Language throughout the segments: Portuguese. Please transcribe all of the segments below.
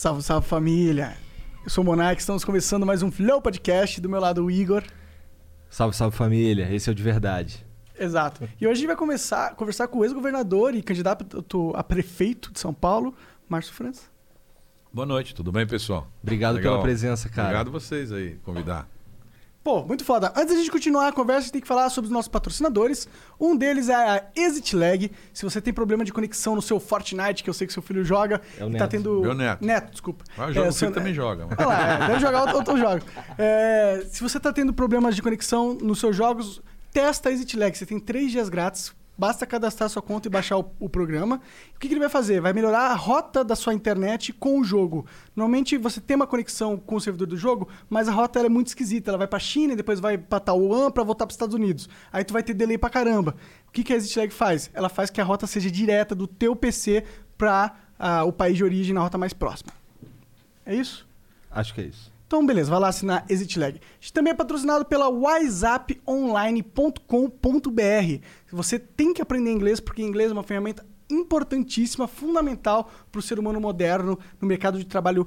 Salve, salve família. Eu sou o Monark, estamos começando mais um Flow Podcast. Do meu lado, o Igor. Salve, salve família. Esse é o de verdade. Exato. E hoje a gente vai começar a conversar com o ex-governador e candidato a prefeito de São Paulo, Márcio França. Boa noite, tudo bem, pessoal? Obrigado Legal. pela presença, cara. Obrigado vocês aí, convidar. Pô, muito foda. Antes da gente continuar a conversa, a gente tem que falar sobre os nossos patrocinadores. Um deles é a ExitLag. Se você tem problema de conexão no seu Fortnite, que eu sei que seu filho joga, É o e tá Neto. tendo. Meu neto. Neto, desculpa. Ah, joga, É, seu- também joga. Olha lá, é, deve jogar outro, outro jogo. É, se você tá tendo problemas de conexão nos seus jogos, testa a ExitLag. Você tem três dias grátis. Basta cadastrar sua conta e baixar o, o programa. O que, que ele vai fazer? Vai melhorar a rota da sua internet com o jogo. Normalmente você tem uma conexão com o servidor do jogo, mas a rota é muito esquisita. Ela vai pra China, e depois vai pra Taiwan pra voltar pros Estados Unidos. Aí tu vai ter delay pra caramba. O que, que a ExitLag faz? Ela faz que a rota seja direta do teu PC pra ah, o país de origem na rota mais próxima. É isso? Acho que é isso. Então, beleza, vai lá assinar ExitLag. A gente também é patrocinado pela WhatsApponline.com.br. Você tem que aprender inglês, porque inglês é uma ferramenta importantíssima, fundamental para o ser humano moderno no mercado de trabalho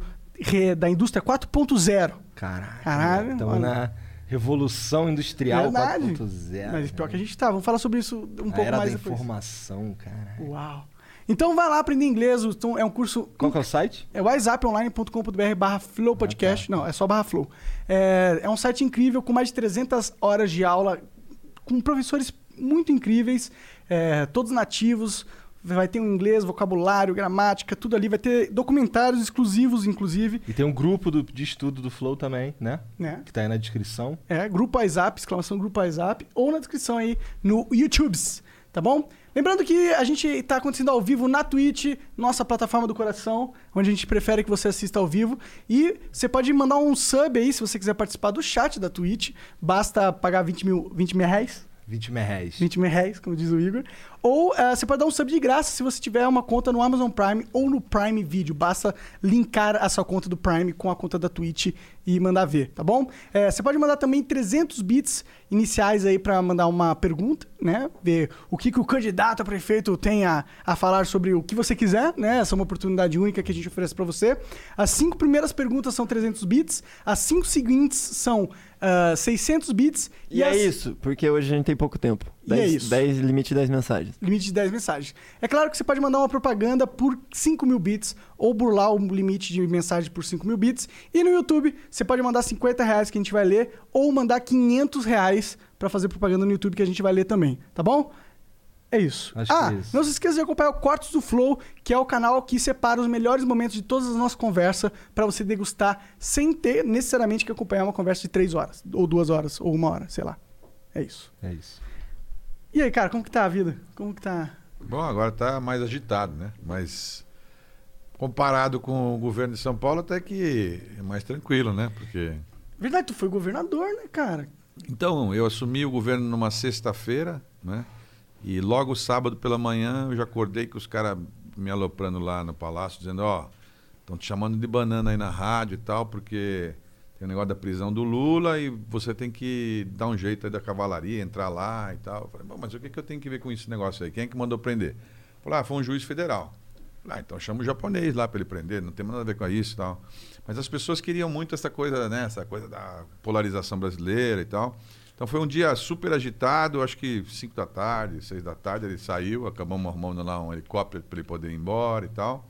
da indústria 4.0. Caralho. Caralho, Estamos mano. na Revolução Industrial Verdade. 4.0. Mas pior que a gente tá. Vamos falar sobre isso um A pouco era mais da depois. informação, cara. Uau. Então vai lá aprender inglês. Então, é um curso Qual que é o site? É whatsapponline.com.br barra Flow Podcast. Não, é só barra Flow. É, é um site incrível, com mais de 300 horas de aula, com professores muito incríveis, é, todos nativos. Vai ter um inglês, vocabulário, gramática, tudo ali. Vai ter documentários exclusivos, inclusive. E tem um grupo do- de estudo do Flow também, né? Né? Que tá aí na descrição. É, Grupo WhatsApp, exclamação Grupo WhatsApp, ou na descrição aí no YouTube, tá bom? Lembrando que a gente está acontecendo ao vivo na Twitch, nossa plataforma do coração, onde a gente prefere que você assista ao vivo. E você pode mandar um sub aí, se você quiser participar do chat da Twitch. Basta pagar 20 mil, 20 mil reais. 20 mil reais. 20 mil reais, como diz o Igor. Ou eh, você pode dar um sub de graça se você tiver uma conta no Amazon Prime ou no Prime Video. Basta linkar a sua conta do Prime com a conta da Twitch e mandar ver, tá bom? Eh, você pode mandar também 300 bits iniciais aí para mandar uma pergunta, né? Ver o que, que o candidato a prefeito tem a, a falar sobre o que você quiser, né? Essa é uma oportunidade única que a gente oferece para você. As cinco primeiras perguntas são 300 bits, as cinco seguintes são ah, 600 bits. E, é as- isso, porque hoje a gente tem pouco tempo. E é isso. 10, limite de 10 mensagens. Limite de 10 mensagens. É claro que você pode mandar uma propaganda por 5 mil bits ou burlar o limite de mensagem por 5 mil bits. E no YouTube, você pode mandar 50 reais que a gente vai ler ou mandar 500 reais pra fazer propaganda no YouTube que a gente vai ler também, tá bom? É isso. Acho que ah, é isso. não se esqueça de acompanhar o Cortes do Flow, que é o canal que separa os melhores momentos de todas as nossas conversas pra você degustar sem ter necessariamente que acompanhar uma conversa de 3 horas, ou 2 horas, ou uma hora, sei lá. É isso. É isso. E aí, cara, como que tá a vida? Como que tá... Bom, agora tá mais agitado, né? Mas comparado com o governo de São Paulo, até que é mais tranquilo, né? Porque. Verdade, tu foi governador, né, cara? Então, eu assumi o governo numa sexta-feira, né? E logo sábado pela manhã eu já acordei com os caras me aloprando lá no palácio, dizendo, ó, estão te chamando de banana aí na rádio e tal, porque tem o negócio da prisão do Lula e você tem que dar um jeito aí da cavalaria, entrar lá e tal. Eu falei, mas o que, que eu tenho que ver com esse negócio aí? Quem é que mandou prender? Falei, ah, foi um juiz federal. Falei, ah, então chama o japonês lá para ele prender, não tem nada a ver com isso e tal. Mas as pessoas queriam muito essa coisa, né, essa coisa da polarização brasileira e tal. Então foi um dia super agitado, acho que 5 da tarde, 6 da tarde ele saiu, acabamos arrumando lá um helicóptero para ele poder ir embora e tal.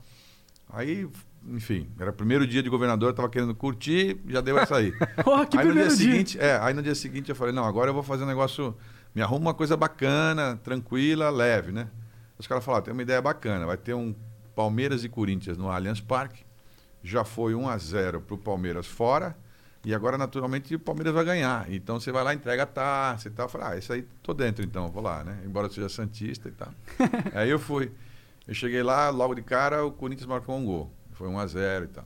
Aí, enfim, era o primeiro dia de governador, eu tava querendo curtir, já deu essa aí. Porra, que aí no dia dia. seguinte, é, aí no dia seguinte eu falei, não, agora eu vou fazer um negócio, me arruma uma coisa bacana, tranquila, leve, né? Os caras falaram, tem uma ideia bacana, vai ter um Palmeiras e Corinthians no Allianz Parque. Já foi 1 a 0 pro Palmeiras fora. E agora, naturalmente, o Palmeiras vai ganhar. Então você vai lá, entrega a taça e tal. Falei, ah, isso aí tô dentro então, vou lá, né? Embora eu seja Santista e tal. aí eu fui. Eu cheguei lá, logo de cara, o Corinthians marcou um gol. Foi 1 a 0 e tal.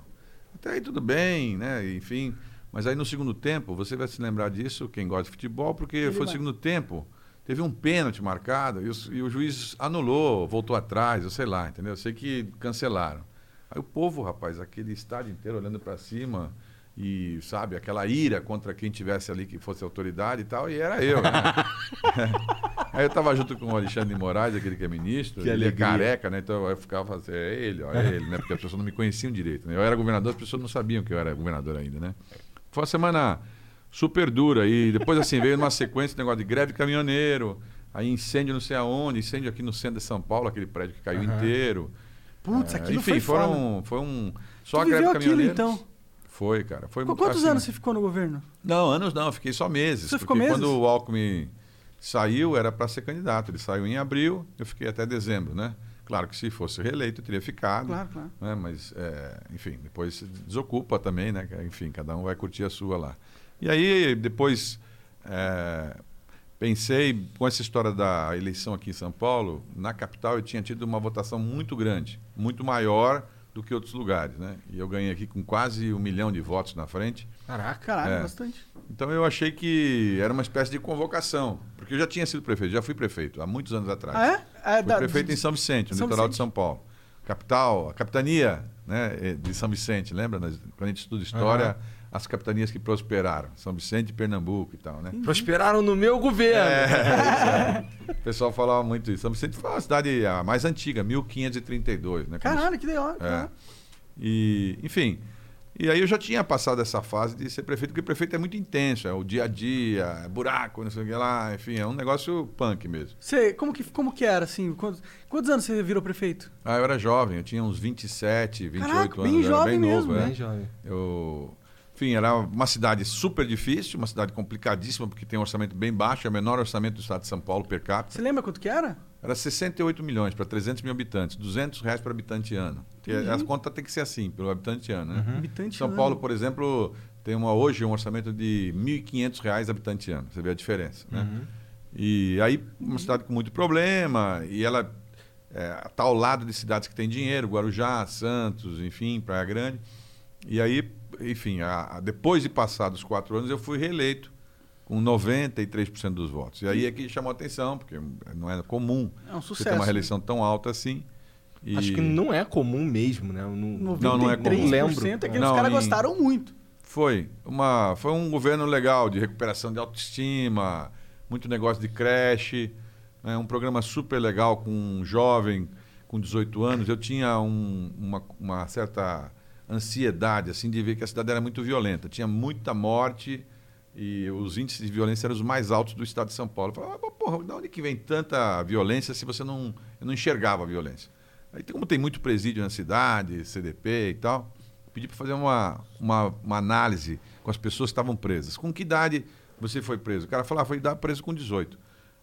Até aí tudo bem, né? Enfim. Mas aí no segundo tempo, você vai se lembrar disso, quem gosta de futebol, porque Ele foi no vai. segundo tempo, teve um pênalti marcado e, os- e o juiz anulou, voltou atrás, eu sei lá, entendeu? Eu sei que cancelaram. Aí o povo, rapaz, aquele estádio inteiro olhando para cima e, sabe, aquela ira contra quem tivesse ali que fosse autoridade e tal, e era eu, né? Aí eu tava junto com o Alexandre de Moraes, aquele que é ministro, Que ele é careca, né? Então eu ficava assim, é ele, ó, é ele, né? Porque as pessoas não me conheciam direito. Né? Eu era governador, as pessoas não sabiam que eu era governador ainda, né? Foi uma semana super dura. E depois, assim, veio uma sequência de negócio de greve caminhoneiro, aí incêndio não sei aonde, incêndio aqui no centro de São Paulo, aquele prédio que caiu inteiro. Putz, É, aquilo enfim, foi foram, foi um. Só Tu a greve caminhoneiros. então? Foi, cara. Foi Qu- Quantos assim, anos você ficou no governo? Não, anos não, fiquei só meses. Você ficou meses? quando o Alckmin saiu, era para ser candidato. Ele saiu em abril, eu fiquei até dezembro, né? Claro que se fosse reeleito, eu teria ficado. Claro, claro. Né? Mas, é, enfim, depois desocupa também, né? Enfim, cada um vai curtir a sua lá. E aí, depois, é, pensei, com essa história da eleição aqui em São Paulo, na capital eu tinha tido uma votação muito grande, muito maior do que outros lugares, né? E eu ganhei aqui com quase um milhão de votos na frente. Caraca. Caralho, É. bastante. Então eu achei que era uma espécie de convocação, porque eu já tinha sido prefeito, já fui prefeito há muitos anos atrás. Ah, é? é Fui da- prefeito em São Vicente, no São litoral Vicente. de São Paulo. Capital, a capitania né, eh, de São Vicente, lembra? Quando a gente estuda história, as capitanias que prosperaram. São Vicente e Pernambuco e tal, né? Prosperaram no meu governo. É, aí. o pessoal falava muito isso. São Vicente foi uma cidade a mais antiga, 1532, né? Caralho, que da hora. é. E, enfim. E aí eu já tinha passado essa fase de ser prefeito, porque prefeito é muito intenso, é o dia a dia, é buraco, não sei o que lá, enfim, é um negócio punk mesmo. Você, como que, como que era, assim? Quantos, quantos anos você virou prefeito? Ah, eu era jovem, eu tinha uns 27, 28 Caraca, anos, bem era jovem bem mesmo, novo, Bem é. jovem. Eu, enfim, era uma cidade super difícil, uma cidade complicadíssima, porque tem um orçamento bem baixo, é o menor orçamento do estado de São Paulo per capita. Você lembra quanto que era? Era 68 milhões para 300 mil habitantes, 200 reais por habitante ano. Entendi. as contas tem que ser assim, pelo habitante ano, né? Habitante São ano. Paulo, por exemplo, tem uma, hoje um orçamento de 1.500 reais habitante ano. Você vê a diferença, né? E aí, uma cidade com muito problema, e ela está ao lado de cidades que têm dinheiro, Guarujá, Santos, enfim, Praia Grande. E aí, enfim, a- a- depois de passados quatro anos, eu fui reeleito com 93% dos votos. E aí é que chamou a atenção, porque não é comum É um você ter sucesso. uma reeleição tão alta assim. E- Acho que não é comum mesmo, né? Eu Não, 93% Não, não é comum. lembro. é que Não, os caras em- gostaram muito. Foi. Uma, foi um governo legal de recuperação de autoestima, muito negócio de creche, né, um programa super legal com um jovem com 18 anos. Eu tinha um- uma, uma certa ansiedade assim de ver que a cidade era muito violenta. Tinha muita morte e os índices de violência eram os mais altos do estado de São Paulo. Eu falava, ah, porra, de onde que vem tanta violência se você não... Não enxergava a violência. Aí, como tem muito presídio na cidade, CDP e tal, pedi para fazer uma, uma, uma análise com as pessoas que estavam presas. Com que idade você foi preso? O cara falava, foi dar preso com 18.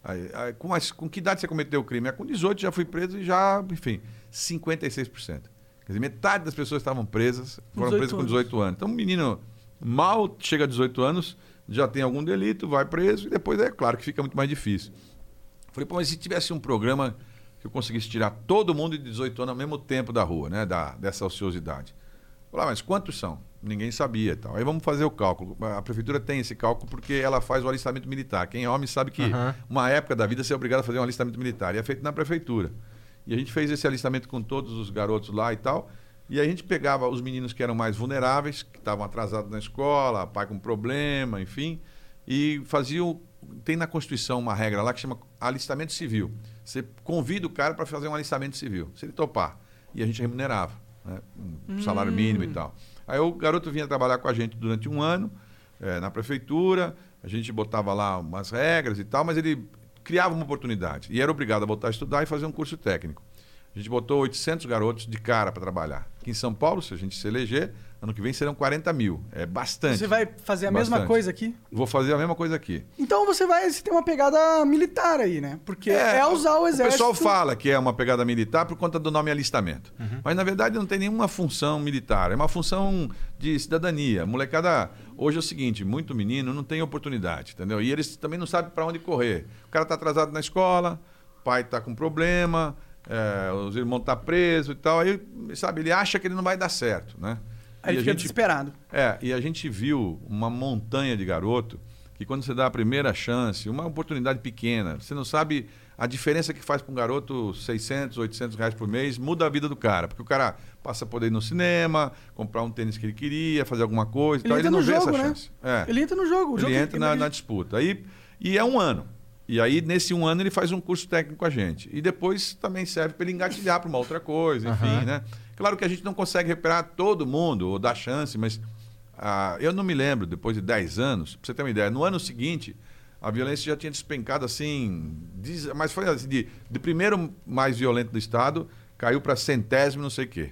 Aí, aí, com, as- com que idade você cometeu o crime? Ah, com 18 já fui preso e já, enfim, 56%. Quer dizer, metade das pessoas que estavam presas foram 18 presas com anos. 18 anos. Então, um menino mal chega a 18 anos, já tem algum delito, vai preso e depois é claro que fica muito mais difícil. Falei, pô, mas se tivesse um programa que eu conseguisse tirar todo mundo de 18 anos ao mesmo tempo da rua, né? Da, dessa ociosidade. Falei, ah, mas quantos são? Ninguém sabia e tal. Aí vamos fazer o cálculo. A prefeitura tem esse cálculo porque ela faz o alistamento militar. Quem é homem sabe que Aham. uma época da vida você é obrigado a fazer um alistamento militar. E é feito na prefeitura. E a gente fez esse alistamento com todos os garotos lá e tal. E a gente pegava os meninos que eram mais vulneráveis, que estavam atrasados na escola, pai com problema, enfim, e fazia o- tem na Constituição uma regra lá que chama alistamento civil. Você convida o cara para fazer um alistamento civil, se ele topar. E a gente remunerava, né? um salário mínimo e tal. Aí o garoto vinha trabalhar com a gente durante um ano eh, na prefeitura, a gente botava lá umas regras e tal, mas ele criava uma oportunidade e era obrigado a voltar a estudar e fazer um curso técnico. A gente botou 800 garotos de cara para trabalhar. Aqui em São Paulo, se a gente se eleger, ano que vem serão 40 mil. É bastante. Você vai fazer a mesma Bastante. coisa aqui? Vou fazer a mesma coisa aqui. Então você vai você tem uma pegada militar aí, né? Porque é, usar o exército. pessoal fala que é uma pegada militar por conta do nome alistamento. Mas na verdade não tem nenhuma função militar. É uma função de cidadania. Molecada, hoje é o seguinte: muito menino não tem oportunidade, entendeu? E eles também não sabem para onde correr. O cara está atrasado na escola, o pai está com problema, é, os irmãos estão tá presos e tal. Aí, sabe, ele acha que ele não vai dar certo, né? Aí ele fica gente- desesperado. é, e a gente viu uma montanha de garoto que quando você dá a primeira chance, uma oportunidade pequena, você não sabe a diferença que faz para um garoto 600, 800 reais por mês, muda a vida do cara. Porque o cara passa a poder ir no cinema, comprar um tênis que ele queria, fazer alguma coisa Ele entra Ele não no vê jogo, essa né? chance. É. Ele entra no jogo. O Ele jogo entra na, na disputa. Aí, e é um ano. E aí, nesse um ano, ele faz um curso técnico com a gente. E depois também serve para ele engatilhar para uma outra coisa, enfim, Aham. né? Claro que a gente não consegue recuperar todo mundo ou dar chance, mas ah, eu não me lembro, depois de 10 anos, para você ter uma ideia, no ano seguinte, a violência já tinha despencado assim, mas foi assim, de, de primeiro mais violento do Estado, caiu para centésimo, não sei o quê.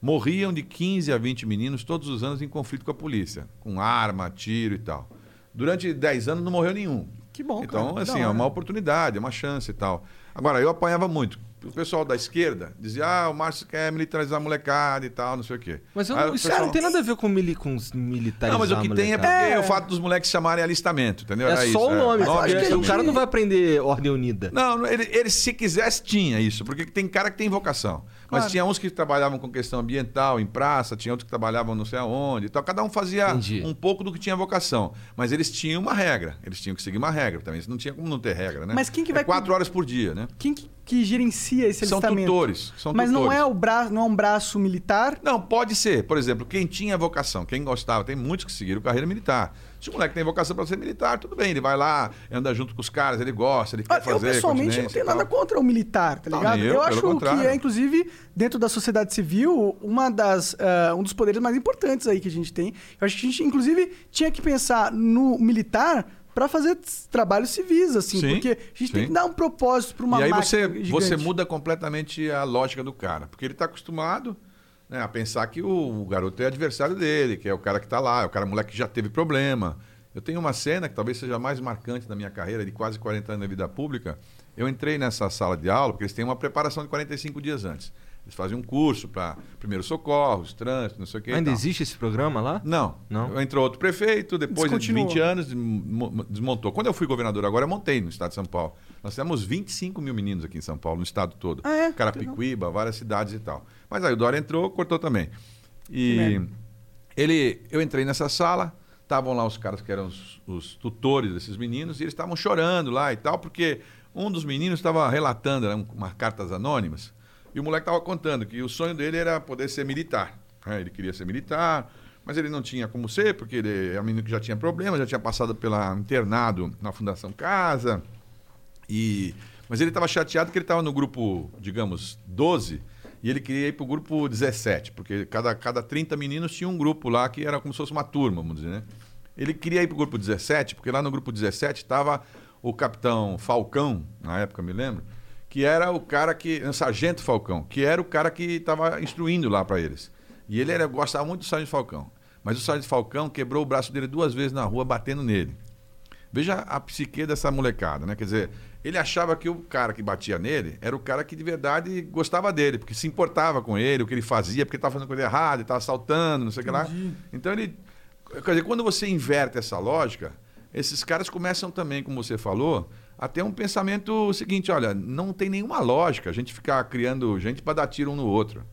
Morriam de 15 a 20 meninos todos os anos em conflito com a polícia, com arma, tiro e tal. Durante 10 anos não morreu nenhum. Que bom, Então, cara, assim, é uma oportunidade, é uma chance e tal. Agora, eu apanhava muito. O pessoal da esquerda dizia, ah, o Márcio quer militarizar a molecada e tal, não sei o quê. Mas eu Aí isso pessoal- não tem nada a ver com, mili, com os militares. Não, mas o que tem é porque É. o fato dos moleques chamarem alistamento, entendeu? É Era só isso, o nome. Nome que a o cara não vai aprender Ordem Unida. Não, ele, ele, se quisesse tinha isso, porque tem cara que tem vocação. Mas Claro. tinha uns que trabalhavam com questão ambiental, em praça, tinha outros que trabalhavam não sei aonde. Então, cada um fazia Entendi. um pouco do que tinha vocação. Mas eles tinham uma regra, eles tinham que seguir uma regra também. Não tinha como não ter regra, né? Mas quem que É vai- quatro horas por dia, né? Quem que, que gerencia esse São alistamento? tutores. São Mas não é o braço, não é um braço militar? Não, pode ser. Por exemplo, quem tinha vocação, quem gostava, tem muitos que seguiram carreira militar. Se o moleque tem vocação para ser militar, tudo bem, ele vai lá, anda junto com os caras, ele gosta, ele quer Ah, eu fazer. pessoalmente não tenho nada contra o militar, tá Não, ligado? nem eu, pelo acho contrário. que é, inclusive, dentro da sociedade civil, uma das, ah, um dos poderes mais importantes aí que a gente tem. Eu acho que a gente, inclusive, tinha que pensar no militar para fazer trabalhos civis, assim, Sim, porque a gente tem sim. que dar um propósito para uma e aí você, gigante. você muda completamente a lógica do cara. Porque ele está acostumado né, a pensar que o, o garoto é adversário dele, que é o cara que está lá, é o cara moleque que já teve problema. Eu tenho uma cena que talvez seja a mais marcante da minha carreira, de quase 40 anos de vida pública. Eu entrei nessa sala de aula, porque eles têm uma preparação de 45 dias antes. Eles fazem um curso para primeiros socorros, trânsito, não sei o que. Ainda existe esse programa lá? Não. Não? Entrou outro prefeito, depois de Descontinuou. 20 anos, desmo- desmontou. Quando eu fui governador agora, eu montei no estado de São Paulo. Nós temos 25 mil meninos aqui em São Paulo, no estado todo. Ah, é? Carapicuíba, várias cidades e tal. Mas aí o Dória entrou, cortou também. E ele, eu entrei nessa sala, estavam lá os caras que eram os, os tutores desses meninos, e eles estavam chorando lá e tal, porque um dos meninos estava relatando, eram umas cartas anônimas, e o moleque estava contando que o sonho dele era poder ser militar. né? Ele queria ser militar, mas ele não tinha como ser, porque ele é um menino que já tinha problemas, já tinha passado pela internado na Fundação Casa. E, mas ele estava chateado que ele estava no grupo, digamos, 12, e ele queria ir para o grupo 17, porque cada, cada 30 meninos tinha um grupo lá que era como se fosse uma turma, vamos dizer, né? Ele queria ir para o grupo 17, porque lá no grupo 17 estava o capitão Falcão, na época, me lembro, que era o cara que. o Sargento Falcão, que era o cara que estava instruindo lá para eles. E ele era, gostava muito do Sargento Falcão. Mas o Sargento Falcão quebrou o braço dele duas vezes na rua, batendo nele. Veja a psique dessa molecada, né? Quer dizer, ele achava que o cara que batia nele era o cara que de verdade gostava dele, porque se importava com ele, o que ele fazia, porque ele estava fazendo coisa errada, ele estava assaltando, não sei o que lá. Então ele. Quer dizer, quando você inverte essa lógica, esses caras começam também, como você falou, a ter um pensamento seguinte: olha, não tem nenhuma lógica a gente ficar criando gente para dar tiro um no outro.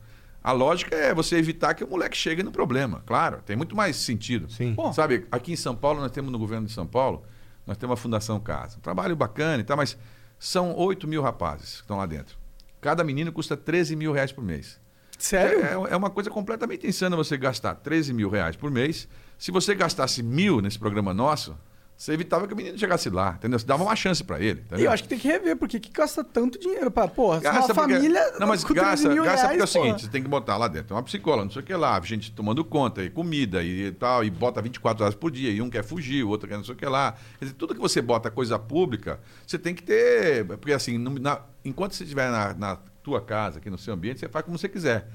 A lógica é você evitar que o moleque chegue no problema. Claro, tem muito mais sentido. Sim. Bom. Sabe, aqui em São Paulo, nós temos no governo de São Paulo, nós temos a Fundação Casa. Um trabalho bacana e tal, mas são 8 mil rapazes que estão lá dentro. Cada menino custa 13 mil reais por mês. Sério? É, é uma coisa completamente insana você gastar 13 mil reais por mês. Se você gastasse mil nesse programa nosso, você evitava que o menino chegasse lá, entendeu? Você dava uma chance para ele. E Entendeu? eu acho que tem que rever, porque que gasta tanto dinheiro pra, porra, uma Gasta porque- família Não, mas com 13 gasta, mil gasta porque é o reais, seguinte, você tem que botar lá dentro uma psicóloga, não sei o que lá, gente tomando conta, e comida e tal, e bota 24 horas por dia, e um quer fugir, o outro quer não sei o que lá. Quer dizer, tudo que você bota coisa pública, você tem que ter. Porque assim, na- enquanto você estiver na, na tua casa, aqui no seu ambiente, você faz como você quiser.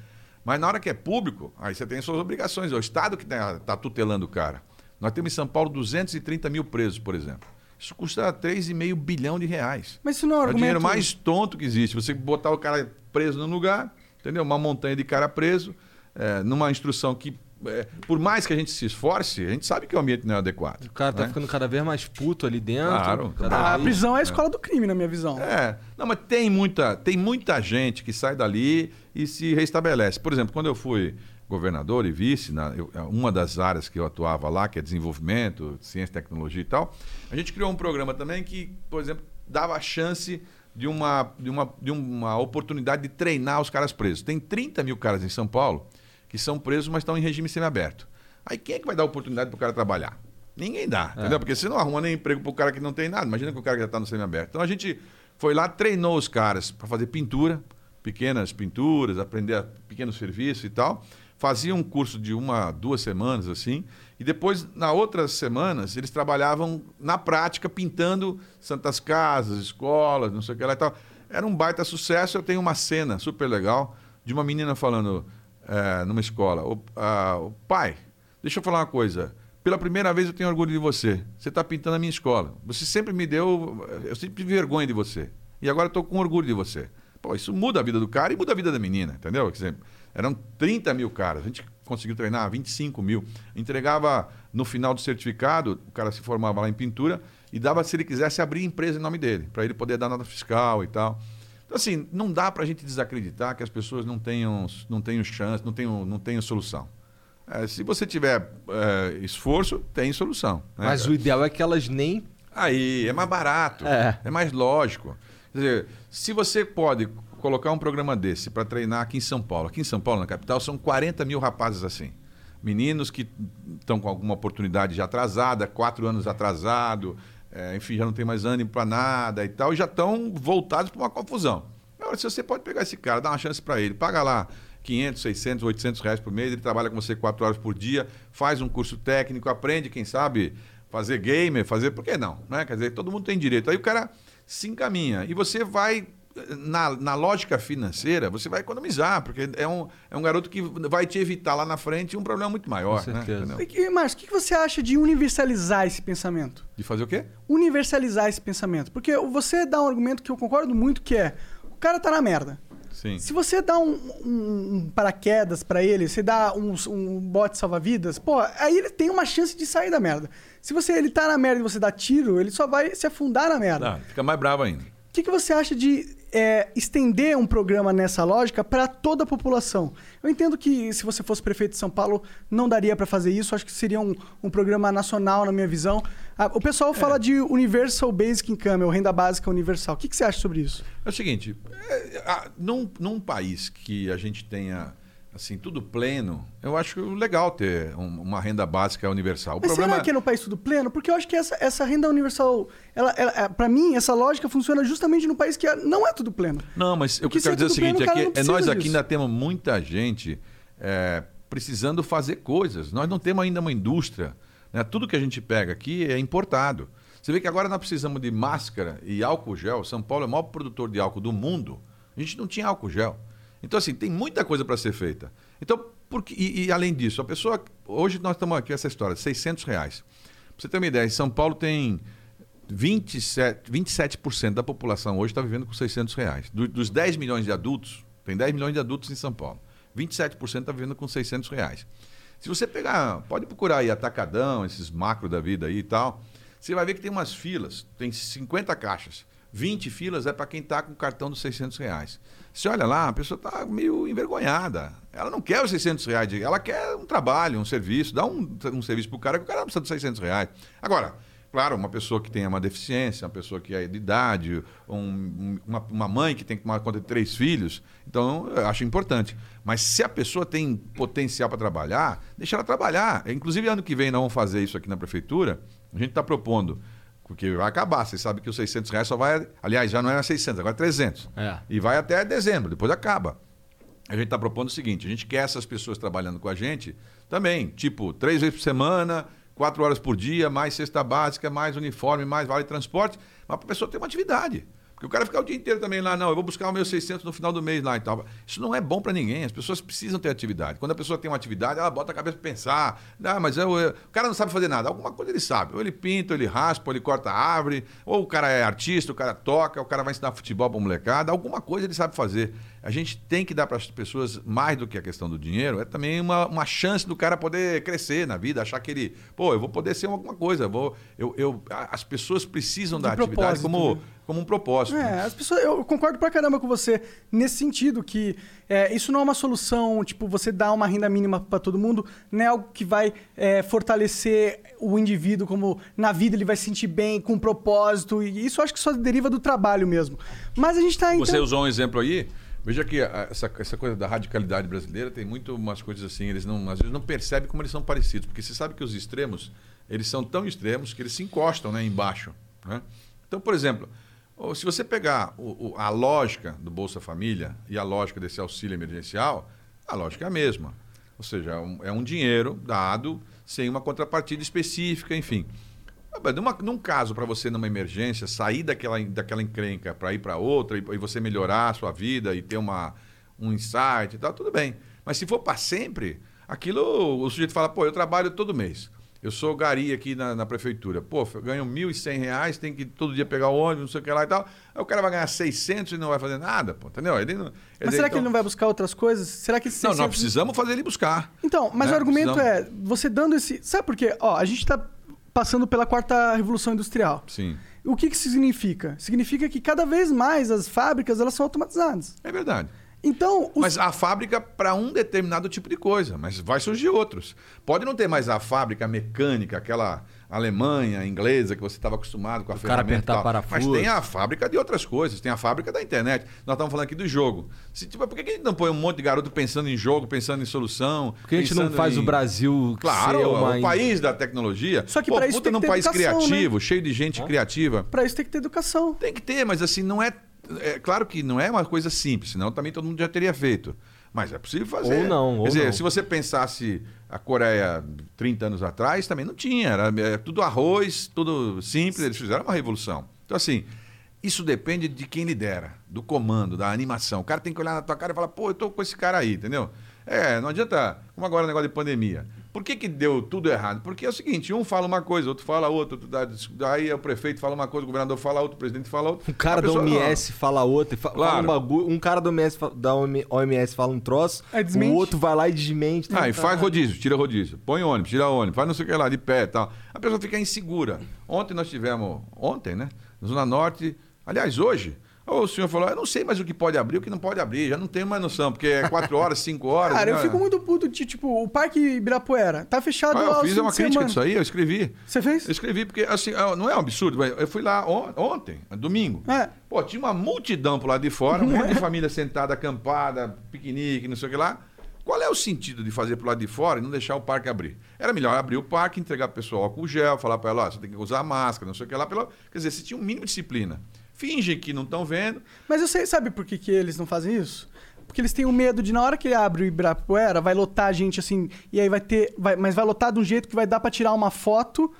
Mas na hora que é público, aí você tem suas obrigações. É o Estado que está tutelando o cara. Nós temos em São Paulo 230 mil presos, por exemplo. Isso custa 3,5 bilhão de reais. Mas isso não é um É o argumento... dinheiro mais tonto que existe. Você botar o cara preso num lugar, entendeu? Uma montanha de cara preso, é, numa instrução que, é, por mais que a gente se esforce, a gente sabe que o ambiente não é adequado. O cara tá né? ficando cada vez mais puto ali dentro. Claro, cada A vez- prisão é a escola do crime, na minha visão. É, não, mas tem muita, tem muita gente que sai dali e se restabelece. Por exemplo, quando eu fui governador e vice, na, eu- uma das áreas que eu atuava lá, que é desenvolvimento, ciência, tecnologia e tal, a gente criou um programa também que, por exemplo, dava a chance de uma, de uma, de uma oportunidade de treinar os caras presos. Tem 30 mil caras em São Paulo que são presos, mas estão em regime semiaberto. Aí quem é que vai dar oportunidade para o cara trabalhar? Ninguém dá, entendeu? Porque você não arruma nem emprego pro cara que não tem nada. Imagina que o cara que já está no semiaberto. Então a gente foi lá, treinou os caras para fazer pintura, pequenas pinturas, aprender pequenos serviços e tal. Fazia um curso de uma, duas semanas, assim. E depois, na outras semanas, eles trabalhavam na prática, pintando santas casas, escolas, não sei o que lá e tal. Era um baita sucesso. Eu tenho uma cena super legal de uma menina falando eh, numa escola: "Ô, ah, ô, Pai, deixa eu falar uma coisa. Pela primeira vez eu tenho orgulho de você. Você está pintando a minha escola. Você sempre me deu. Eu sempre tive vergonha de você. E agora estou com orgulho de você. Pô, isso muda a vida do cara e muda a vida da menina, entendeu? Quer dizer, eram 30 mil caras. A gente conseguiu treinar 25 mil. Entregava no final do certificado, o cara se formava lá em pintura e dava, se ele quisesse, abrir empresa em nome dele, para ele poder dar nota fiscal e tal. Então, assim, não dá para a gente desacreditar que as pessoas não tenham, não tenham chance, não tenham, não tenham solução. É, se você tiver é, esforço, tem solução. né, Mas o ideal é que elas nem. Aí, é mais barato, É. é, mais lógico. Quer dizer, se você pode colocar um programa desse para treinar aqui em São Paulo, aqui em São Paulo, na capital, são 40 mil rapazes assim. Meninos que estão com alguma oportunidade já atrasada, quatro anos atrasado, é, enfim, já não tem mais ânimo para nada e tal, e já estão voltados para uma confusão. Agora, se você pode pegar esse cara, dar uma chance para ele, paga lá 500, 600, 800 reais por mês, ele trabalha com você quatro horas por dia, faz um curso técnico, aprende, quem sabe, fazer gamer, fazer. Por que não? Né? Quer dizer, todo mundo tem direito. Aí o cara se encaminha. E você vai. Na, na lógica financeira, você vai economizar, porque é um, é um garoto que vai te evitar lá na frente um problema muito maior. Com né? certeza. Entendeu? E, Márcio, o que você acha de universalizar esse pensamento? De fazer o quê? Universalizar esse pensamento. Porque você dá um argumento que eu concordo muito, que é... O cara tá na merda. Sim. Se você dá um, um- um paraquedas pra ele, você dá um, um bote salva-vidas, pô, aí ele tem uma chance de sair da merda. Se você ele tá na merda e você dá tiro, ele só vai se afundar na merda. Não, fica mais bravo ainda. O que, que você acha de é, estender um programa nessa lógica para toda a população? Eu entendo que se você fosse prefeito de São Paulo, não daria para fazer isso. Acho que seria um, um programa nacional, na minha visão. Ah, o pessoal fala de Universal Basic Income, ou renda básica universal. O que, que você acha sobre isso? É o seguinte, é, num, num país que a gente tenha assim tudo pleno, eu acho legal ter um- uma renda básica universal. O Mas problema será que é no país tudo pleno? Porque eu acho que essa, essa renda universal, ela, ela, para mim, essa lógica funciona justamente no país que é- não é tudo pleno. Não, mas Porque que eu quero é dizer é o pleno, seguinte, o cara é que é nós aqui disso. ainda temos muita gente é, precisando fazer coisas. Nós não temos ainda uma indústria. né? Tudo que a gente pega aqui é importado. Você vê que agora nós precisamos de máscara e álcool gel. São Paulo é o maior produtor de álcool do mundo. A gente não tinha álcool gel. Então, assim, tem muita coisa para ser feita. Então, por que- e, e além disso, a pessoa. Hoje nós estamos aqui essa história, 600 reais. Pra você ter uma ideia, em São Paulo tem 27%, 27% da população hoje está vivendo com 600 reais. Do- dos 10 milhões de adultos, tem 10 milhões de adultos em São Paulo. 27% está vivendo com 600 reais. Se você pegar, pode procurar aí Atacadão, esses macro da vida aí e tal, você vai ver que tem umas filas, tem 50 caixas. 20 filas é para quem está com o cartão dos 600 reais. Você olha lá, a pessoa está meio envergonhada. Ela não quer os 600 reais, de- ela quer um trabalho, um serviço. Dá um, um serviço para o cara que o cara não precisa dos 600 reais. Agora, Claro, uma pessoa que tenha uma deficiência, uma pessoa que é de idade, um- uma, uma mãe que tem que tomar conta de três filhos, então eu acho importante. Mas se a pessoa tem potencial para trabalhar, deixa ela trabalhar. Inclusive, ano que vem nós vamos fazer isso aqui na prefeitura. A gente está propondo, porque vai acabar. Você sabe que os 600 reais só vai. Aliás, já não era 600, agora é 300. É. E vai até dezembro, depois acaba. A gente está propondo o seguinte: a gente quer essas pessoas trabalhando com a gente também, tipo, três vezes por semana, quatro horas por dia, mais cesta básica, mais uniforme, mais vale transporte, mas para a pessoa ter uma atividade. Porque o cara ficar o dia inteiro também lá, não, eu vou buscar os meus 600 no final do mês lá e tal. Isso não é bom para ninguém. As pessoas precisam ter atividade. Quando a pessoa tem uma atividade, ela bota a cabeça para pensar. Ah, mas eu, eu- o cara não sabe fazer nada. Alguma coisa ele sabe. Ou ele pinta, ou ele raspa, ou ele corta árvore, ou o cara é artista, o cara toca, o cara vai ensinar futebol para molecada. Alguma coisa ele sabe fazer. A gente tem que dar para as pessoas, mais do que a questão do dinheiro, é também uma, uma chance do cara poder crescer na vida, achar que ele, pô, eu vou poder ser alguma coisa. Vou, eu, eu, as pessoas precisam da De atividade como, né? como um propósito. né? É, as pessoas, eu concordo pra caramba com você nesse sentido, que é, isso não é uma solução, tipo, você dar uma renda mínima pra todo mundo, não é algo que vai é, fortalecer o indivíduo como na vida ele vai se sentir bem, com propósito, e isso eu acho que só deriva do trabalho mesmo. Mas a gente tá Você então... usou um exemplo aí. Veja que essa, essa coisa da radicalidade brasileira tem muito umas coisas assim, eles não, às vezes não percebem como eles são parecidos, porque você sabe que os extremos eles são tão extremos que eles se encostam né, embaixo. Né? Então, por exemplo, se você pegar o- o- a lógica do Bolsa Família e a lógica desse auxílio emergencial, a lógica é a mesma. Ou seja, é um, é um dinheiro dado sem uma contrapartida específica, enfim. Ah, Numa, num caso, para você, numa emergência, sair daquela, daquela encrenca para ir para outra e, e você melhorar a sua vida e ter uma, um insight e tal, tudo bem. Mas se for para sempre, aquilo o sujeito fala, pô, eu trabalho todo mês. Eu sou gari aqui na, na prefeitura. Pô, eu ganho 1.100 reais, tem que todo dia pegar o ônibus, não sei o que lá e tal. Aí o cara vai ganhar 600 e não vai fazer nada, pô, entendeu? Ele não, quer Mas será que então- ele não vai buscar outras coisas? Será que esses Não, nós 600 precisamos fazer ele buscar. Então, mas né? o argumento Precisamos. é, você dando esse... Sabe por quê? Ó, a gente tá passando pela quarta revolução industrial. Sim, O que que isso significa? Significa que cada vez mais as fábricas, elas são automatizadas. é verdade. Então, os... Mas a fábrica para um determinado tipo de coisa, mas vai surgir outros. Pode não ter mais a fábrica mecânica, aquela Alemanha, inglesa, que você estava acostumado com a O cara ferramenta. e apertar parafuso. Mas tem a fábrica de outras coisas, tem a fábrica da internet. Nós estamos falando aqui do jogo. Se, tipo, por que a gente não põe um monte de garoto pensando em jogo, pensando em solução? Por que a gente não faz em- o Brasil Claro, ser uma... o país da tecnologia. Só que Pô, pra isso tem que num ter país educação, né? criativo, cheio de gente criativa. Pra isso tem que ter educação. Tem que ter, mas assim, não é. É claro que não é uma coisa simples, senão também todo mundo já teria feito. Mas é possível fazer. Ou não, ou Quer dizer, não. se você pensasse a Coreia 30 anos atrás, também não tinha. Era é, tudo arroz, tudo simples, eles fizeram uma revolução. Então, assim, isso depende de quem lidera, do comando, da animação. O cara tem que olhar na tua cara e falar, pô, eu tô com esse cara aí, entendeu? É, não adianta. Como agora o negócio de pandemia. Por que, que deu tudo errado? Porque é o seguinte: um fala uma coisa, outro fala outra, outro dá- aí o prefeito fala uma coisa, o governador fala outra, o presidente fala outra. Um cara A da OMS fala outra, e fa- fala Claro. um bagulho, um cara da OMS, da OMS fala um troço, desmente. o outro vai lá e desmente. Ah, e faz rodízio, tira rodízio. Põe ônibus, tira ônibus, faz não sei o que lá, de pé e tal. A pessoa fica insegura. Ontem nós tivemos, ontem, né? Na Zona Norte, aliás, hoje, o senhor falou, eu não sei mais o que pode abrir, o que não pode abrir, já não tenho mais noção, porque é quatro horas, cinco horas. Cara, eu né? fico muito puto de, tipo, o Parque Ibirapuera tá fechado Ah, eu fiz uma crítica semana. disso aí, eu escrevi. Você fez? Eu escrevi porque, assim, ah, não é um absurdo, mas eu fui lá on- ontem, domingo. É. Pô, tinha uma multidão pro lado de fora, um monte de família sentada, acampada, piquenique, não sei o que lá. Qual é o sentido de fazer pro lado de fora e não deixar o parque abrir? Era melhor abrir o parque, entregar pro pessoal álcool gel, falar para ela, ó, você tem que usar máscara, não sei o que lá. Pela... Quer dizer, você tinha um mínimo de disciplina. Fingem que não estão vendo. Mas eu sei, sabe por que, que eles não fazem isso? Porque eles têm o medo de, na hora que ele abre o Ibirapuera, vai lotar a gente assim, e aí vai ter. Vai, mas vai lotar de um jeito que vai dar pra tirar uma foto,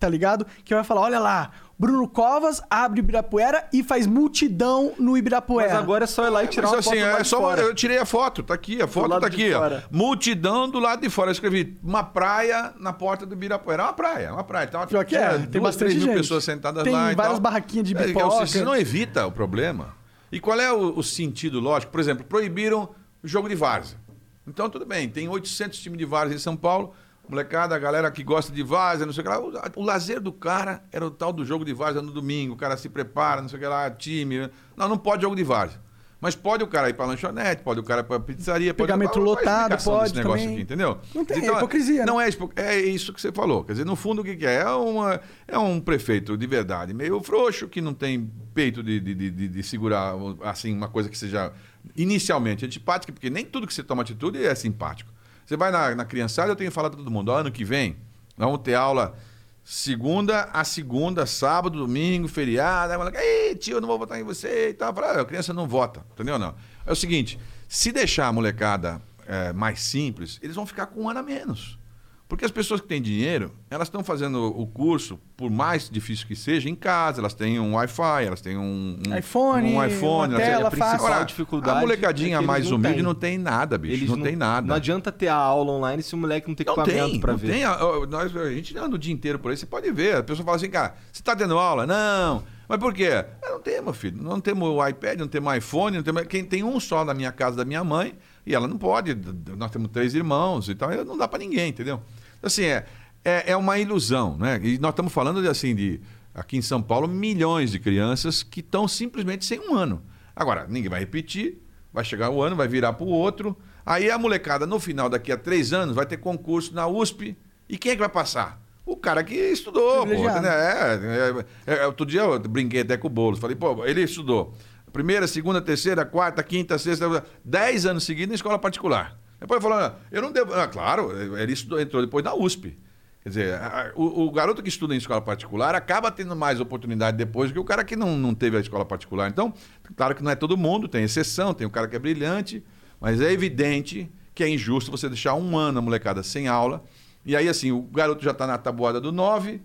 tá ligado? Que vai falar: olha lá, Bruno Covas abre o Ibirapuera e faz multidão no Ibirapuera. Mas agora é só ir lá e tirar Mas uma assim, foto do lado é de só fora. eu tirei a foto, tá aqui, a foto tá aqui, ó. Multidão do lado de fora. Eu escrevi uma praia na porta do Ibirapuera. É uma praia, é uma praia. Então, Pior que é, tem duas, bastante três mil gente. pessoas sentadas Tem lá. e várias tal. barraquinhas de É, pipoca. Você não evita o problema. E qual é o, o sentido lógico? Por exemplo, proibiram o jogo de várzea. Então, tudo bem, tem 800 times de várzea em São Paulo. Molecada, a galera que gosta de várzea, não sei o que lá. O, o lazer do cara era o tal do jogo de várzea no domingo. O cara se prepara, não sei o que lá, time. Não, não pode jogo de várzea. Mas pode o cara ir pra lanchonete, pode o cara ir pra pizzaria, pode Pegar metrô a lotado, pode desse negócio também. aqui, entendeu? Não tem, é hipocrisia, né? Não é, expo- é isso que você falou. Quer dizer, no fundo, o que, que é? É, uma, é um prefeito de verdade, meio frouxo, que não tem peito de, de, de- de- de segurar assim, uma coisa que seja inicialmente antipática, porque nem tudo que você toma atitude é simpático. Você vai na, na criançada, eu tenho falado para todo mundo, ano que vem, vamos ter aula segunda a segunda, sábado, domingo, feriado. Aí, moleque, Ei, tio, eu não vou votar em você e tal. Eu falo, "Ah, a criança não vota, entendeu? Não. É o seguinte, se deixar a molecada é, mais simples, eles vão ficar com um ano a menos. Porque as pessoas que têm dinheiro, elas estão fazendo o curso, por mais difícil que seja, em casa. Elas têm um Wi-Fi, elas têm um, um iPhone, um iPhone. uma elas têm- tela a principal fácil. Agora, dificuldade a molecadinha é mais não humilde têm. não tem nada, bicho. Eles não, tem nada. Não adianta ter a aula online se o moleque não tem Não equipamento tem, pra não ver. tem. Nós, a gente anda o dia inteiro por aí, você pode ver. A pessoa fala assim, cara, você está tendo aula? Não. Mas por quê? "Ah, não temos, filho. Não temos o iPad, não temos iPhone, não temos... Quem tem um só na minha casa da minha mãe, e ela não pode. Nós temos três irmãos e tal, e não dá para ninguém, entendeu? Assim, é, é, é uma ilusão, né? E nós estamos falando de, assim, de aqui em São Paulo, milhões de crianças que estão simplesmente sem um ano. Agora, ninguém vai repetir, vai chegar o ano, vai virar para o outro. Aí a molecada, no final, daqui a três anos, vai ter concurso na USP. E quem é que vai passar? O cara que estudou, pô. Privilegiado. entendeu? É, é, é, outro dia eu brinquei até com o Boulos. Falei, pô, ele estudou. Primeira, segunda, terceira, quarta, quinta, sexta, dez anos seguidos em escola particular. Depois falou, "Ah, eu não devo. Ah, claro, ele estudou, entrou depois na USP. Quer dizer, a- o, o garoto que estuda em escola particular acaba tendo mais oportunidade depois que o cara que não, não teve a escola particular. Então, claro que não é todo mundo, tem exceção, tem o cara que é brilhante, mas é evidente que é injusto você deixar um ano a molecada sem aula. E aí, assim, o garoto já está na tabuada do 9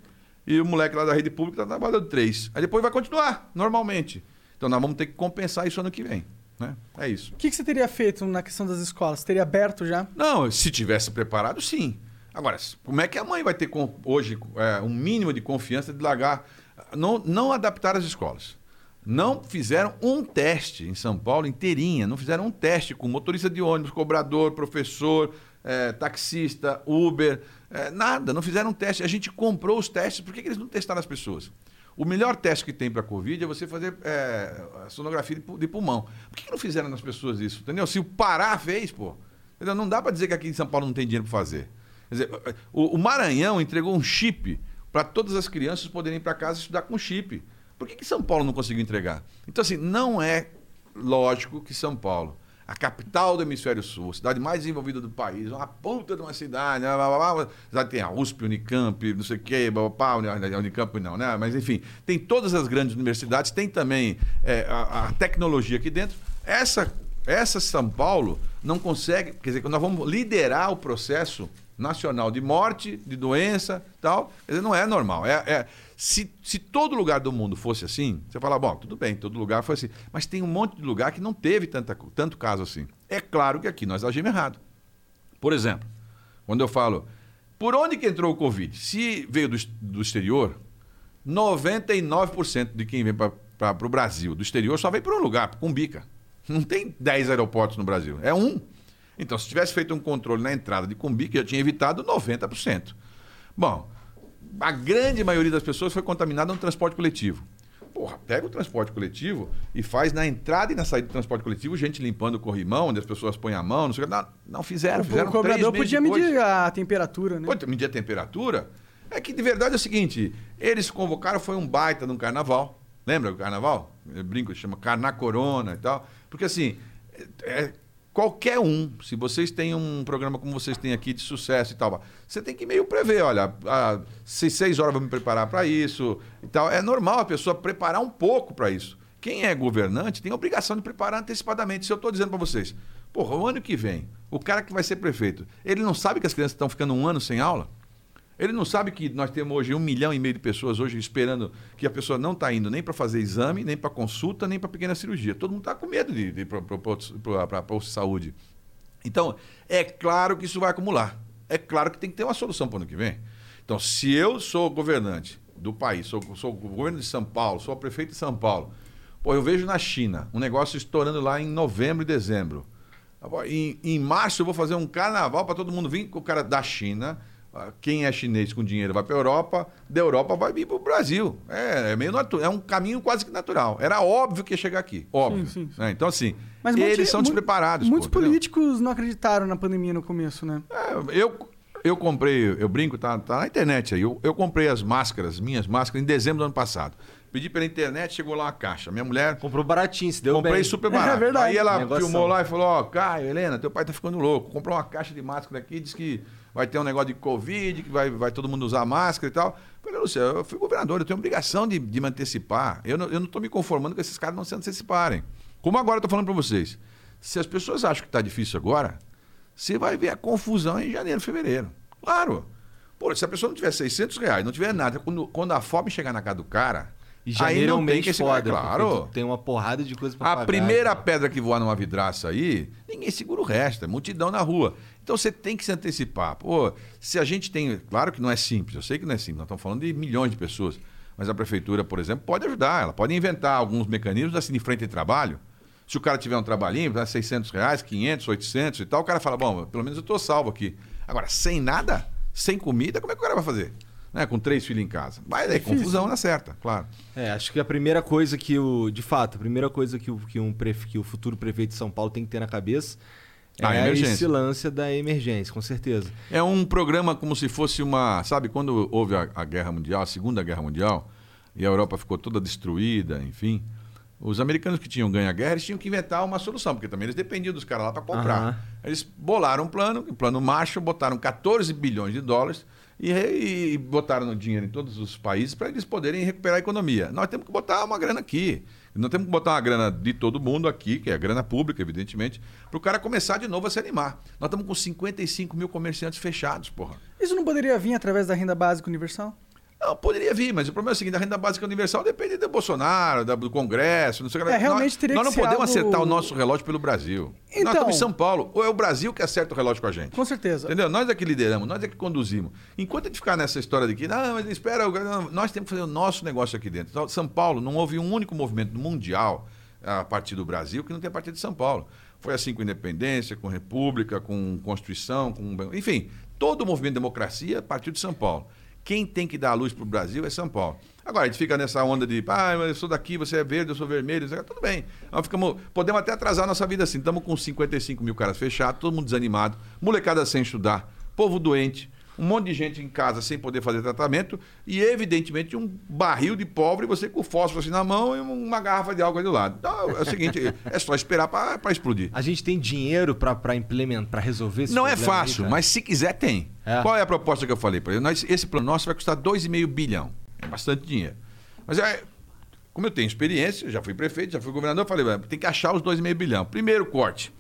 e o moleque lá da rede pública está na tabuada do 3. Aí depois vai continuar, normalmente. Então, nós vamos ter que compensar isso ano que vem. Né? É isso. O que, que você teria feito na questão das escolas? Teria aberto já? Não, se tivesse preparado, sim. Agora, como é que a mãe vai ter hoje é, um mínimo de confiança de largar? Não, não adaptar as escolas. Não fizeram um teste em São Paulo inteirinha. Não fizeram um teste com motorista de ônibus, cobrador, professor, é, taxista, Uber, é, nada. Não fizeram um teste. A gente comprou os testes. Por que, que eles não testaram as pessoas? O melhor teste que tem para a Covid é você fazer é, a sonografia de pulmão. Por que, que não fizeram nas pessoas isso? Entendeu? Se o Pará fez, pô. entendeu? Não dá para dizer que aqui em São Paulo não tem dinheiro para fazer. Quer dizer, o, o Maranhão entregou um chip para todas as crianças poderem ir para casa estudar com chip. Por que, que São Paulo não conseguiu entregar? Então, assim, não é lógico que São Paulo, a capital do hemisfério sul, a cidade mais desenvolvida do país, uma puta de uma cidade, blá, blá, blá, blá, já tem a USP, Unicamp, não sei o quê, blá, blá, blá, Uni- Unicamp não, né? Mas enfim, tem todas as grandes universidades, tem também é, a, a tecnologia aqui dentro. Essa, essa São Paulo não consegue, quer dizer, nós vamos liderar o processo nacional de morte, de doença tal. Não é normal. É, é- se, se todo lugar do mundo fosse assim, você fala, bom, tudo bem, todo lugar foi assim. Mas tem um monte de lugar que não teve tanta, tanto caso assim. É claro que aqui nós agimos errado. Por exemplo, quando eu falo, por onde que entrou o Covid? Se veio do, do exterior, 99% de quem vem para o Brasil do exterior só vem por um lugar, Cumbica. Não tem 10 aeroportos no Brasil, é um. Então, se tivesse feito um controle na entrada de Cumbica, já tinha evitado 90%. Bom, a grande maioria das pessoas foi contaminada no transporte coletivo. Porra, pega o transporte coletivo e faz na entrada e na saída do transporte coletivo gente limpando o corrimão, onde as pessoas põem a mão, não sei o que. Não, não fizeram, o fizeram cobrador três meses podia depois. medir a temperatura, né? Pode medir a temperatura. É que de verdade é o seguinte: eles convocaram, foi um baita de um carnaval. Lembra o carnaval? Eu brinco, chama Carna Corona e tal. Porque assim, é- é qualquer um, se vocês têm um programa como vocês têm aqui de sucesso e tal, você tem que meio prever, olha, se seis horas eu vou me preparar para isso e tal. É normal a pessoa preparar um pouco para isso. Quem é governante tem a obrigação de preparar antecipadamente. Se eu estou dizendo para vocês, porra, o ano que vem, o cara que vai ser prefeito, ele não sabe que as crianças estão ficando um ano sem aula? Ele não sabe que nós temos hoje um milhão e meio de pessoas hoje esperando que a pessoa não está indo nem para fazer exame, nem para consulta, nem para pequena cirurgia. Todo mundo está com medo de, ir para posto de saúde. Então, é claro que isso vai acumular. É claro que tem que ter uma solução para o ano que vem. Então, se eu sou governante do país, sou, sou o governo de São Paulo, sou o prefeito de São Paulo, pô, eu vejo na China um negócio estourando lá em novembro e dezembro. Em, em março eu vou fazer um carnaval para todo mundo vir com o cara da China. Ah, Quem é chinês com dinheiro vai para a Europa, da Europa vai vir para o Brasil. É, é meio natu- é um caminho quase que natural. Era óbvio que ia chegar aqui, óbvio. Sim, sim, sim. né? Então assim, Mas eles muitos- são despreparados. Muitos pô, entendeu? políticos não acreditaram na pandemia no começo, né? É, eu, eu comprei, eu brinco, tá, tá na internet aí. Eu, eu comprei as máscaras, minhas máscaras, em dezembro do ano passado. Pedi pela internet, chegou lá uma caixa. Minha mulher Comprou baratinho, se deu comprei bem. super É barato. verdade. Aí ela Negoção. filmou lá e falou: Ó, Caio, Helena, teu pai tá ficando louco. Comprou uma caixa de máscara aqui, disse que vai ter um negócio de Covid, que vai, vai todo mundo usar máscara e tal. Falei, Lúcia, eu fui governador, eu tenho obrigação de, de me antecipar. Eu não, eu não tô me conformando com esses caras não se anteciparem. Como agora eu tô falando para vocês. Se as pessoas acham que tá difícil agora, você vai ver a confusão em janeiro, fevereiro. Claro. Pô, se a pessoa não tiver 600 reais, não tiver nada, quando, quando a fome chegar na casa do cara, E aí janeiro é não um tem mês que esse foda, claro. tem uma porrada de coisa pra A pagar. primeira cara. pedra que voar numa vidraça aí, ninguém segura o resto, é multidão na rua. Então você tem que se antecipar. Pô, se a gente tem. Claro que não é simples, eu sei que não é simples, nós estamos falando de milhões de pessoas. Mas a prefeitura, por exemplo, pode ajudar, ela pode inventar alguns mecanismos assim de frente de trabalho. Se o cara tiver um trabalhinho, dá 600 reais, 500, 800 e tal, o cara fala, bom, pelo menos eu estou salvo aqui. Agora, sem nada, sem comida, como é que o cara vai fazer? Né? Com três filhos em casa. Vai, é Difícil. confusão na certa, claro. É, acho que a primeira coisa que o. De fato, a primeira coisa que o, que um que o futuro prefeito de São Paulo tem que ter na cabeça A é emergência. esse lance da emergência, com certeza. É um programa como se fosse uma. Sabe, quando houve a, a Guerra Mundial, a Segunda Guerra Mundial, e a Europa ficou toda destruída, enfim. Os americanos que tinham ganho a guerra, eles tinham que inventar uma solução, porque também eles dependiam dos caras lá para comprar. Aham. Eles bolaram um plano, um plano Marshall, botaram 14 bilhões de dólares e, e botaram dinheiro em todos os países para eles poderem recuperar a economia. Nós temos que botar uma grana aqui. Nós temos que botar uma grana de todo mundo aqui, que é a grana pública, evidentemente, para o cara começar de novo a se animar. Nós estamos com 55 mil comerciantes fechados, porra. Isso não poderia vir através da renda básica universal? Não, poderia vir, mas o problema é o seguinte: a renda básica universal depende do Bolsonaro, do Congresso, não sei o que. É, realmente nós, teria Nós não podemos algo- acertar o nosso relógio pelo Brasil. Então- Nós estamos em São Paulo. Ou é o Brasil que acerta o relógio com a gente. Com certeza. Entendeu? Nós é que lideramos, nós é que conduzimos. Enquanto a gente ficar nessa história de que, não, mas espera, nós temos que fazer o nosso negócio aqui dentro. Então, São Paulo, não houve um único movimento mundial a partir do Brasil que não tenha partido de São Paulo. Foi assim com independência, com república, com constituição, com. Enfim, todo o movimento de democracia partiu de São Paulo. Quem tem que dar a luz para o Brasil é São Paulo. Agora, a gente fica nessa onda de, ah, eu sou daqui, você é verde, eu sou vermelho, isso aqui", tudo bem. Nós ficamos, podemos até atrasar a nossa vida assim. Estamos com 55 mil caras fechados, todo mundo desanimado, molecada sem estudar, povo doente, um monte de gente em casa sem poder fazer tratamento e, evidentemente, um barril de pobre, você com fósforo assim na mão e uma garrafa de álcool ali do lado. Então, é o seguinte, é só esperar para explodir. A gente tem dinheiro pra implementar, pra resolver esse Não é aí, fácil, cara? mas se quiser, tem. É. Qual é a proposta que eu falei para ele? Nós- Esse plano nosso vai custar 2,5 bilhão. É bastante dinheiro. Mas é, como eu tenho experiência, já fui prefeito, já fui governador, eu falei, "Ué, tem que achar os 2,5 bilhão. Primeiro corte.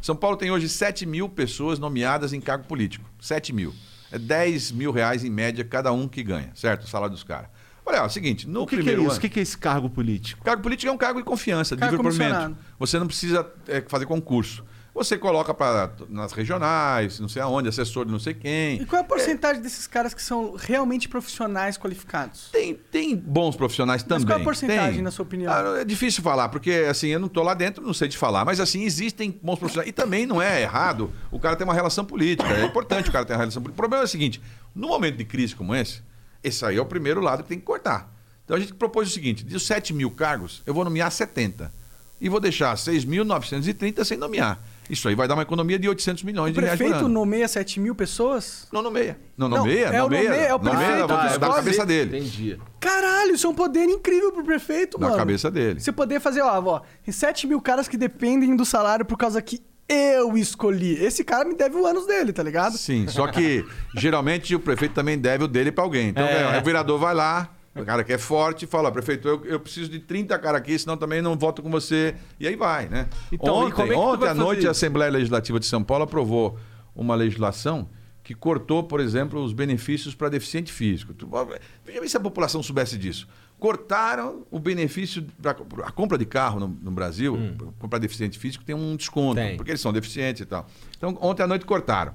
São Paulo tem hoje 7 mil pessoas nomeadas em cargo político. 7 mil. É 10 mil reais em média cada um que ganha, certo? O salário dos caras. Olha, ó, é o seguinte, no O que, que é primeiro isso? ano... O que, é esse cargo político? Cargo político é um cargo de confiança, de livre provimento. Você não precisa é, fazer concurso. Você coloca para nas regionais, não sei aonde, assessor de não sei quem. E qual é a porcentagem desses caras que são realmente profissionais qualificados? Tem, tem bons profissionais Mas também. qual é a porcentagem, Tem. na sua opinião? Ah, é difícil falar, porque assim, eu não estou lá dentro, não sei te falar. Mas assim, existem bons profissionais. E também não é errado o cara ter uma relação política. É importante o cara ter uma relação política. O problema é o seguinte: no momento de crise como esse, esse aí é o primeiro lado que tem que cortar. Então a gente propôs o seguinte: de 7 mil cargos, eu vou nomear 70. E vou deixar 6.930 sem nomear. Isso aí vai dar uma economia de 800 milhões O de reais por prefeito ano. nomeia 7 mil pessoas? Não nomeia. Não Não, nomeia, é o nomeia. nomeia, é o nomeia, prefeito da- que da, escolhe. cabeça dele. Entendi. Caralho, isso é um poder incrível pro prefeito, Na mano. cabeça dele. Você poder fazer, ó, ó, tem 7 mil caras que dependem do salário por causa que eu escolhi. Esse cara me deve o ânus dele, tá ligado? Sim, só que geralmente o prefeito também deve o dele para alguém. Então É. o vereador vai lá, o cara que é forte, fala: prefeito, eu, eu preciso de 30 caras aqui, senão também não voto com você. E aí vai, né? Então, ontem é ontem à noite fazer a isso? Assembleia Legislativa de São Paulo aprovou uma legislação que cortou, por exemplo, os benefícios para deficiente físico. Veja bem se a população soubesse disso. Cortaram o benefício para a compra de carro no, no Brasil, comprar deficiente físico tem um desconto, Hum. Tem. porque eles são deficientes e tal. Então, ontem à noite cortaram.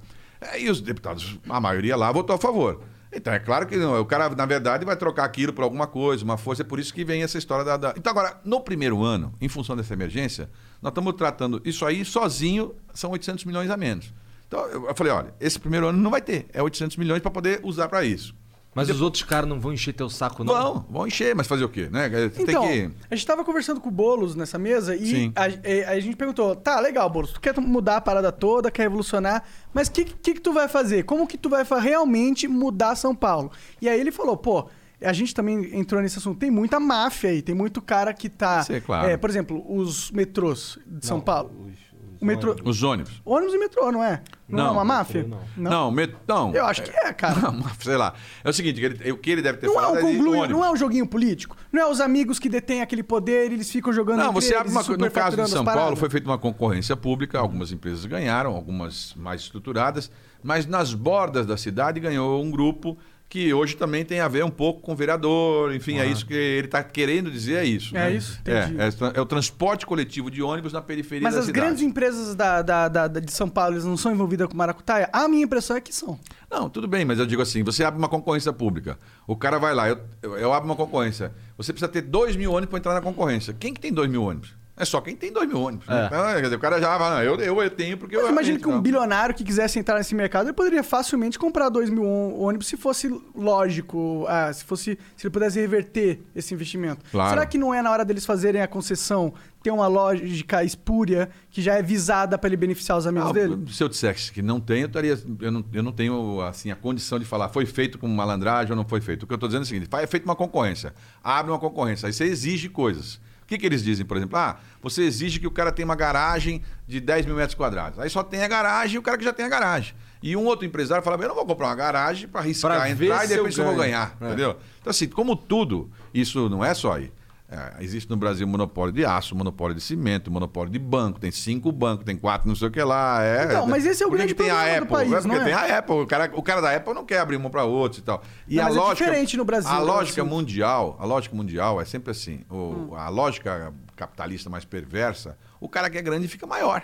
E os deputados, a maioria lá, votou a favor. Então, é claro que não, o cara, na verdade, vai trocar aquilo por alguma coisa, uma força. É por isso que vem essa história da, da- Então, agora, no primeiro ano, em função dessa emergência, nós estamos tratando isso aí sozinho, são 800 milhões a menos. Então, eu falei, olha, esse primeiro ano não vai ter. É 800 milhões para poder usar para isso. Mas os outros caras não vão encher teu saco, não? Vão, vão encher, mas fazer o quê? Né? Tem Então, que... a gente tava conversando com o Boulos nessa mesa e Sim. a, e- a gente perguntou, tá, legal, Boulos, tu quer mudar a parada toda, quer revolucionar, mas o que, que, que tu vai fazer? Como que tu vai realmente mudar São Paulo? E aí ele falou, pô, a gente também entrou nesse assunto, tem muita máfia aí, tem muito cara que tá... Sim, claro. é, por exemplo, os metrôs de São Não, Paulo. os- os o metrô... Os ônibus. Ônibus e metrô, não é? Não, Não, é uma máfia? não. Não, met... não. Eu acho que é, cara. Não, sei lá. É o seguinte, ele- o que ele deve ter Não é, falado um é de conglúrio, ônibus. não é um joguinho político? Não é os amigos que detêm aquele poder e eles ficam jogando Não, você abre uma No caso de São Paulo, foi feita uma concorrência pública, algumas empresas ganharam, algumas mais estruturadas, mas nas bordas da cidade ganhou um grupo que hoje também tem a ver um pouco com o vereador, enfim, é isso que ele está querendo dizer, é isso. É né? isso, entendi. É, é, é o transporte coletivo de ônibus na periferia Mas da as cidade. grandes empresas da, da- da- da- de São Paulo eles não são envolvidas com maracutaia? A minha impressão é que são. Não, tudo bem, mas eu digo assim: você abre uma concorrência pública. O cara vai lá, eu, eu, eu abro uma concorrência. Você precisa ter 2 mil ônibus para entrar na concorrência. Quem que tem 2 mil ônibus? É só quem tem 2 mil ônibus. né? É. Então, quer dizer, o cara já vai, não, eu, eu, eu tenho porque Mas eu. imagina que um então. bilionário que quisesse entrar nesse mercado, ele poderia facilmente comprar dois mil ôn- ônibus se fosse lógico, ah, se fosse, se ele pudesse reverter esse investimento. Claro. Será que não é na hora deles fazerem a concessão ter uma lógica espúria que já é visada para ele beneficiar os amigos Não, dele? Se eu dissesse que não tem, eu, estaria, eu, não, eu não tenho assim, a condição de falar foi feito com malandragem ou não foi feito. O que eu estou dizendo é o seguinte: é feita uma concorrência, abre uma concorrência, aí você exige coisas. O que, que eles dizem, por exemplo? Ah, você exige que o cara tenha uma garagem de 10 mil metros quadrados. Aí só tem a garagem e o cara que já tem a garagem. E um outro empresário fala, eu não vou comprar uma garagem para arriscar Pra entrar e se de eu vou ganhar. É. Entendeu? Então, assim, como tudo, isso não é só aí. É, existe no Brasil monopólio de aço, monopólio de cimento, monopólio de banco. Tem cinco bancos, tem quatro, não sei o que lá. É, Então, mas esse é o Por grande que tem a problema do Apple? país, é porque é? tem a Apple. O cara, o cara da Apple não quer abrir uma para outros e tal. E Não, a mas é lógica, diferente no Brasil, A né, lógica assim. mundial, a lógica mundial é sempre assim. O- Hum. A lógica capitalista mais perversa, o cara que é grande fica maior.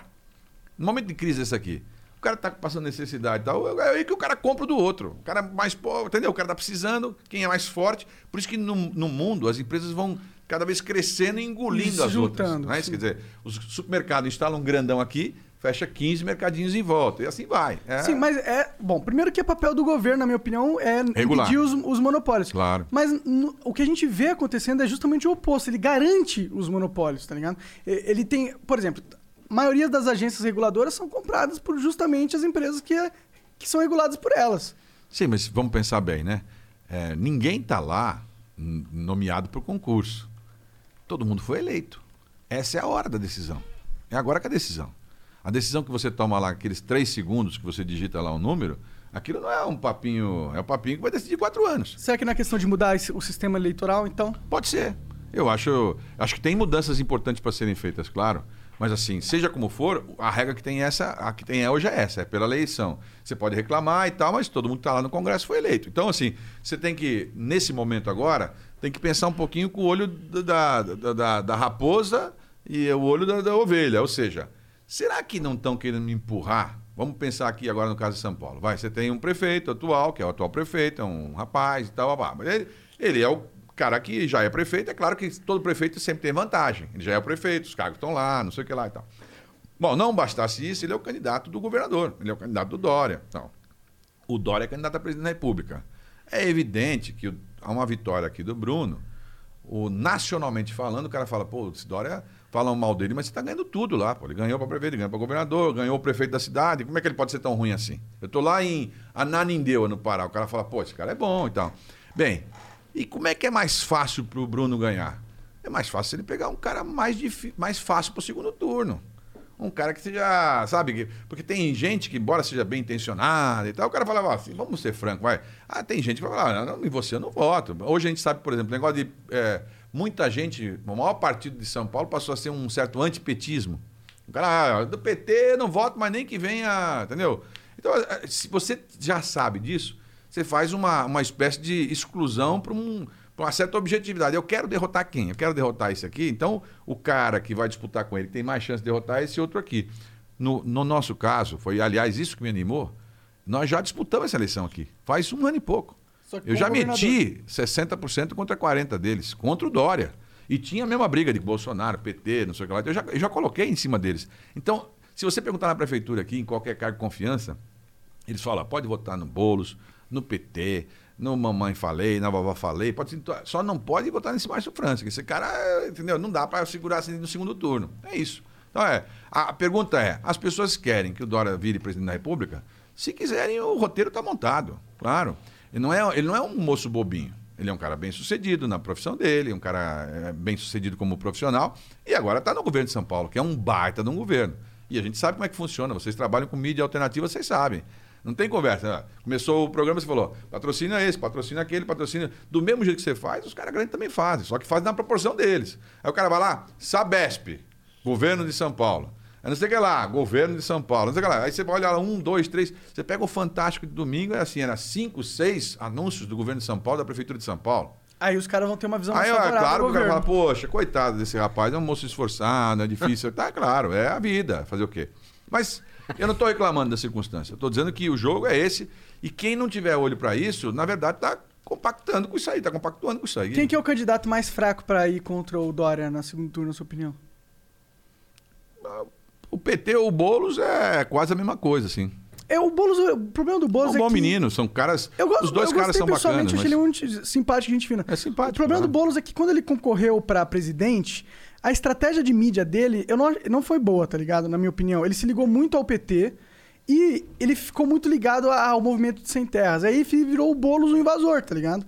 No momento de crise esse aqui, o cara tá passando necessidade e tal, é aí que o cara compra do outro. O cara mais pobre, entendeu? O cara tá precisando, quem é mais forte. Por isso que no, no mundo as empresas vão cada vez crescendo e engolindo Se as juntando, outras. É isso? sim. Quer dizer, os supermercados instalam um grandão aqui, fecha 15 mercadinhos em volta. E assim vai. É. Sim, mas é. Bom, primeiro que é papel do governo, na minha opinião, é Regular. impedir os, os monopólios. Claro. Mas no- o que a gente vê acontecendo é justamente o oposto. Ele garante os monopólios, tá ligado? Ele tem, por exemplo, a maioria das agências reguladoras são compradas por justamente as empresas que, é- que são reguladas por elas. Sim, mas vamos pensar bem, né? É, ninguém está lá nomeado por concurso. Todo mundo foi eleito. Essa é a hora da decisão. É agora que é a decisão. A decisão que você toma lá, aqueles três segundos que você digita lá o número, aquilo não é um papinho. É um papinho que vai decidir quatro anos. Será que não é questão de mudar o sistema eleitoral, então? Pode ser. Eu acho, acho que tem mudanças importantes para serem feitas, claro. Mas assim, seja como for, a regra que tem essa, a que tem é hoje é essa, é pela eleição. Você pode reclamar e tal, mas todo mundo que está lá no Congresso foi eleito. Então, assim, você tem que, nesse momento agora, tem que pensar um pouquinho com o olho da, da, da, da raposa e o olho da, da ovelha. Ou seja, será que não estão querendo me empurrar? Vamos pensar aqui agora no caso de São Paulo. Vai, você tem um prefeito atual, que é o atual prefeito, é um rapaz e tal, mas ele, ele é o cara que já é prefeito. É claro que todo prefeito sempre tem vantagem. Ele já é o prefeito, os cargos estão lá, não sei o que lá e tal. Bom, não bastasse isso, ele é o candidato do governador, ele é o candidato do Dória. Então, o Dória é candidato a presidente da República. É evidente que o- há uma vitória aqui do Bruno, o, nacionalmente falando, o cara fala, pô, esse Dória falam mal dele, mas você está ganhando tudo lá. Pô. Ele ganhou para prefeito, ganhou para governador, ganhou o prefeito da cidade. Como é que ele pode ser tão ruim assim? Eu estou lá em Ananindeua, no Pará. O cara fala, pô, esse cara é bom e tal. Bem, e como é que é mais fácil para o Bruno ganhar? É mais fácil ele pegar um cara mais, mais fácil para o segundo turno. Um cara que seja, sabe, que- porque tem gente que, embora seja bem intencionada e tal, o cara falava assim, vamos ser franco, vai. Ah, tem gente que vai falar, não, em você eu não voto. Hoje a gente sabe, por exemplo, negócio de é, muita gente, o maior partido de São Paulo passou a ser um certo antipetismo. O cara, ah, do PT não voto, mas nem que venha, entendeu? Então, eh, se você já sabe disso, você faz uma, uma espécie de exclusão para um, pra uma certa objetividade. Eu quero derrotar quem? Eu quero derrotar esse aqui. Então, o cara que vai disputar com ele tem mais chance de derrotar esse outro aqui. No, no nosso caso, foi, aliás, isso que me animou. Nós já disputamos essa eleição aqui, faz um ano e pouco. Eu com já meti 60% contra 40% deles, contra o Dória. E tinha a mesma briga de Bolsonaro, PT, não sei o que lá. Eu já, eu já coloquei em cima deles. Então, se você perguntar na prefeitura aqui, em qualquer cargo de confiança, eles falam, pode votar no Boulos, no PT, no Mamãe Falei, na Vovó Falei, pode, só não pode votar nesse Márcio França, que esse cara, entendeu? Não dá para segurar assim no segundo turno. É isso. Então, é, a pergunta é, as pessoas querem que o Dória vire presidente da República? Se quiserem, o roteiro está montado, claro. Ele não, é, ele não é um moço bobinho. Ele é um cara bem sucedido na profissão dele, um cara é, bem sucedido como profissional, e agora está no governo de São Paulo, que é um baita de um governo. E a gente sabe como é que funciona. Vocês trabalham com mídia alternativa, vocês sabem. Não tem conversa. Começou o programa, você falou, patrocina esse, patrocina aquele, patrocina. Do mesmo jeito que você faz, os caras grandes também fazem, só que fazem na proporção deles. Aí o cara vai lá, Sabesp, governo de São Paulo. Aí não sei o que lá, governo de São Paulo, não sei o que lá. Aí você vai olhar lá, um, dois, três. Você pega o Fantástico de domingo, é assim, era cinco, seis anúncios do governo de São Paulo, da Prefeitura de São Paulo. Aí os caras vão ter uma visão mais Aí, ó, é favorável claro que o cara fala, poxa, coitado desse rapaz, é um moço esforçado, é difícil. tá, claro, é a vida, fazer o quê? Mas eu não estou reclamando da circunstância, estou dizendo que o jogo é esse, e quem não tiver olho para isso, na verdade, está compactando com isso aí, está compactuando com isso aí. Quem que é o candidato mais fraco pra ir contra o Dória na segunda turno, na sua opinião? O PT ou o Boulos é quase a mesma coisa, assim. É, o Boulos, o problema do É Boulos um é bom que... menino, são caras. Eu gosto, os dois eu caras são bacanas. Mas... ele muito simpático, gente fina. É simpático, O problema né? do Boulos é que quando ele concorreu pra presidente, a estratégia de mídia dele eu não, não foi boa, tá ligado? Na minha opinião. Ele se ligou muito ao PT e ele ficou muito ligado ao movimento de sem terras. Aí virou o Boulos o invasor, tá ligado?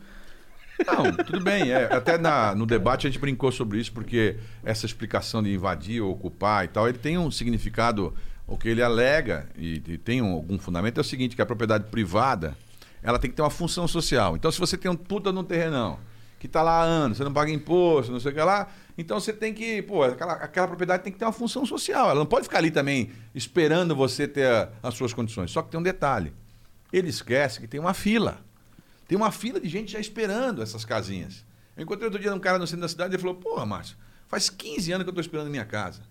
Não, tudo bem. é, até na- no debate a gente brincou sobre isso, porque essa explicação de invadir ou ocupar e tal, ele tem um significado, o que ele alega, e, e tem um- algum fundamento, é o seguinte, que a propriedade privada, ela tem que ter uma função social. Então, se você tem um puta num terrenão, que está lá há anos, você não paga imposto, não sei o que lá, então você tem que, pô, aquela, aquela propriedade tem que ter uma função social. Ela não pode ficar ali também esperando você ter a- as suas condições. Só que tem um detalhe. Ele esquece que tem uma fila. Tem uma fila de gente já esperando essas casinhas. Eu encontrei outro dia um cara no centro da cidade e ele falou: Porra, Márcio, faz 15 anos que eu estou esperando minha casa.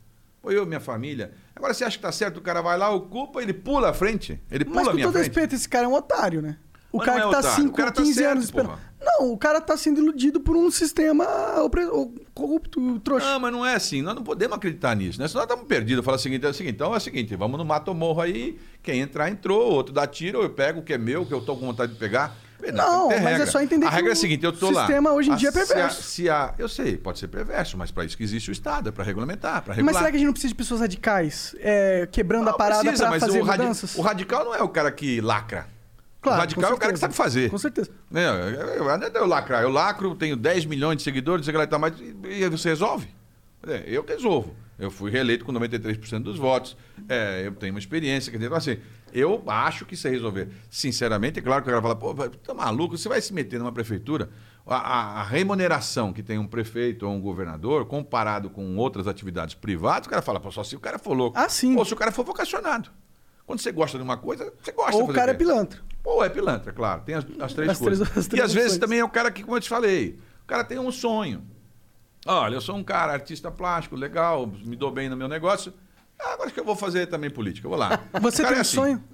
Pô, eu, minha família. Agora você acha que tá certo? O cara vai lá, ocupa, ele pula à frente. Ele pula Mas a com minha todo frente. respeito, esse cara é um otário, né? O Mas cara não é que tá otário. 5, O cara tá 15 certo, anos esperando. porra. Não, o cara tá sendo iludido por um sistema o- corrupto, trouxa. Não, mas não é assim. Nós não podemos acreditar nisso, né? Senão nós estamos perdidos. Fala o seguinte, é o seguinte, então é o seguinte, vamos no mato morro aí, quem entrar, entrou, outro dá tiro, eu pego o que é meu, que eu tô com vontade de pegar. Não, tem mas é só entender A que regra é o a seguinte, eu tô lá. sistema hoje em A- dia é se a- perverso. Se a, eu sei, pode ser perverso, mas para isso que existe o Estado, é para regulamentar, para Mas regular. será que a gente não precisa de pessoas radicais é, quebrando Não a parada mas fazer o, radi- mudanças? o radical não é o cara que lacra. Claro, radical é o cara que sabe fazer. Com certeza. Né? Eu, eu, é eu lacrar. Eu lacro, tenho 10 milhões de seguidores, sei lá e tal, mas e, e você resolve? É, eu resolvo. Eu fui reeleito com 93% dos votos. É, eu tenho uma experiência. Quer dizer, então, assim, eu acho que isso é resolver. Sinceramente, é claro que o cara fala, pô, tá maluco, você vai se meter numa prefeitura. A, a- a remuneração que tem um prefeito ou um governador, comparado com outras atividades privadas, o cara fala, pô, só se o cara for louco. Ah, sim. Ou se o cara for vocacionado. Quando você gosta de uma coisa, você gosta Ou o cara é pilantra. Ou é pilantra, claro. Tem as, as três As coisas. três- as e três às vezes opções. também é o cara que, como eu te falei, o cara tem um sonho. Olha, eu sou um cara artista plástico, legal, me dou bem no meu negócio. Ah, agora que eu vou fazer também política, vou lá. Você tem é um assim. sonho?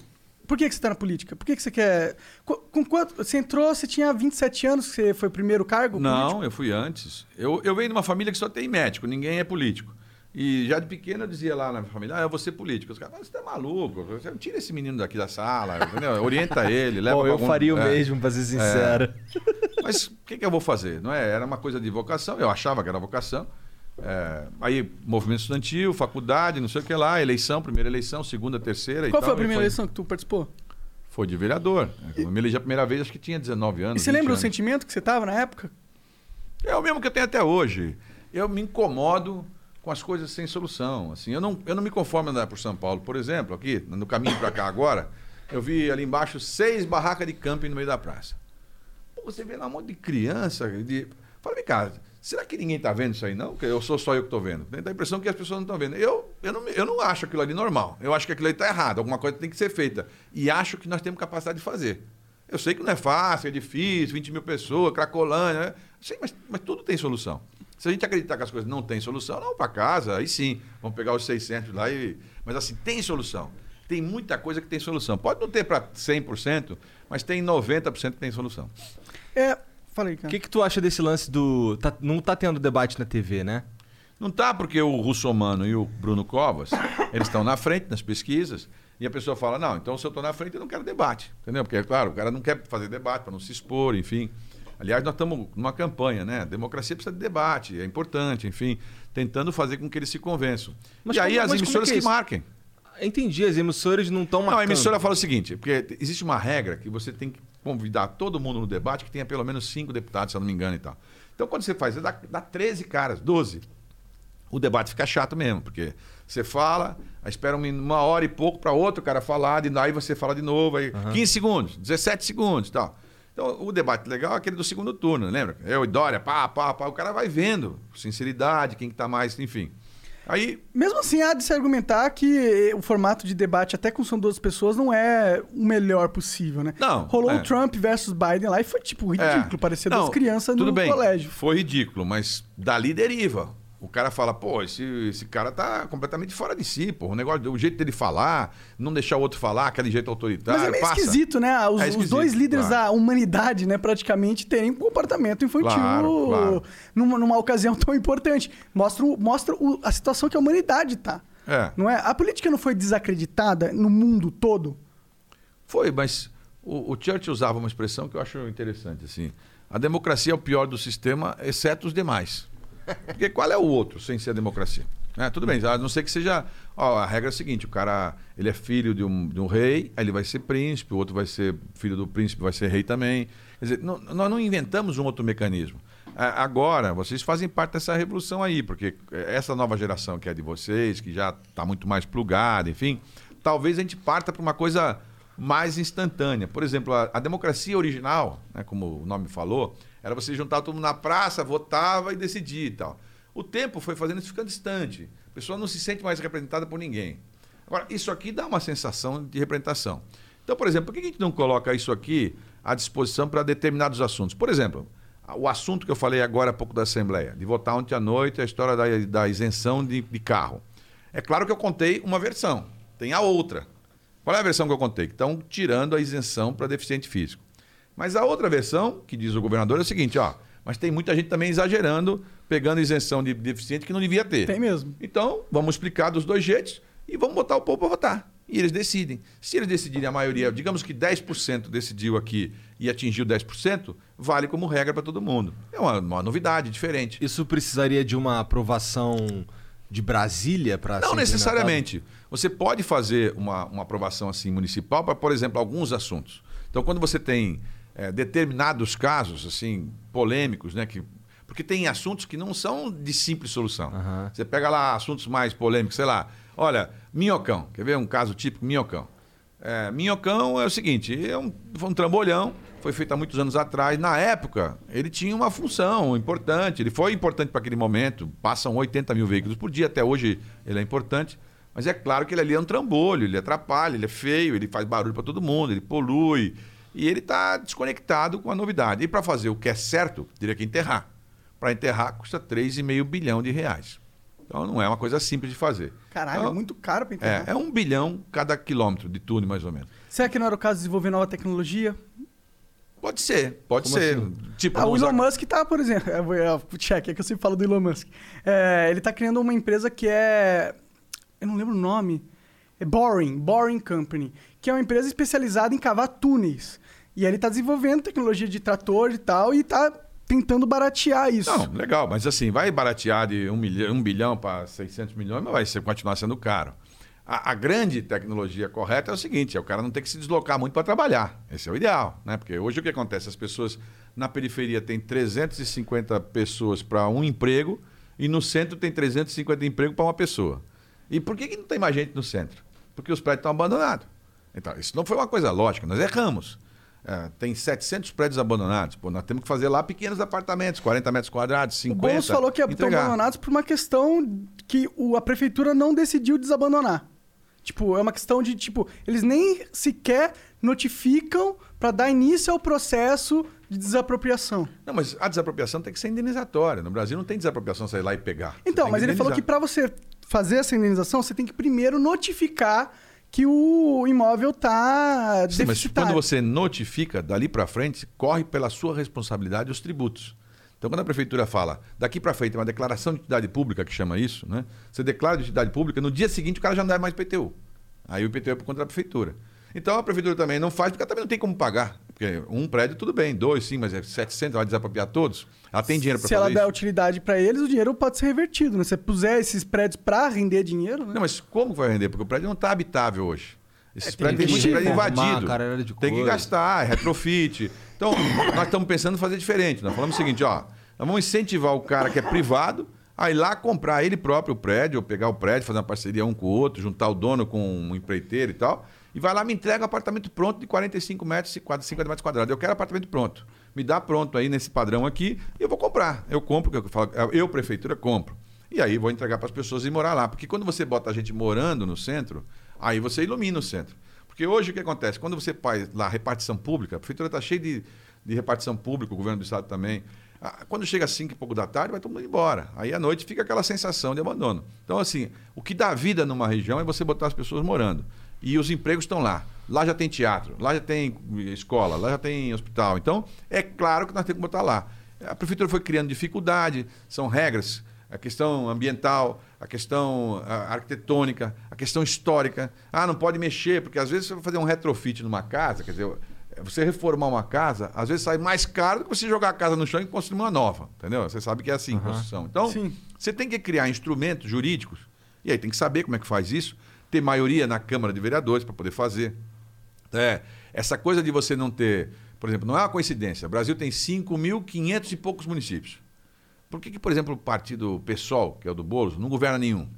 Por que, que você tá na política? Por que, que você quer. Co- Com quanto. Você entrou, você tinha 27 anos, você foi o primeiro cargo? Não, político? eu fui antes. Eu, eu venho de uma família que só tem médico, ninguém é político. E já de pequeno eu dizia lá na minha família, ah, eu vou ser político. Os caras, "Mas você tá maluco, você tira esse menino daqui da sala, entendeu? orienta ele, leva Bom, pra eu algum- faria o é. mesmo, pra ser sincero. Mas o que, que eu vou fazer? Não é? Era uma coisa de vocação, eu achava que era vocação. É, aí, movimento estudantil, faculdade, não sei o que lá, eleição, primeira eleição, segunda, terceira. e Qual tal, foi a primeira eleição que tu participou? Foi de vereador. Eu me elegi a primeira vez, acho que tinha 19 anos. E você 20 lembra o anos. sentimento que você tava na época? É o mesmo que eu tenho até hoje. Eu me incomodo com as coisas sem solução. Assim, eu não, eu não me conformo andar por São Paulo. Por exemplo, aqui, no caminho para cá agora, eu vi ali embaixo seis barracas de camping no meio da praça. Pô, você vê lá um monte de criança. De... Fala, vem cá, será que ninguém está vendo isso aí, não? Que eu sou só eu que estou vendo. Dá a impressão que as pessoas não estão vendo. Eu, eu, não, me- eu não acho aquilo ali normal. Eu acho que aquilo ali está errado. Alguma coisa tem que ser feita. E acho que nós temos capacidade de fazer. Eu sei que não é fácil, é difícil, 20 mil pessoas, Cracolândia, né? Sei, mas, mas tudo tem solução. Se a gente acreditar que as coisas não têm solução, não, para casa, aí sim, vamos pegar os 600 lá e... Mas assim, tem solução. Tem muita coisa que tem solução. Pode não ter para 100%, mas tem 90% que tem solução. É. Falei, O cara. que, que tu acha desse lance do. tá- não tá tendo debate na TV, né? Não tá porque o Russomano e o Bruno Covas, eles estão na frente nas pesquisas, e a pessoa fala, não, então se eu estou na frente eu não quero debate. Entendeu? Porque, claro, o cara não quer fazer debate para não se expor, enfim. Aliás, nós estamos numa campanha, né? A democracia precisa de debate, é importante, enfim, tentando fazer com que eles se convençam. Mas e aí como- as como é emissoras que é que, isso? marquem. Entendi, as emissoras não estão Não, a emissora fala o seguinte, porque existe uma regra que você tem que convidar todo mundo no debate que tenha pelo menos cinco deputados, se eu não me engano e tal. Então, quando você faz, você dá, dá 13 caras, 12. O debate fica chato mesmo, porque você fala, aí espera uma, hora e pouco para outro cara falar, de, aí você fala de novo, aí 15 segundos, 17 segundos e tal. Então, o debate legal é aquele do segundo turno, lembra? Eu e Dória, pá, pá, pá, o cara vai vendo sinceridade, quem que tá mais, enfim. Aí, Mesmo assim, há de se argumentar que o formato de debate, até com são duas pessoas, não é o melhor possível, né? Não, Rolou é. o Trump versus Biden lá e foi, tipo, ridículo. É. Parecia Não, duas crianças no bem, colégio. Foi ridículo, mas dali deriva. O cara fala, pô, esse, esse cara tá completamente fora de si, pô. O negócio, o jeito dele falar, não deixar o outro falar, aquele jeito autoritário. Mas é meio passa. esquisito, né? Os, É os esquisito, dois líderes claro. da humanidade, né, praticamente, terem um comportamento infantil Claro, claro. Numa, numa ocasião tão importante. Mostra, mostra o- a situação que a humanidade tá. É. Não é? A política não foi desacreditada no mundo todo? Foi, mas o, o Churchill usava uma expressão que eu acho interessante, assim. A democracia é o pior do sistema, exceto os demais. Porque qual é o outro sem ser a democracia? né? Tudo bem, a não ser que seja. Ó, a regra é a seguinte: o cara ele é filho de um, de um rei, aí ele vai ser príncipe, o outro vai ser filho do príncipe, vai ser rei também. Quer dizer, não- nós não inventamos um outro mecanismo. Agora, vocês fazem parte dessa revolução aí, porque essa nova geração que é de vocês, que já está muito mais plugada, enfim, talvez a gente parta para uma coisa mais instantânea. Por exemplo, a, a democracia original, né, como o nome falou, era você juntar todo mundo na praça, votava e decidia e tal. O tempo foi fazendo isso ficando distante. A pessoa não se sente mais representada por ninguém. Agora, isso aqui dá uma sensação de representação. Então, por exemplo, por que a gente não coloca isso aqui à disposição para determinados assuntos? Por exemplo, o assunto que eu falei agora há pouco da Assembleia, de votar ontem à noite, a história da, da isenção de, de carro. É claro que eu contei uma versão, tem a outra. Qual é a versão que eu contei? Que estão tirando a isenção para deficiente físico. Mas a outra versão, que diz o governador, é o seguinte, ó, mas tem muita gente também exagerando, pegando isenção de deficiente que não devia ter. Tem mesmo. Então, vamos explicar dos dois jeitos e vamos botar o povo para votar. E eles decidem. Se eles decidirem a maioria, digamos que 10% decidiu aqui e atingiu 10%, vale como regra para todo mundo. É uma, uma novidade, diferente. Isso precisaria de uma aprovação de Brasília para Não necessariamente. Você pode fazer uma, uma aprovação assim municipal para, por exemplo, alguns assuntos. Então, quando você tem eh, determinados casos assim polêmicos, né, que porque tem assuntos que não são de simples solução. Aham. Você pega lá assuntos mais polêmicos, sei lá, olha, minhocão. Quer ver um caso típico minhocão? É, minhocão é o seguinte, é um, foi um trambolhão, foi feito há muitos anos atrás. Na época, ele tinha uma função importante, ele foi importante para aquele momento. Passam 80 mil veículos por dia, até hoje ele é importante. Mas é claro que ele ali é um trambolho, ele atrapalha, ele é feio, ele faz barulho para todo mundo, ele polui. E ele está desconectado com a novidade. E para fazer o que é certo, teria que enterrar. Para enterrar custa 3,5 bilhão de reais. Então não é uma coisa simples de fazer. Caralho, Então, é muito caro pra enterrar. é, é um bilhão cada quilômetro de túnel, mais ou menos. Será que não era o caso de desenvolver nova tecnologia? Pode ser, pode Como ser. assim? Tipo, Ah, o Elon usar- Musk tá, por exemplo. É, é, o check, é que eu sempre falo do Elon Musk. É, ele tá criando uma empresa que é. Eu não lembro o nome. É Boring, Boring Company, que é uma empresa especializada em cavar túneis. E aí ele tá desenvolvendo tecnologia de trator e tal, e tá tentando baratear isso. Não, legal, mas assim, vai baratear de um, milhão, um bilhão para 600 milhões, mas vai ser, continuar sendo caro. A, a grande tecnologia correta é o seguinte: é o cara não ter que se deslocar muito para trabalhar. Esse é o ideal, né? Porque hoje o que acontece? As pessoas na periferia têm 350 pessoas para um emprego e no centro tem 350 empregos para uma pessoa. E por que, que não tem mais gente no centro? Porque os prédios estão abandonados. Então, isso não foi uma coisa lógica, nós erramos. É, tem 700 prédios abandonados. Pô, nós temos que fazer lá pequenos apartamentos, 40 metros quadrados, o 50. Boulos falou que estão abandonados por uma questão que o- a prefeitura não decidiu desabandonar. Tipo, é uma questão de, tipo, eles nem sequer notificam para dar início ao processo de desapropriação. Não, mas a desapropriação tem que ser indenizatória. No Brasil não tem desapropriação sair lá e pegar. Então, mas ele falou que para você fazer essa indenização, você tem que primeiro notificar que o imóvel tá Sim, mas quando você notifica, dali para frente, corre pela sua responsabilidade os tributos. Então, quando a prefeitura fala, daqui para frente, é uma declaração de utilidade pública, que chama isso, né? Você declara de utilidade pública, no dia seguinte o cara já não dá mais IPTU. Aí o IPTU é por conta da prefeitura. Então, a prefeitura também não faz, porque ela também não tem como pagar. Porque um prédio, tudo bem, dois sim, mas é 700, ela vai desapropriar todos. Ela tem dinheiro para Se fazer ela isso? der utilidade para eles, o dinheiro pode ser revertido, né? Se você puser esses prédios para render dinheiro, né? Não, mas como vai render? Porque o prédio não está habitável hoje. Esses É, tem prédios que têm muito prédio invadido. de tem que gastar, é retrofit. Então, nós estamos pensando em fazer diferente. Nós falamos o seguinte, ó, nós vamos incentivar o cara que é privado a ir lá comprar ele próprio o prédio, ou pegar o prédio, fazer uma parceria um com o outro, juntar o dono com um empreiteiro e tal, e vai lá me entrega um apartamento pronto de 45 metros e 50 metros quadrados. Eu quero apartamento pronto. Me dá pronto aí nesse padrão aqui e eu vou comprar. Eu compro, eu falo, eu prefeitura compro. E aí vou entregar para as pessoas e morar lá. Porque quando você bota a gente morando no centro, aí você ilumina o centro. Porque hoje o que acontece? Quando você faz lá repartição pública, a prefeitura está cheia de, de repartição pública, o governo do estado também. Ah, Quando chega às 5 e pouco da tarde, vai todo mundo embora. Aí à noite fica aquela sensação de abandono. Então, assim, o que dá vida numa região é você botar as pessoas morando. E os empregos estão lá. Lá já tem teatro, lá já tem escola, lá já tem hospital. Então, é claro que nós temos que botar lá. A prefeitura foi criando dificuldade, são regras, a questão ambiental, a questão ah, arquitetônica, a questão histórica. Ah, não pode mexer, porque às vezes você vai fazer um retrofit numa casa, quer dizer, Você reformar uma casa, às vezes sai mais caro do que você jogar a casa no chão e construir uma nova. Entendeu? Você sabe que é assim, construção. Então, Sim. você tem que criar instrumentos jurídicos, e aí tem que saber como é que faz isso, ter maioria na Câmara de Vereadores para poder fazer. É, essa coisa de você não ter, por exemplo, não é uma coincidência. O Brasil tem 5.500 e poucos municípios. Por que, que, por exemplo, o partido PSOL, que é o do Boulos, não governa nenhum?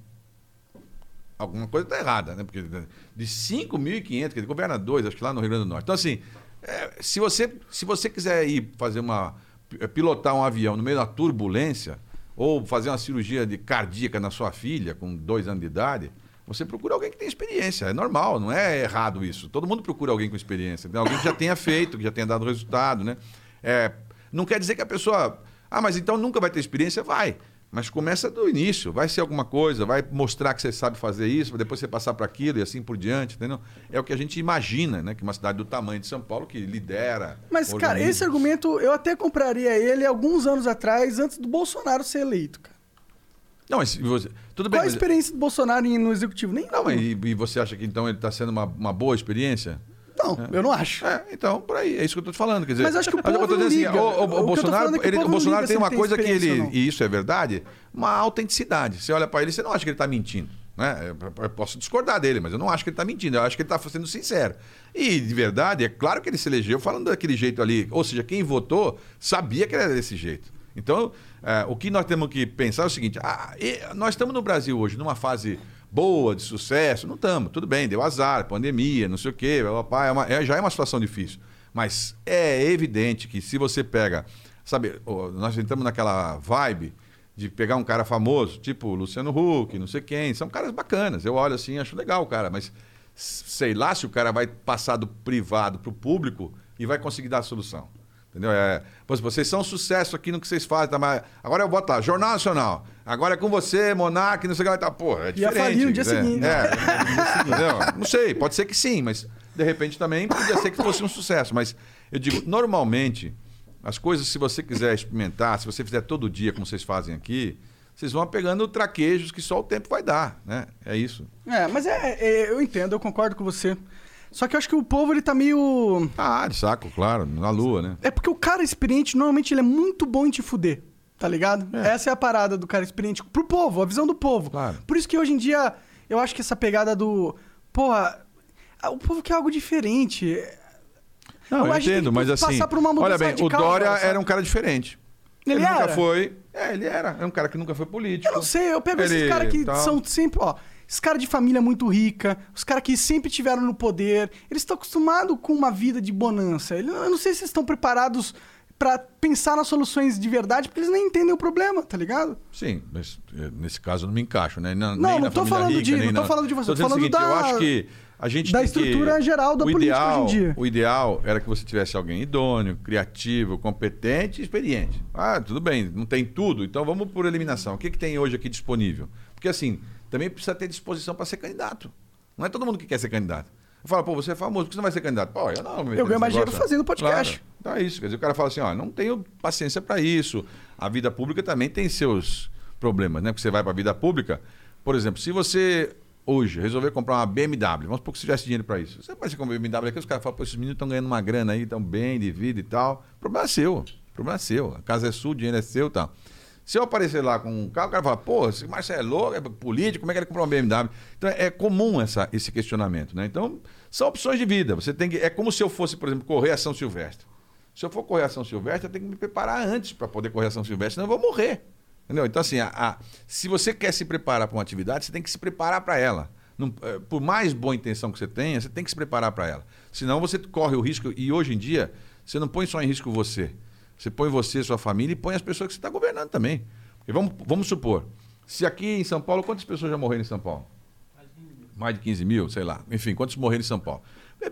Alguma coisa está errada, né? Porque de 5.500, que ele governa dois, acho que lá no Rio Grande do Norte. Então, assim, é, se, você, se você quiser ir fazer uma. é, pilotar um avião no meio da turbulência, ou fazer uma cirurgia de cardíaca na sua filha com dois anos de idade, você procura alguém que tem experiência. É normal, não é errado isso. Todo mundo procura alguém com experiência. Alguém que já tenha feito, que já tenha dado resultado, né? É, não quer dizer que a pessoa. Ah, mas então nunca vai ter experiência? Vai. Mas começa do início, vai ser alguma coisa, vai mostrar que você sabe fazer isso, depois você passar para aquilo e assim por diante, entendeu? É o que a gente imagina, né? Que uma cidade do tamanho de São Paulo que lidera. Mas, cara, esse argumento eu até compraria ele alguns anos atrás, antes do Bolsonaro ser eleito, cara. Não, mas você... tudo bem. Qual a mas- experiência do Bolsonaro no executivo? Nem Não, mas e, e você acha que então ele está sendo uma, uma boa experiência? Não, eu não acho. É, então, por aí, é isso que eu tô te falando. Quer dizer, Mas acho que o eu povo tô não dizendo liga. o, o- O o Bolsonaro, é ele- o Bolsonaro tem uma coisa que ele, e isso é verdade, uma autenticidade. Você olha para ele, você não acha que ele está mentindo. Né? Eu posso discordar dele, mas eu não acho que ele está mentindo. Eu acho que ele está sendo sincero. E, de verdade, é claro que ele se elegeu falando daquele jeito ali. Ou seja, quem votou sabia que ele era desse jeito. Então, é, o que nós temos que pensar é o seguinte: ah, nós estamos no Brasil hoje numa fase boa, de sucesso. Não estamos, tudo bem, deu azar, pandemia, não sei o quê, papai, é uma- é- já é uma situação difícil. Mas é evidente que se você pega, sabe, nós entramos naquela vibe de pegar um cara famoso, tipo Luciano Huck, não sei quem, são caras bacanas. Eu olho assim, acho legal o cara, mas sei lá se o cara vai passar do privado para o público e vai conseguir dar a solução. Entendeu? É, pois vocês são um sucesso aqui no que vocês fazem. Tá? Mas agora eu boto lá, Jornal Nacional. Agora é com você, Monark, não sei o que lá. Tá, pô, é diferente. falir no dia né? seguinte. É, entendeu? Não sei, pode ser que sim, mas de repente também podia ser que fosse um sucesso. Mas eu digo, normalmente, as coisas, se você quiser experimentar, se você fizer todo dia, como vocês fazem aqui, vocês vão pegando traquejos que só o tempo vai dar, né? É isso. É, mas é, é, eu entendo, eu concordo com você. Só que eu acho que o povo, ele tá meio... Ah, de saco, claro, na lua, né? É porque o cara experiente, normalmente, ele é muito bom em te fuder. Tá ligado? Essa é a parada do cara experiente. Pro povo, a visão do povo. Claro. Por isso que hoje em dia, eu acho que essa pegada do... Porra, o povo quer algo diferente. Não, eu entendo, que mas assim. Olha bem, o Dória cara, era um cara diferente. Ele nunca era? foi. É, ele era. É um cara que nunca foi político. Eu não sei, eu pego esses Ele caras que tal. são sempre, ó, esses caras de família muito rica, os caras que sempre tiveram no poder, eles estão acostumados com uma vida de bonança. Eu não sei se eles estão preparados pra pensar nas soluções de verdade, porque eles nem entendem o problema, tá ligado? Sim, mas eh, nesse caso eu não me encaixo, né? Na- Não, nem não tô falando rica, de- não tô na- falando de você, Tô falando seguinte, eu da- acho que a gente da tem que- estrutura geral da o política ideal, hoje em dia. O ideal era que você tivesse alguém idôneo, criativo, competente e experiente. Ah, tudo bem, não tem tudo, então vamos por eliminação. O que, que tem hoje aqui disponível? Porque assim, também precisa ter disposição para ser candidato. Não é todo mundo que quer ser candidato. Eu falo, pô, você é famoso, por que você não vai ser candidato? Pô, eu não. Eu ganho mais dinheiro fazendo podcast. Claro. Então é isso. Quer dizer, o cara fala assim, ó, não tenho paciência para isso. A vida pública também tem seus problemas, né? Porque você vai para a vida pública, por exemplo, se você hoje resolver comprar uma BMW, vamos supor que você tivesse dinheiro para isso. Você vai comprar uma BMW aqui, os caras falam, pô, esses meninos estão ganhando uma grana aí, estão bem de vida e tal. O problema é seu. O problema é seu. A casa é sua, o dinheiro é seu e tal. Se eu aparecer lá com um carro, o cara fala, pô, esse Marcelo é louco, é político, como é que ele comprou uma BMW? Então é comum essa, esse questionamento, né? Então, são opções de vida. Você tem que. É como se eu fosse, por exemplo, correr a São Silvestre. Se eu for correr a São Silvestre, eu tenho que me preparar antes para poder correr a São Silvestre, senão eu vou morrer. Entendeu? Então, assim, a- a- se você quer se preparar para uma atividade, você tem que se preparar para ela. Não- eh, por mais boa intenção que você tenha, você tem que se preparar para ela. Senão você corre o risco, e hoje em dia, você não põe só em risco você. Você põe você, sua família e põe as pessoas que você está governando também. E vamos, vamos supor, se aqui em São Paulo, quantas pessoas já morreram em São Paulo? Mais de 15 mil, sei lá. Enfim, quantos morreram em São Paulo?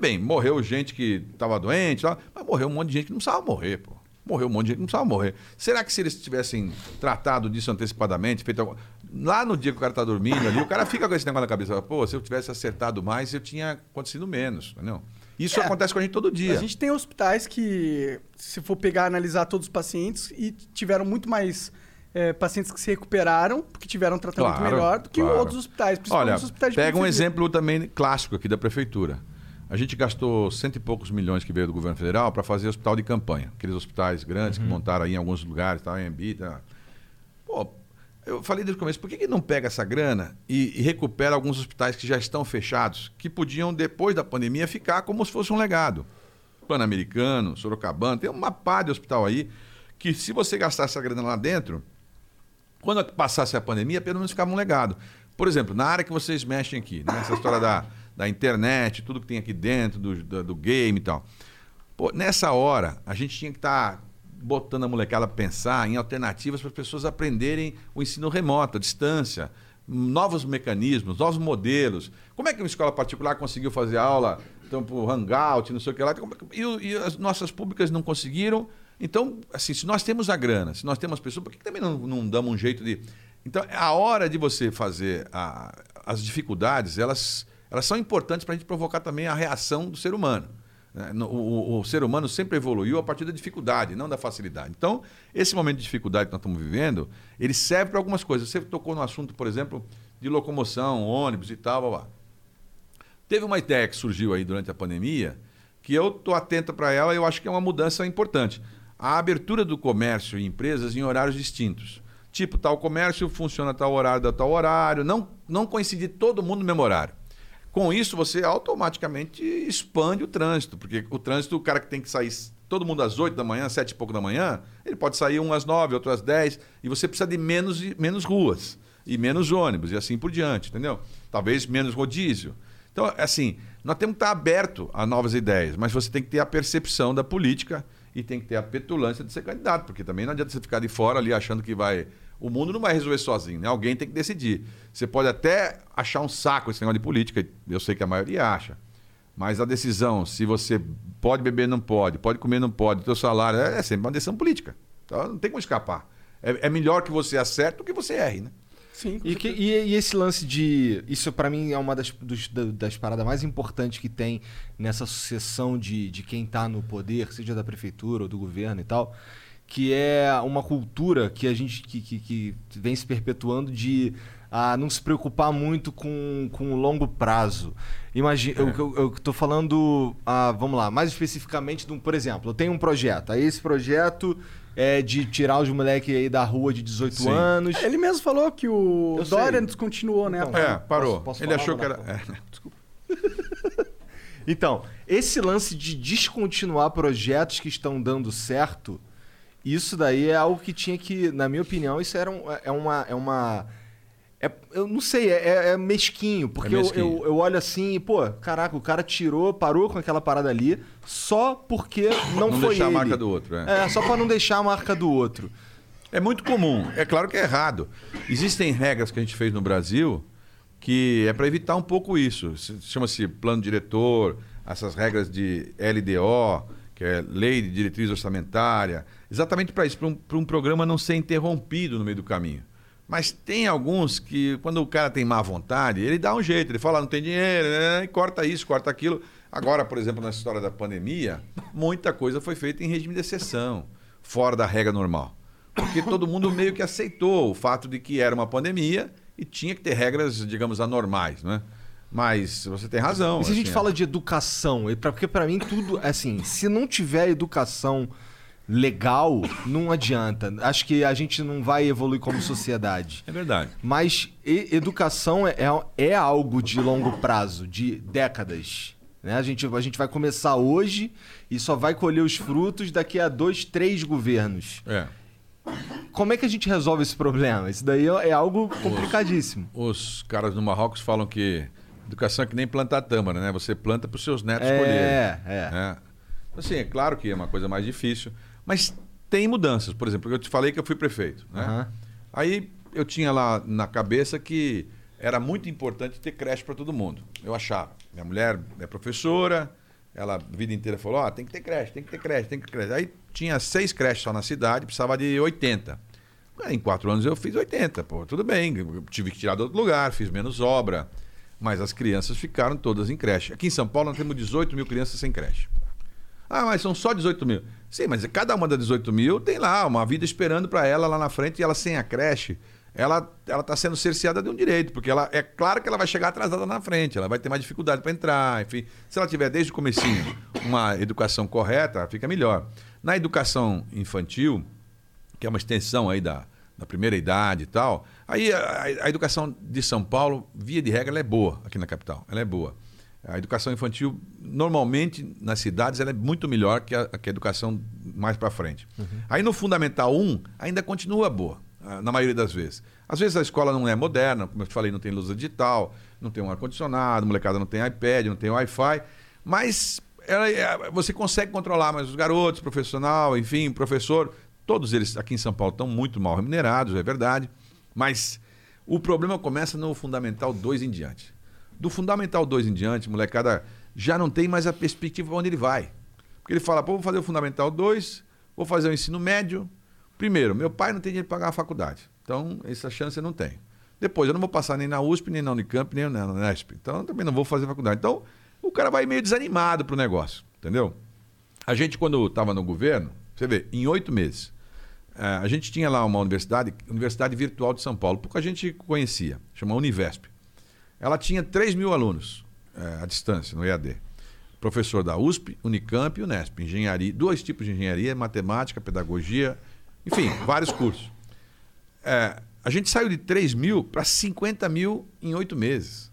Bem, morreu gente que estava doente, mas morreu um monte de gente que não precisava morrer, pô. Morreu um monte de gente que não precisava morrer. Será que se eles tivessem tratado disso antecipadamente, feito alguma- Lá no dia que o cara tá dormindo ali, o cara fica com esse negócio na cabeça. Pô, se eu tivesse acertado mais, eu tinha acontecido menos, entendeu? Isso É. acontece com a gente todo dia. A gente tem hospitais que, se for pegar analisar todos os pacientes, e tiveram muito mais é, pacientes que se recuperaram, porque tiveram um tratamento Claro, melhor do que claro. outros hospitais, principalmente Olha, os hospitais de pega um exemplo também clássico aqui da prefeitura. A gente gastou cento e poucos milhões que veio do governo federal para fazer hospital de campanha. Aqueles hospitais grandes que montaram aí em alguns lugares, tá? em Embi, tá? Eu falei desde o começo, por que, que não pega essa grana e, e recupera alguns hospitais que já estão fechados, que podiam, depois da pandemia, ficar como se fosse um legado? Pan-Americano, Sorocabana, tem uma pá de hospital aí que se você gastasse essa grana lá dentro, quando passasse a pandemia, pelo menos ficava um legado. Por exemplo, na área que vocês mexem aqui, nessa história da, da internet, tudo que tem aqui dentro, do, do, do game e tal. Pô, nessa hora, a gente tinha que estar tá botando a molecada a pensar em alternativas para as pessoas aprenderem o ensino remoto, a distância, novos mecanismos, novos modelos. Como é que uma escola particular conseguiu fazer aula então, por Hangout, não sei o que lá, e, e as nossas públicas não conseguiram? Então, assim, se nós temos a grana, se nós temos pessoas, por que também não, não damos um jeito de. Então, a hora de você fazer a, as dificuldades, elas, elas são importantes para a gente provocar também a reação do ser humano. Né? O, o, o, ser humano sempre evoluiu a partir da dificuldade, não da facilidade. Então, esse momento de dificuldade que nós estamos vivendo, ele serve para algumas coisas. Você tocou no assunto, por exemplo, de locomoção, ônibus e tal, blá, blá. Teve uma ideia que surgiu aí durante a pandemia, que eu estou atento para ela e eu acho que é uma mudança importante a abertura do comércio e empresas em horários distintos. Tipo, tal comércio funciona tal horário, da tal horário, não, não coincidir todo mundo no mesmo horário. Com isso, você automaticamente expande o trânsito, porque o trânsito, o cara que tem que sair todo mundo às 8 da manhã, 7 e pouco da manhã, ele pode sair um às 9, outro às 10, e você precisa de menos, menos ruas, e menos ônibus, e assim por diante, entendeu? Talvez menos rodízio. Então, assim, nós temos que estar aberto a novas ideias, mas você tem que ter a percepção da política e tem que ter a petulância de ser candidato, porque também não adianta você ficar de fora ali achando que vai. O mundo não vai resolver sozinho, né? Alguém tem que decidir. Você pode até achar um saco esse negócio de política, eu sei que a maioria acha. Mas a decisão, se você pode beber, não pode, pode comer, não pode, o teu salário, é, é sempre uma decisão política. Então não tem como escapar. É, é melhor que você acerte do que você erre, né? Sim. E, que, e, e, esse lance de. Isso para mim é uma das, dos, das paradas mais importantes que tem nessa sucessão de, de quem tá no poder, seja da prefeitura ou do governo e tal. Que é uma cultura que a gente que, que, que vem se perpetuando de a não se preocupar muito com, com o longo prazo. Imagina, é. eu, eu, eu tô falando, ah, vamos lá, mais especificamente de um, por exemplo, eu tenho um projeto. Aí esse projeto é, de tirar os moleques aí da rua de 18 Sim. anos. Ele mesmo falou que o Dorian descontinuou, né? Então, é, parou. Posso, posso Ele achou que era. É, desculpa. então, esse lance de descontinuar projetos que estão dando certo, isso daí é algo que tinha que, na minha opinião, isso era um, é uma. É uma é, eu não sei, é, é mesquinho, porque é mesquinho. Eu, eu, eu, olho assim e, pô, caraca, o cara tirou, parou com aquela parada ali, só porque não, não foi deixar ele. a marca do outro, é. É, só para não deixar a marca do outro. É muito comum. É claro que é errado. Existem regras que a gente fez no Brasil que é para evitar um pouco isso. Chama-se plano diretor, essas regras de LDO, que é Lei de Diretriz Orçamentária, exatamente para isso, para um, um programa não ser interrompido no meio do caminho. Mas tem alguns que, quando o cara tem má vontade, ele dá um jeito, ele fala, não tem dinheiro, né? e corta isso, corta aquilo. Agora, por exemplo, na história da pandemia, muita coisa foi feita em regime de exceção, fora da regra normal. Porque todo mundo meio que aceitou o fato de que era uma pandemia e tinha que ter regras, digamos, anormais, né? Mas você tem razão. E se assim, a gente assim, fala é... de educação, porque para mim tudo, assim, se não tiver educação legal, não adianta. Acho que a gente não vai evoluir como sociedade. É verdade. Mas educação é, é, é algo de longo prazo, de décadas. Né? A, gente, a gente vai começar hoje e só vai colher os frutos daqui a dois, três governos. É. Como é que a gente resolve esse problema? Isso daí é algo complicadíssimo. Os, os caras no Marrocos falam que educação é que nem plantar tâmara, né? Você planta para os seus netos é, colherem. É, é. Assim, é claro que é uma coisa mais difícil. Mas tem mudanças. Por exemplo, eu te falei que eu fui prefeito. Né? Uhum. Aí eu tinha lá na cabeça que era muito importante ter creche para todo mundo. Eu achava. Minha mulher é professora, ela a vida inteira falou: oh, tem que ter creche, tem que ter creche, tem que ter creche. Aí tinha seis creches só na cidade, precisava de 80. Em quatro anos eu fiz 80. Pô, tudo bem, tive que tirar de outro lugar, fiz menos obra. Mas as crianças ficaram todas em creche. Aqui em São Paulo nós temos 18 mil crianças sem creche. Ah, mas são só 18 mil. Sim, mas cada uma das 18 mil tem lá uma vida esperando para ela lá na frente e ela sem a creche. ela ela está sendo cerceada de um direito, porque ela é claro que ela vai chegar atrasada na frente, ela vai ter mais dificuldade para entrar, enfim. Se ela tiver desde o comecinho uma educação correta, fica melhor. Na educação infantil, que é uma extensão aí da, da primeira idade e tal, aí a, a educação de São Paulo, via de regra, é boa aqui na capital, ela é boa. A educação infantil, normalmente, nas cidades, ela é muito melhor que a, que a educação mais para frente. Aí no Fundamental 1, ainda continua boa, na maioria das vezes. Às vezes a escola não é moderna, como eu te falei, não tem luz digital, não tem um ar-condicionado, a molecada não tem iPad, não tem Wi-Fi, mas ela, é- você consegue controlar mais os garotos, profissional, enfim, professor. Todos eles aqui em São Paulo estão muito mal remunerados, é verdade, mas o problema começa no Fundamental 2 em diante. Do Fundamental 2 em diante, molecada já não tem mais a perspectiva para onde ele vai. Porque ele fala, pô, vou fazer o Fundamental 2, vou fazer o ensino médio. Primeiro, meu pai não tem dinheiro para pagar a faculdade. Então, essa chance eu não tenho. Depois, eu não vou passar nem na USP, nem na Unicamp, nem na Unesp. Então, também não vou fazer faculdade. Então, o cara vai meio desanimado pro negócio, entendeu? A gente, quando estava no governo, você vê, em oito meses, a gente tinha lá uma universidade, Universidade Virtual de São Paulo, pouca gente conhecia, chama Univesp. Ela tinha 3 mil alunos eh, à distância, no EAD. Professor da USP, Unicamp e Unesp. Engenharia, dois tipos de engenharia, matemática, pedagogia, enfim, vários cursos. Eh, a gente saiu de 3 mil para 50 mil em oito meses.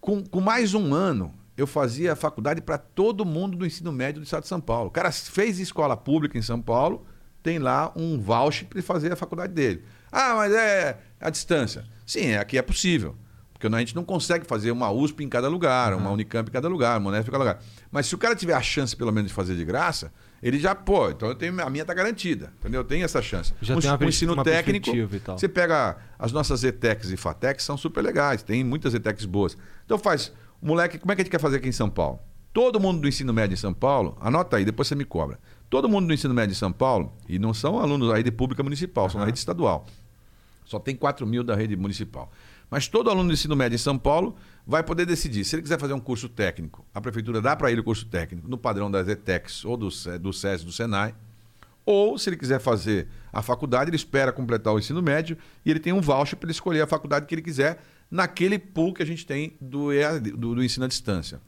Com, com mais um ano, eu fazia faculdade para todo mundo do ensino médio do estado de São Paulo. O cara fez escola pública em São Paulo, tem lá um voucher para ele fazer a faculdade dele. Ah, mas é a distância. Sim, aqui é possível. Porque a gente não consegue fazer uma USP em cada lugar, uma Unicamp em cada lugar, uma Unesp em cada lugar. Mas se o cara tiver a chance, pelo menos, de fazer de graça, ele já, pô, então eu tenho, a minha tá garantida. Entendeu? Eu tenho essa chance. Já o, tem uma o pers- ensino uma técnico, você pega as nossas ETECs e FATECs, são super legais, tem muitas ETECs boas. Então faz, moleque, como é que a gente quer fazer aqui em São Paulo? Todo mundo do ensino médio em São Paulo, anota aí, depois você me cobra. Todo mundo do ensino médio em São Paulo, e não são alunos aí de pública municipal, são da rede estadual. Só tem 4 mil da rede municipal. Mas todo aluno do ensino médio em São Paulo vai poder decidir. Se ele quiser fazer um curso técnico, a prefeitura dá para ele o curso técnico no padrão das ETECs ou do, do SES, do Senai. Ou, se ele quiser fazer a faculdade, ele espera completar o ensino médio e ele tem um voucher para ele escolher a faculdade que ele quiser naquele pool que a gente tem do, do, do ensino à distância.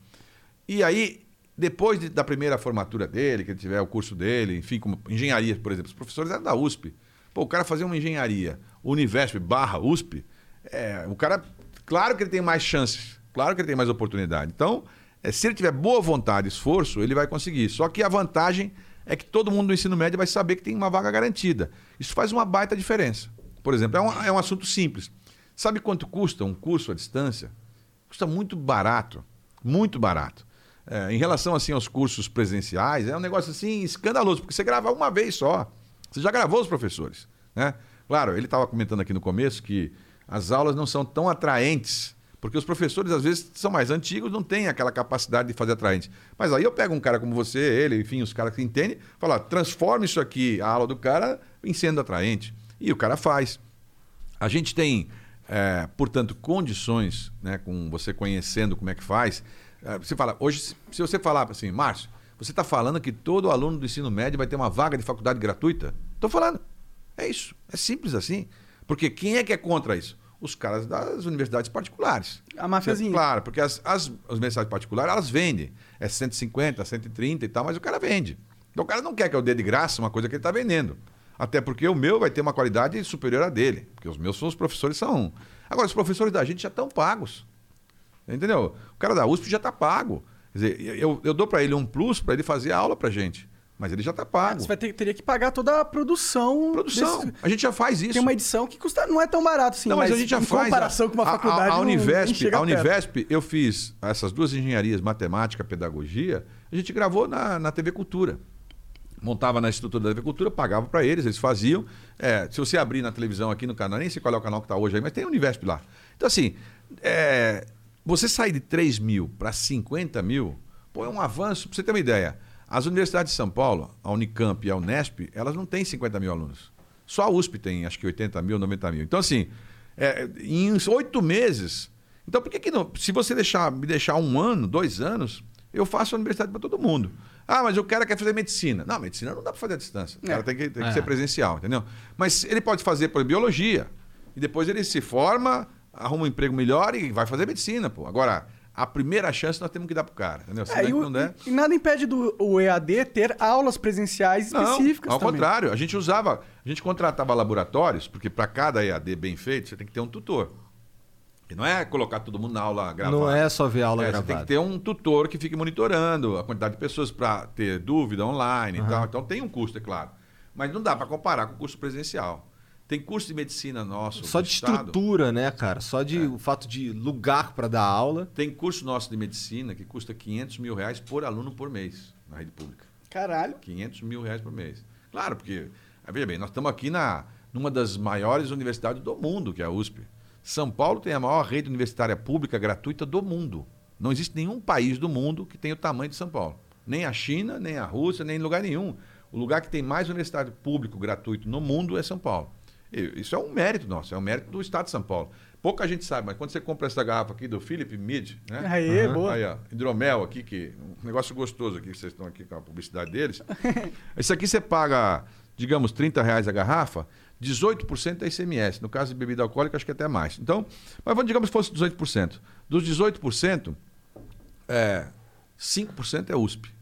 E aí, depois de- da primeira formatura dele, que ele tiver o curso dele, enfim, como engenharia, por exemplo, os professores eram da USP. Pô, o cara fazer uma engenharia, Univesp barra USP, é, o cara, claro que ele tem mais chances, claro que ele tem mais oportunidade. Então, é, se ele tiver boa vontade esforço, ele vai conseguir. Só que a vantagem é que todo mundo do ensino médio vai saber que tem uma vaga garantida. Isso faz uma baita diferença. Por exemplo, é um, é um assunto simples. Sabe quanto custa um curso à distância? Custa muito barato, muito barato. É, em relação assim aos cursos presenciais, é um negócio assim escandaloso, porque você grava uma vez só. Você já gravou os professores, né? Claro, ele estava comentando aqui no começo que as aulas não são tão atraentes, porque os professores às vezes são mais antigos, não têm aquela capacidade de fazer atraente. Mas aí eu pego um cara como você, ele, enfim, os caras que entendem, fala, transforma isso aqui, a aula do cara, em sendo atraente. E o cara faz. A gente tem, é, portanto, condições, né, com você conhecendo como é que faz. É, você fala, hoje, se- você falar assim, Márcio, você está falando que todo aluno do ensino médio vai ter uma vaga de faculdade gratuita? Estou falando. É isso. É simples assim. Porque quem é que é contra isso? Os caras das universidades particulares. A mafiazinha. Claro, porque as, as, as universidades particulares, elas vendem. É 150, 130 e tal, mas o cara vende. Então o cara não quer que eu dê de graça uma coisa que ele está vendendo. Até porque o meu vai ter uma qualidade superior à dele. Porque os meus são os professores são. Agora, os professores da gente já estão pagos. Entendeu? O cara da USP já está pago. Quer dizer, eu, eu dou para ele um plus para ele fazer a aula para gente. Mas ele já está pago. Você vai ter, teria que pagar toda a produção. Produção. desse- A gente já faz isso. Tem uma edição que custa, não é tão barato assim, Não, mas, a gente já em faz. comparação com uma a- a- faculdade. A, não- nem Univesp, chega a. Univesp, eu fiz essas duas engenharias, matemática, pedagogia, a gente gravou na, na TV Cultura. Montava na estrutura da TV Cultura, pagava para eles, eles faziam. É, se você abrir na televisão aqui no canal, nem sei qual é o canal que está hoje aí, mas tem a Univesp lá. Então, assim, é, você sair de 3 mil para 50 mil, pô, é um avanço. Para você ter uma ideia, as universidades de São Paulo, a Unicamp e a Unesp, elas não têm 50 mil alunos. Só a USP tem, acho que 80 mil, 90 mil. Então, assim, é, em oito meses. Então, por que, que não? Se você deixar, me deixar um ano, dois anos, eu faço a universidade para todo mundo. Ah, mas o cara quer fazer medicina. Não, medicina não dá para fazer à distância. O cara É. tem que, tem que É. ser presencial, entendeu? Mas ele pode fazer, por biologia. E depois ele se forma, arruma um emprego melhor e vai fazer medicina, pô. Agora, a primeira chance nós temos que dar pro cara, entendeu? Se É, e, o- não der... e nada impede do o EAD ter aulas presenciais específicas Não, ao também. contrário, a gente usava, a gente contratava laboratórios, porque para cada EAD bem feito, você tem que ter um tutor. E não é colocar todo mundo na aula gravada. Não é só ver aula É, você gravada. tem que ter um tutor que fique monitorando a quantidade de pessoas para ter dúvida online e tal. Então tem um custo, é claro. Mas não dá para comparar com o curso presencial. Tem curso de medicina nosso. Só de Estado. estrutura, né, cara? Só de o fato de lugar pra dar aula. Tem curso nosso de medicina que custa 500 mil reais por aluno por mês na rede pública. Caralho. 500 mil reais por mês. Claro, porque, veja bem, nós estamos aqui na, numa das maiores universidades do mundo, que é a USP. São Paulo tem a maior rede universitária pública gratuita do mundo. Não existe nenhum país do mundo que tenha o tamanho de São Paulo. Nem a China, nem a Rússia, nem lugar nenhum. O lugar que tem mais universidade público gratuito no mundo é São Paulo. Isso é um mérito nosso, é um mérito do Estado de São Paulo. Pouca gente sabe, mas quando você compra essa garrafa aqui do Philip Mid, né? Aê, boa. Aí, ó, hidromel aqui, que um negócio gostoso aqui, que vocês estão aqui com a publicidade deles. Esse aqui você paga, digamos, 30 reais a garrafa, 18% é ICMS. No caso de bebida alcoólica, acho que até mais. Então, mas vamos, digamos que fosse 18%. Dos 18%, é, 5% é USP,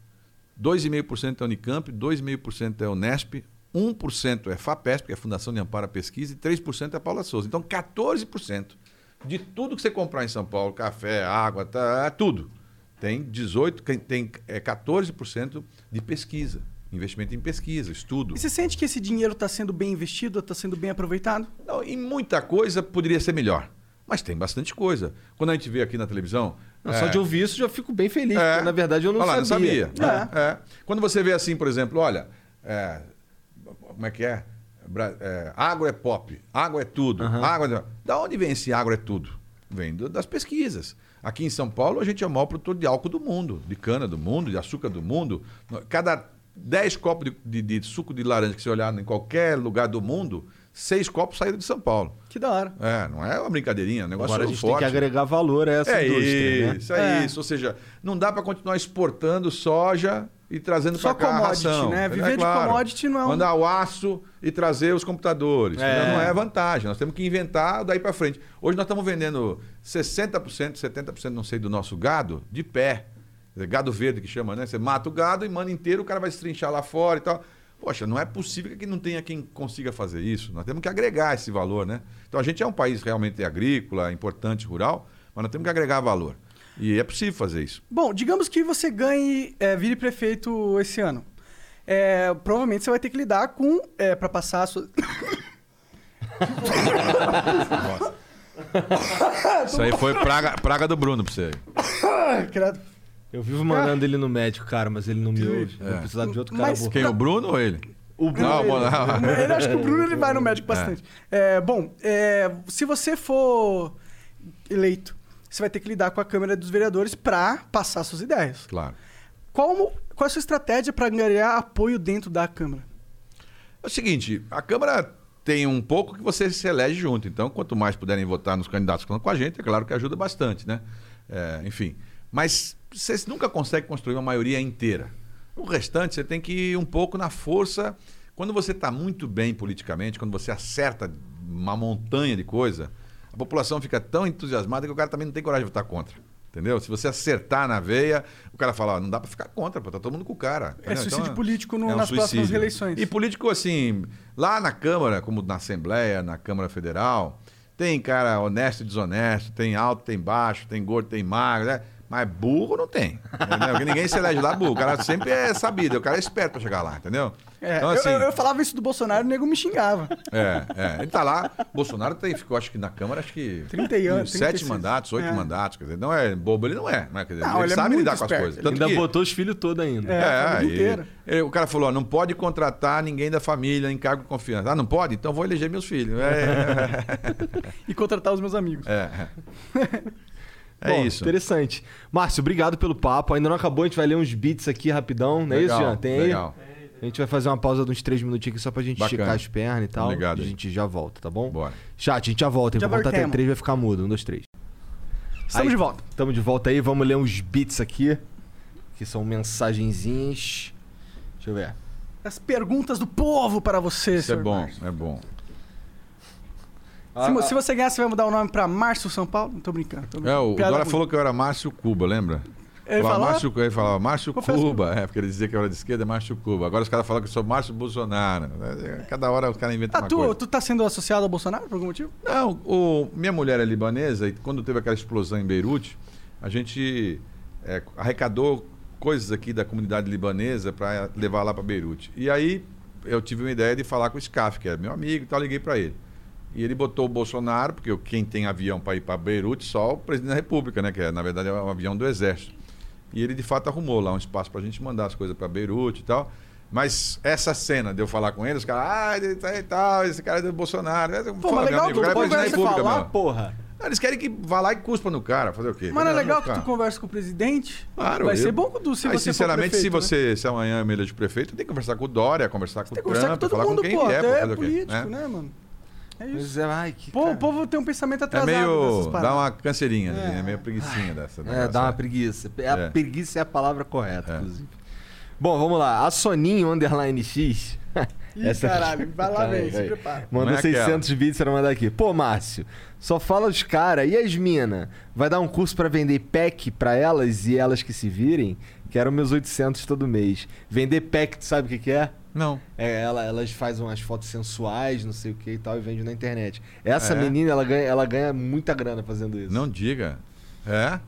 2,5% é Unicamp, 2,5% é Unesp, 1% é FAPESP, que é a Fundação de Amparo à Pesquisa, e 3% é Paula Souza. Então, 14% de tudo que você comprar em São Paulo, café, água, tá, tudo, tem 18, tem- é, 14% de pesquisa, investimento em pesquisa, estudo. E você sente que esse dinheiro está sendo bem investido, está sendo bem aproveitado? Não, em muita coisa poderia ser melhor, mas tem bastante coisa. Quando a gente vê aqui na televisão... Não, é, Só de ouvir isso já fico bem feliz, É. porque na verdade eu não Olha lá, sabia. Não sabia. É, é. Quando você vê assim, por exemplo, olha, é, como é que é? É, Agro é pop, água é tudo. Água é... Da onde vem esse agro é tudo? Vem do- das pesquisas. Aqui em São Paulo, a gente é o maior produtor de álcool do mundo, de cana do mundo, de açúcar do mundo. Cada 10 copos de, de- de suco de laranja que você olhar em qualquer lugar do mundo, seis copos saíram de São Paulo. Que da hora. É, não é uma brincadeirinha, é um negócio Agora a gente forte. tem que agregar valor a essa É indústria, né? isso, é, É. isso. Ou seja, não dá para continuar exportando soja e trazendo Só para cá a commodity, ração. né? É Viver de claro. commodity não é um- Mandar o aço e trazer os computadores. É. entendeu? Não é vantagem. Nós temos que inventar daí para frente. Hoje nós estamos vendendo 60%, 70%, não sei, do nosso gado de pé. Dizer, Gado verde que chama, né? Você mata o gado e manda inteiro, o cara vai estrinchar lá fora e tal. Poxa, não é possível que não tenha quem consiga fazer isso. Nós temos que agregar esse valor, né? Então a gente é um país realmente agrícola, importante, rural, mas nós temos que agregar valor. E é possível fazer isso. Bom, digamos que você ganhe, é, vire prefeito esse ano. É, provavelmente você vai ter que lidar com, é, para passar a sua... Isso aí foi praga, praga do Bruno pra você. Credo. Eu vivo mandando ele no médico, cara, mas ele não me ouve. É. Vou precisar de outro cara Mas-. Quem, o Bruno ou ele? O Bruno. Não, ele, bom, não. ele acho que o Bruno ele vai no médico bastante. É, bom, é, se você for eleito, você vai ter que lidar com a Câmara dos Vereadores para passar suas ideias. Claro. Qual, qual é a sua estratégia para ganhar apoio dentro da Câmara? É o seguinte, a Câmara tem um pouco que você se elege junto. Então, quanto mais puderem votar nos candidatos que estão com a gente, é claro que ajuda bastante, né? É, enfim. Mas você nunca consegue construir uma maioria inteira. O restante, você tem que ir um pouco na força. Quando você está muito bem politicamente, quando você acerta uma montanha de coisa, a população fica tão entusiasmada que o cara também não tem coragem de votar contra. Entendeu? Se você acertar na veia, o cara fala, ó, não dá para ficar contra, pô, tá todo mundo com o cara. É Entendeu? suicídio Então, político no- é um nas próximas suicídio. eleições. E político, assim, lá na Câmara, como na Assembleia, na Câmara Federal, tem cara honesto e desonesto, tem alto, tem baixo, tem gordo, tem magro, né? Mas burro não tem. Entendeu? Porque ninguém se elege lá burro. O cara sempre é sabido, o cara é esperto pra chegar lá, entendeu? É, então, eu- assim, eu, eu falava isso do Bolsonaro e o nego me xingava. é, é. Ele tá lá, Bolsonaro tem, ficou, acho que na Câmara, acho que. 30 anos, Sete 36. mandatos, oito É. mandatos. Quer dizer, não é bobo, ele não é. Né? Quer dizer, Não, ele, ele é sabe lidar com as esperto. coisas. Ele Tanto Ainda que- botou os filhos todos ainda. É, a família e- inteira. e o cara falou: ó, não pode contratar ninguém da família em cargo de confiança. Ah, não pode? Então vou eleger meus filhos. É, E contratar os meus amigos. é, é. Bom, isso. Interessante. Márcio, obrigado pelo papo. Ainda não acabou, a gente vai ler uns beats aqui rapidão. Não é Legal, isso, Jean? Tem aí? legal. A gente vai fazer uma pausa de uns três minutinhos aqui só pra gente Bacana. esticar as pernas e tal. Obrigado, E a gente já volta, tá bom? Bora. Chat, a gente já volta. Já Vou voltar até três, vai ficar mudo. Um, dois, três. Estamos Aí, de volta. Estamos de volta aí. Vamos ler uns beats aqui. Que são mensagenzinhas. Deixa eu ver. As perguntas do povo para você, Isso é bom, Márcio. é bom. Ah, se, ah. se você ganhar, você vai mudar o nome pra Márcio São Paulo? Não tô brincando. tô É, brincando. o, o Piada falou que eu era Márcio Cuba, lembra? Ele Falava? Márcio, ele falava Márcio Cuba, é, porque ele dizia que eu era de esquerda, é Márcio Cuba. Agora os caras falam que eu sou Márcio Bolsonaro. É, Cada hora os caras inventam Ah, uma tu, coisa. tu tá sendo associado ao Bolsonaro por algum motivo? Não, o, minha mulher é libanesa e quando teve aquela explosão em Beirute, a gente é, arrecadou coisas aqui da comunidade libanesa para levar lá para Beirute. E aí eu tive uma ideia de falar com o SCAF, que é meu amigo e tal, liguei para ele. E ele botou o Bolsonaro, porque quem tem avião para ir para Beirute só o presidente da República, né? Que é, na verdade é um avião do Exército. E ele de fato arrumou lá um espaço para a gente mandar as coisas para Beirute e tal. Mas essa cena de eu falar com ele, os caras, ah, ele tá e tal, esse cara é do Bolsonaro. Pô, mas legal que o cara é tu conversa com República, falar, meu. porra. Eles querem que vá lá e cuspa no cara, fazer o quê? Mas não é legal que tu conversa com o presidente? Claro, Vai eu- ser bom quando se Aí, você sinceramente, prefeito, se né? você se amanhã eu me eleger prefeito, tem que conversar com o Dória, conversar com Tem o com Trump, todo falar mundo, com quem pô. fazer o quê? político, né? né, mano? É isso. É, ai, que Pô, cara. o povo tem um pensamento É atrasado nessas meio. dá uma canseirinha, É. assim, é meio preguiçinha dessa. É, dá uma né? preguiça. A É. preguiça é a palavra correta, É. inclusive. Bom, vamos lá. A Soninho Underline X. Ih, Essa- caralho, vai lá, velho, aí, se prepara. Mandou é aquela. 600 bits pra mandar aqui. Pô, Márcio, só fala os caras. E as mina? Vai dar um curso pra vender pack pra elas e elas que se virem? Quero meus 800 todo mês. Vender pack, tu sabe o que, que é? Não. É, ela, elas fazem umas fotos sensuais, não sei o que e tal, e vendem na internet. Essa É? menina, ela ganha, ela ganha muita grana fazendo isso. Não diga. É?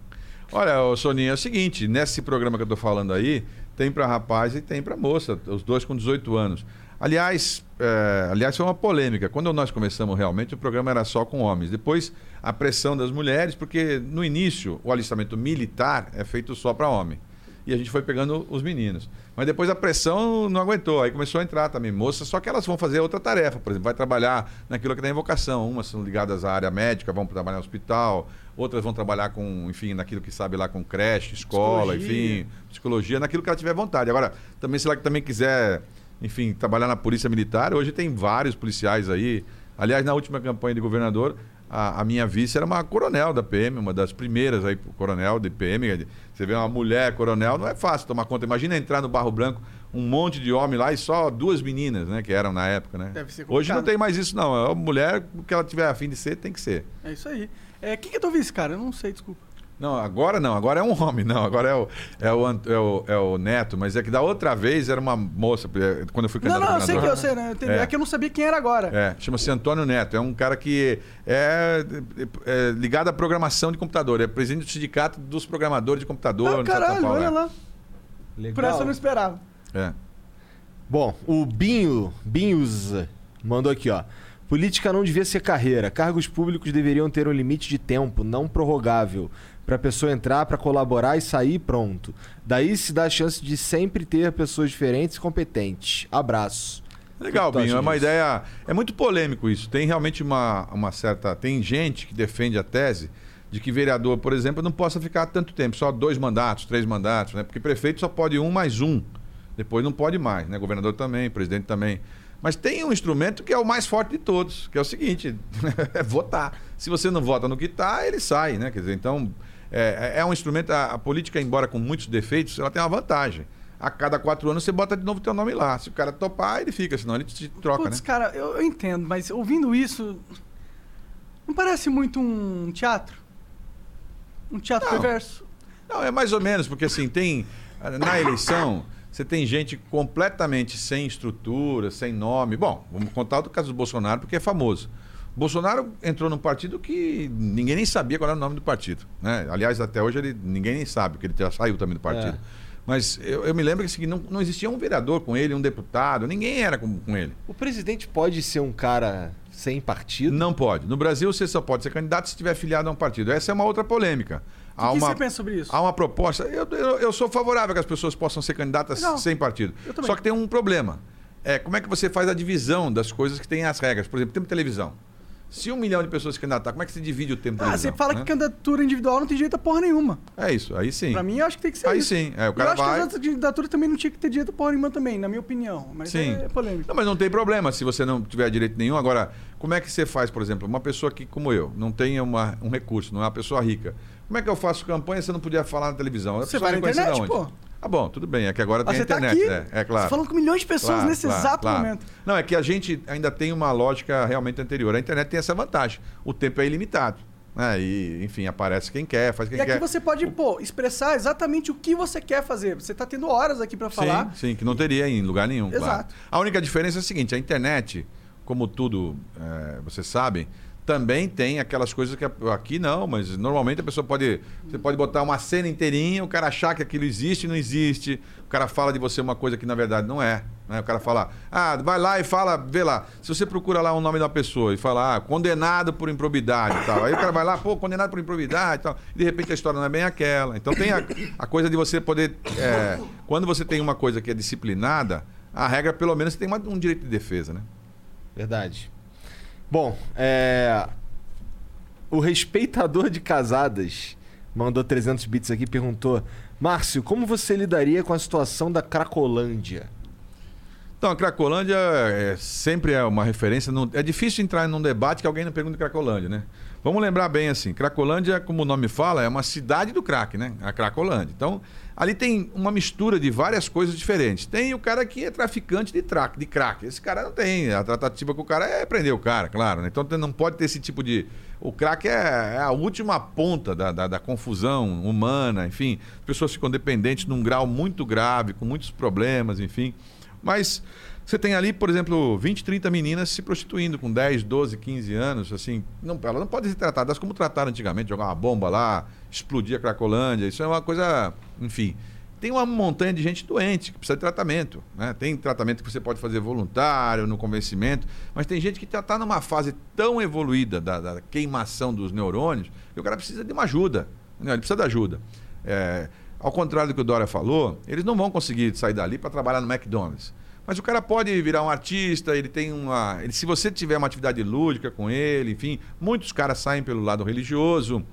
Olha, ô Soninha, é o seguinte, nesse programa que eu tô falando aí, tem pra rapaz e tem pra moça, os dois com 18 anos. Aliás, é, aliás, foi uma polêmica. Quando nós começamos realmente, o programa era só com homens. Depois, a pressão das mulheres, porque no início, o alistamento militar é feito só para homem. E a gente foi pegando os meninos. Mas depois a pressão não aguentou. Aí começou a entrar também moças, só que elas vão fazer outra tarefa. Por exemplo, vai trabalhar naquilo que tem vocação. Umas são ligadas à área médica, vão trabalhar no hospital. Outras vão trabalhar com, enfim, naquilo que sabe lá com creche, escola, Psicologia. enfim, psicologia, naquilo que ela tiver vontade. Agora, também se ela também quiser, enfim, trabalhar na polícia militar, hoje tem vários policiais aí. Aliás, na última campanha de governador, a, a minha vice era uma coronel da PM, uma das primeiras aí, coronel de PM. Você vê uma mulher coronel, não é fácil tomar conta. Imagina entrar no Barro Branco, um monte de homem lá e só duas meninas, né, que eram na época, né? Deve ser Hoje não tem mais isso, não. É uma mulher, o que ela tiver afim de ser, tem que ser. É isso aí. É, quem que é teu vice, cara? Eu não sei, desculpa. Não, agora não, agora é um homem, não, agora é o, é o, é o, é o Neto, mas é que da outra vez era uma moça, eh, quando eu fui Não, candidato não, a eu sei que eu sei, né? Eu entendi. É. É. que eu não sabia quem era agora. É, chama-se Antônio Neto, é um cara que é, é ligado à programação de computador, é presidente do sindicato dos programadores de computador. Ah, caralho, Paulo, olha é. lá. Legal. Por essa eu não esperava. É. Bom, o Binho, Binhos, mandou aqui, ó. Política não devia ser carreira. Cargos públicos deveriam ter um limite de tempo, não prorrogável, para a pessoa entrar, para colaborar e sair pronto. Daí se dá a chance de sempre ter pessoas diferentes e competentes. Abraço. Legal, Binho. É uma ideia. É muito polêmico isso. Tem realmente uma, uma certa. Tem gente que defende a tese de que vereador, por exemplo, não possa ficar tanto tempo, só dois mandatos, três mandatos, né? Porque prefeito só pode um mais um. Depois não pode mais, né? Governador também, presidente também. Mas tem um instrumento que é o mais forte de todos, que é o seguinte: é votar. Se você não vota no que está, ele sai, né? Quer dizer, então. É, é um instrumento. A, a política, embora com muitos defeitos, ela tem uma vantagem. A cada quatro anos você bota de novo teu nome lá. Se o cara topar, ele fica, senão ele te troca, Putz, né? cara, eu, eu entendo, mas ouvindo isso. Não parece muito um teatro? Um teatro Não. perverso? Não, é mais ou menos, porque assim, tem. Na eleição, você tem gente completamente sem estrutura, sem nome. Bom, vamos contar do caso do Bolsonaro, porque é famoso. Bolsonaro entrou num partido que ninguém nem sabia qual era o nome do partido. Né? Aliás, até hoje ele, ninguém nem sabe, porque ele já saiu também do partido. É. Mas eu, eu me lembro que assim, não, não existia um vereador com ele, um deputado, ninguém era com, com ele. O presidente pode ser um cara sem partido? Não pode. No Brasil, você só pode ser candidato se estiver afiliado a um partido. Essa é uma outra polêmica. O que você pensa sobre isso? Há uma proposta. Eu, eu, eu sou favorável que as pessoas possam ser candidatas Legal. sem partido. Só que tem um problema. É, como é que você faz a divisão das coisas que têm as regras? Por exemplo, de televisão. Se um milhão de pessoas se candidatar, como é que se divide o tempo Ah, você fala né? que candidatura individual não tem direito a porra nenhuma. É isso, aí sim. Pra mim, eu acho que tem que ser Aí isso. sim. É, o eu cara acho vai. que as outras candidaturas também não tinha que ter direito a porra nenhuma também, na minha opinião. Mas Sim. é polêmico. Não, mas não tem problema se você não tiver direito nenhum. Agora, como é que você faz, por exemplo, uma pessoa que, como eu, não tem uma, um recurso, não é uma pessoa rica. Como é que eu faço campanha se eu não podia falar na televisão? Você vai na internet, pô. Ah, bom, tudo bem. É que agora tem Mas a tá internet, aqui, né? É claro. você falando com milhões de pessoas Claro, nesse claro, exato claro. momento. Não, é que a gente ainda tem uma lógica realmente anterior. A internet tem essa vantagem. O tempo é ilimitado. Né? E, enfim, aparece quem quer, faz quem E aqui quer. você pode, pô, expressar exatamente o que você quer fazer. Você tá tendo horas aqui pra falar. Sim, sim, que não teria em lugar nenhum. claro. Exato. A única diferença é a seguinte: a internet, como tudo é, vocês sabem, também tem aquelas coisas que aqui não, mas normalmente a pessoa pode. Você pode botar uma cena inteirinha, o cara achar que aquilo existe e não existe. O cara fala de você uma coisa que na verdade não é. né? O cara fala, ah, vai lá e fala, vê lá. Se você procura lá o nome da pessoa e fala, ah, condenado por improbidade e tal. Aí o cara vai lá, pô, condenado por improbidade e tal. E de repente a história não é bem aquela. Então tem a, a coisa de você poder. é, quando você tem uma coisa que é disciplinada, a regra, pelo menos, você tem uma- um direito de defesa, né? Verdade. Bom, é... o respeitador de casadas mandou 300 bits aqui perguntou: Márcio, como você lidaria com a situação da Cracolândia? Então, a Cracolândia é, sempre é uma referência. é difícil entrar num debate que alguém não pergunte Cracolândia, né? Vamos lembrar bem assim: Cracolândia, como o nome fala, é uma cidade do crack, né? A Cracolândia. Então, ali tem uma mistura de várias coisas diferentes. Tem o cara que é traficante de, track, de crack. Esse cara não tem. A tratativa com o cara é prender o cara, claro. Né? Então, não pode ter esse tipo de. O crack é, é a última ponta da, da, da confusão humana, enfim. As pessoas ficam dependentes num grau muito grave, com muitos problemas, enfim. Mas você tem ali, por exemplo, 20, 30 meninas se prostituindo com 10, 12, 15 anos, assim, não, elas não podem ser tratadas como trataram antigamente, jogar uma bomba lá, explodir a Cracolândia, isso é uma coisa, enfim. Tem uma montanha de gente doente que precisa de tratamento. Né? Tem tratamento que você pode fazer voluntário, no convencimento, mas tem gente que está tá numa fase tão evoluída da, da queimação dos neurônios que o cara precisa de uma ajuda. né? Ele precisa de ajuda. É, ao contrário do que o Dória falou, eles não vão conseguir sair dali para trabalhar no McDonald's. Mas o cara pode virar um artista, ele tem uma. Ele, se você tiver uma atividade lúdica com ele, enfim, muitos caras saem pelo lado religioso.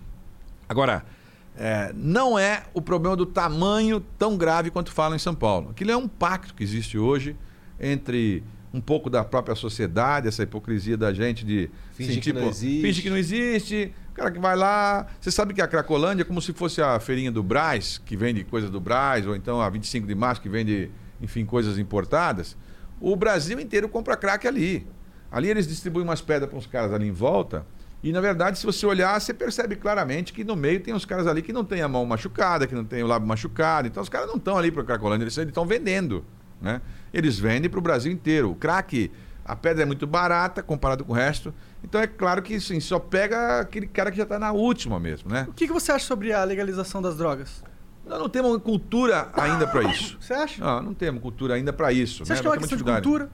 Agora, é, não é o problema do tamanho tão grave quanto falam em São Paulo. Aquilo é um pacto que existe hoje entre um pouco da própria sociedade, essa hipocrisia da gente de Fingir que não existe. Finge que não existe. O cara que vai lá. Você sabe que a Cracolândia é como se fosse a feirinha do Braz, que vende coisas do Braz, ou então a 25 de março, que vende, enfim, coisas importadas. O Brasil inteiro compra crack ali. Ali eles distribuem umas pedras para uns caras ali em volta. E, na verdade, se você olhar, você percebe claramente que no meio tem uns caras ali que não tem a mão machucada, que não tem o lábio machucado. Então, os caras não estão ali para Cracolândia, eles estão vendendo. Né? Eles vendem para o Brasil inteiro. O crack, a pedra é muito barata comparado com o resto. Então, é claro que assim, só pega aquele cara que já está na última mesmo. Né? O que, que você acha sobre a legalização das drogas? Nós não temos cultura ainda para isso. Você acha? Não, não temos cultura ainda para isso. Você né? acha que é uma questão de cultura?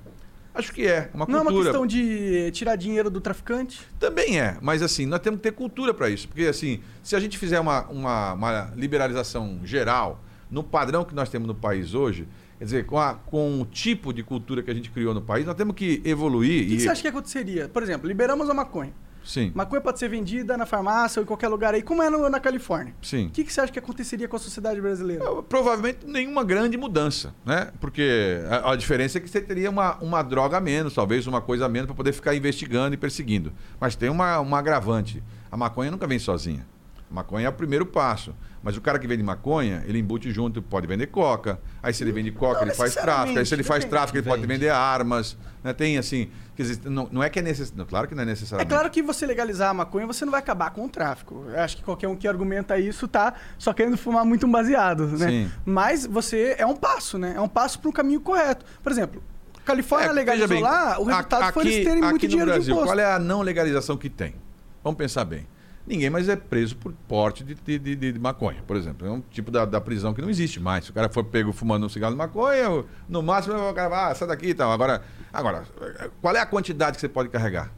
Acho que é. Uma Não é cultura. uma questão de tirar dinheiro do traficante? Também é, mas assim, nós temos que ter cultura para isso. Porque assim, se a gente fizer uma, uma, uma liberalização geral, no padrão que nós temos no país hoje, quer dizer, com, a- com o tipo de cultura que a gente criou no país, nós temos que evoluir. O que, e... que você acha que aconteceria? Por exemplo, liberamos a maconha. Sim, Maconha pode ser vendida na farmácia ou em qualquer lugar aí, como é no- na Califórnia. sim. O que, que você acha que aconteceria com a sociedade brasileira? Eu, Provavelmente nenhuma grande mudança, né? Porque a, a diferença é que você teria uma, uma droga a menos, talvez uma coisa a menos, para poder ficar investigando e perseguindo. Mas tem uma, uma agravante. A maconha nunca vem sozinha. A maconha é o primeiro passo. Mas o cara que vende maconha, ele embute junto, pode vender coca. Aí se ele vende coca, Não ele faz tráfico. Aí se ele faz tráfico, ele pode Vende. vender armas. Né? Tem assim. Quer dizer, não, não é que é necessário. Claro que não é É necessariamente. claro que você legalizar a maconha, você não vai acabar com o tráfico. Eu acho que qualquer um que argumenta isso tá só querendo fumar muito um baseado, né? Sim. Mas você é um passo, né? É um passo para um caminho correto. Por exemplo, Califórnia É, legalizou bem, lá, o resultado a- foi eles terem aqui muito dinheiro de Brasil, imposto. Qual é a não legalização que tem? Vamos pensar bem. Ninguém mais é preso por porte de, de, de- de maconha, por exemplo. É um tipo da, da prisão que não existe mais. Se o cara for pego fumando um cigarro de maconha, no máximo o cara vai, ah, sai daqui e tal. Agora, agora, qual é a quantidade que você pode carregar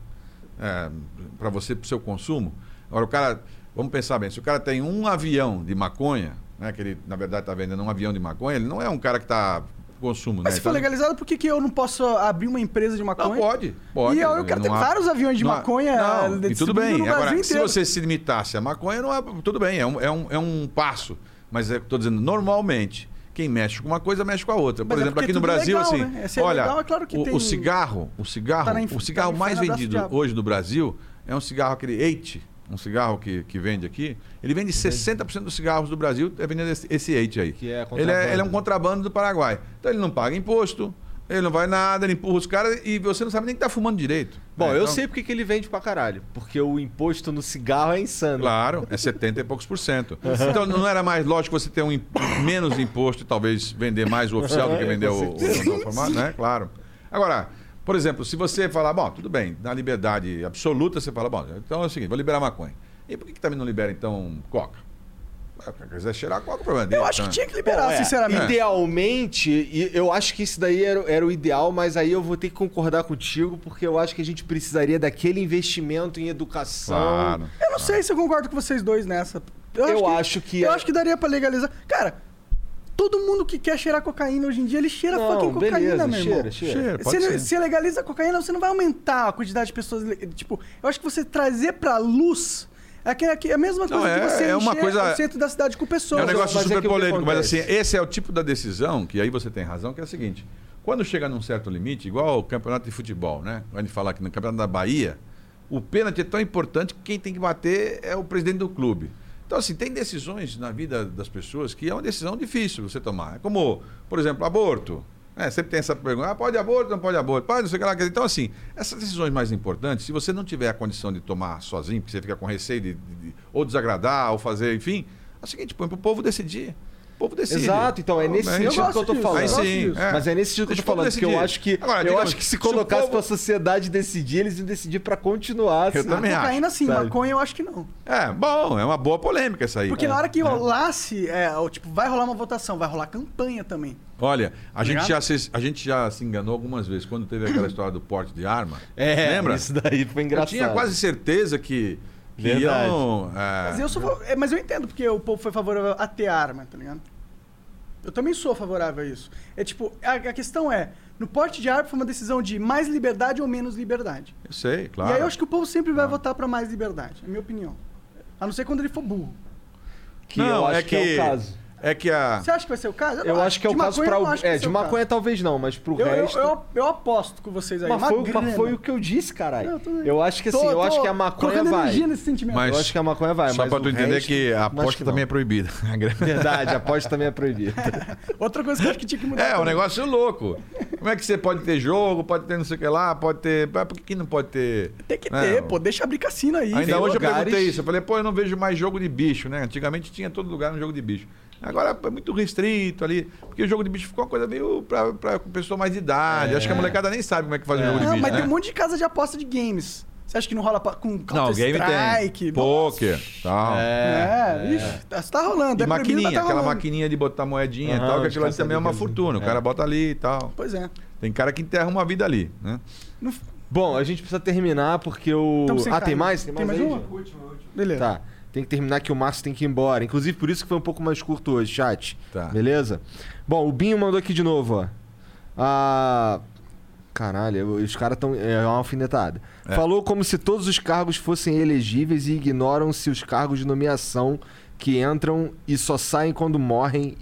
para você, para o seu consumo? Agora, o cara, vamos pensar bem, se o cara tem um avião de maconha, né, que ele, na verdade, está vendendo um avião de maconha, ele não é um cara que está consumo, Mas né? se for legalizado, por que, que eu não posso abrir uma empresa de maconha? não, pode, pode. E eu, eu quero ter há- vários aviões de não maconha Não, e tudo bem. Agora, se você se limitasse a maconha, não é, tudo bem, é um, é um, é um passo. Mas estou dizendo, normalmente, quem mexe com uma coisa, mexe com a outra. Por Mas é exemplo, aqui no é Brasil, legal, assim, né? É olha, legal, é claro que o, tem- o cigarro, o cigarro, Tá na o cigarro tá mais vendido hoje no Brasil é um cigarro aquele Eite, um cigarro que, que vende aqui, ele vende 60% dos cigarros do Brasil, é vendendo esse, esse Eight aí. Que é ele, é, ele é um contrabando do Paraguai. Então ele não paga imposto, ele não vai nada, ele empurra os caras e você não sabe nem que tá fumando direito. Bom, É, eu então- sei porque que ele vende pra caralho. Porque o imposto no cigarro é insano. Claro, é 70 e poucos por cento. Então não era mais lógico você ter um menos imposto e talvez vender mais o oficial do que vender o, o não formado, né? Claro. Agora, por exemplo, se você falar, bom, tudo bem, na liberdade absoluta, você fala, bom, então é o seguinte, vou liberar maconha. E por que, que também não libera, então, coca? Se quiser cheirar coca, o problema é dele. Eu acho que né? tinha que liberar, Bom, é, sinceramente. Idealmente, e eu acho que isso daí era, era o ideal, mas aí eu vou ter que concordar contigo, porque eu acho que a gente precisaria daquele investimento em educação. Claro. Eu não sei se eu concordo com vocês dois nessa. Eu acho que Eu é- acho que daria pra legalizar. Cara, todo mundo que quer cheirar cocaína hoje em dia, ele cheira Não, fucking cocaína, beleza, meu irmão. cheira, cheira. Cheira, pode Se, ser. se legaliza a cocaína, você não vai aumentar a quantidade de pessoas. Tipo, eu acho que você trazer pra luz é, aqui- é a mesma coisa Não, é- que você é uma encher coisa- o centro da cidade com pessoas. É um negócio mas é super que polêmico, mas assim, esse é o tipo da decisão, que aí você tem razão, que é o seguinte: quando chega num certo limite, igual o campeonato de futebol, né? Quando a gente fala que no campeonato da Bahia, o pênalti é tão importante que quem tem que bater é o presidente do clube. Então, assim, tem decisões na vida das pessoas que é uma decisão difícil você tomar. É como, por exemplo, aborto. É, sempre tem essa pergunta: ah, pode aborto, não pode aborto? Pode, não sei o que lá. Então, assim, essas decisões mais importantes, se você não tiver a condição de tomar sozinho, porque você fica com receio de, de- de- ou desagradar, ou fazer, enfim, é o seguinte: põe pro povo decidir. O povo decide. Exato, então é nesse sentido que eu tô disso, falando. Eu gosto sim, é. Mas é nesse sentido que eu tô falando, porque eu decidir. acho que Agora, eu digamos, acho que se colocasse povo- pra sociedade decidir, eles iam decidir pra continuar. Eu assim. também acho. cocaína sim, sabe? maconha eu acho que não. É, bom, é uma boa polêmica essa aí. Porque É. na hora que rolasse, é, o tipo, vai rolar uma votação, vai rolar campanha também. Olha, a gente, Ligado? já se, a gente já se enganou algumas vezes quando teve aquela história do porte de arma. É, Lembra? isso daí foi Eu engraçado. tinha quase certeza que, que Verdade. iam. é, Mas eu, sou, é, mas eu entendo porque o povo foi favorável a ter arma, tá ligado? Eu também sou favorável a isso. É tipo, a, a questão é, no porte de arma foi uma decisão de mais liberdade ou menos liberdade. Eu sei, claro. E aí eu acho que o povo sempre vai votar pra mais liberdade, é a minha opinião. A não ser quando ele for burro. Que eu acho é que... é o caso. É que a. Você acha que vai ser o caso? Eu não acho que é o De caso eu não o. acho que É, de o maconha caso. talvez não, mas pro Eu, eu, resto. eu, eu aposto com vocês aí. Mas foi, mas foi o que eu disse, caralho. Eu acho que assim, Tô- eu acho tô que a maconha vai. nesse sentimento. Mas- Eu acho que a maconha vai, Só mas pra tu o entender resto, que a acho aposta que também é proibida. Verdade, a aposta também é proibida. Outra coisa que eu acho que tinha que mudar. É, um também. negócio louco. Como é que você pode ter jogo, pode ter não sei o que lá, pode ter. Por que não pode ter. Tem que né? ter, pô. Deixa abrir cassino aí. Ainda hoje eu perguntei isso. Eu falei, pô, eu não vejo mais jogo de bicho, né? Antigamente tinha todo lugar um jogo de bicho. Agora é muito restrito ali. Porque o jogo de bicho ficou uma coisa meio pra, pra pessoa mais de idade. Acho que a molecada nem sabe como é que faz um jogo de Não, bicho. mas né? tem um monte de casa de aposta de games. Você acha que não rola com Não, game Counter-Strike? tem. Poker, tal. É, ixi, tá, tá rolando. E é mas maquininha, tá aquela maquininha de botar moedinha e Aham, tal, que aquilo ali também é uma fortuna. O É. cara bota ali e tal. Pois é. Tem cara que enterra uma vida ali, né? Não- Bom, a gente precisa terminar porque o. Ah, tem mais? Tem Tem mais, mais aí, uma? Jean? Beleza. Tá. Tem que terminar que o Márcio tem que ir embora. Inclusive, por isso que foi um pouco mais curto hoje, chat. Tá. Beleza? Bom, o Binho mandou aqui de novo, ó. Ah. Caralho, os caras estão. É uma alfinetada. É. Falou como se todos os cargos fossem elegíveis e ignoram-se os cargos de nomeação que entram e só saem quando morrem.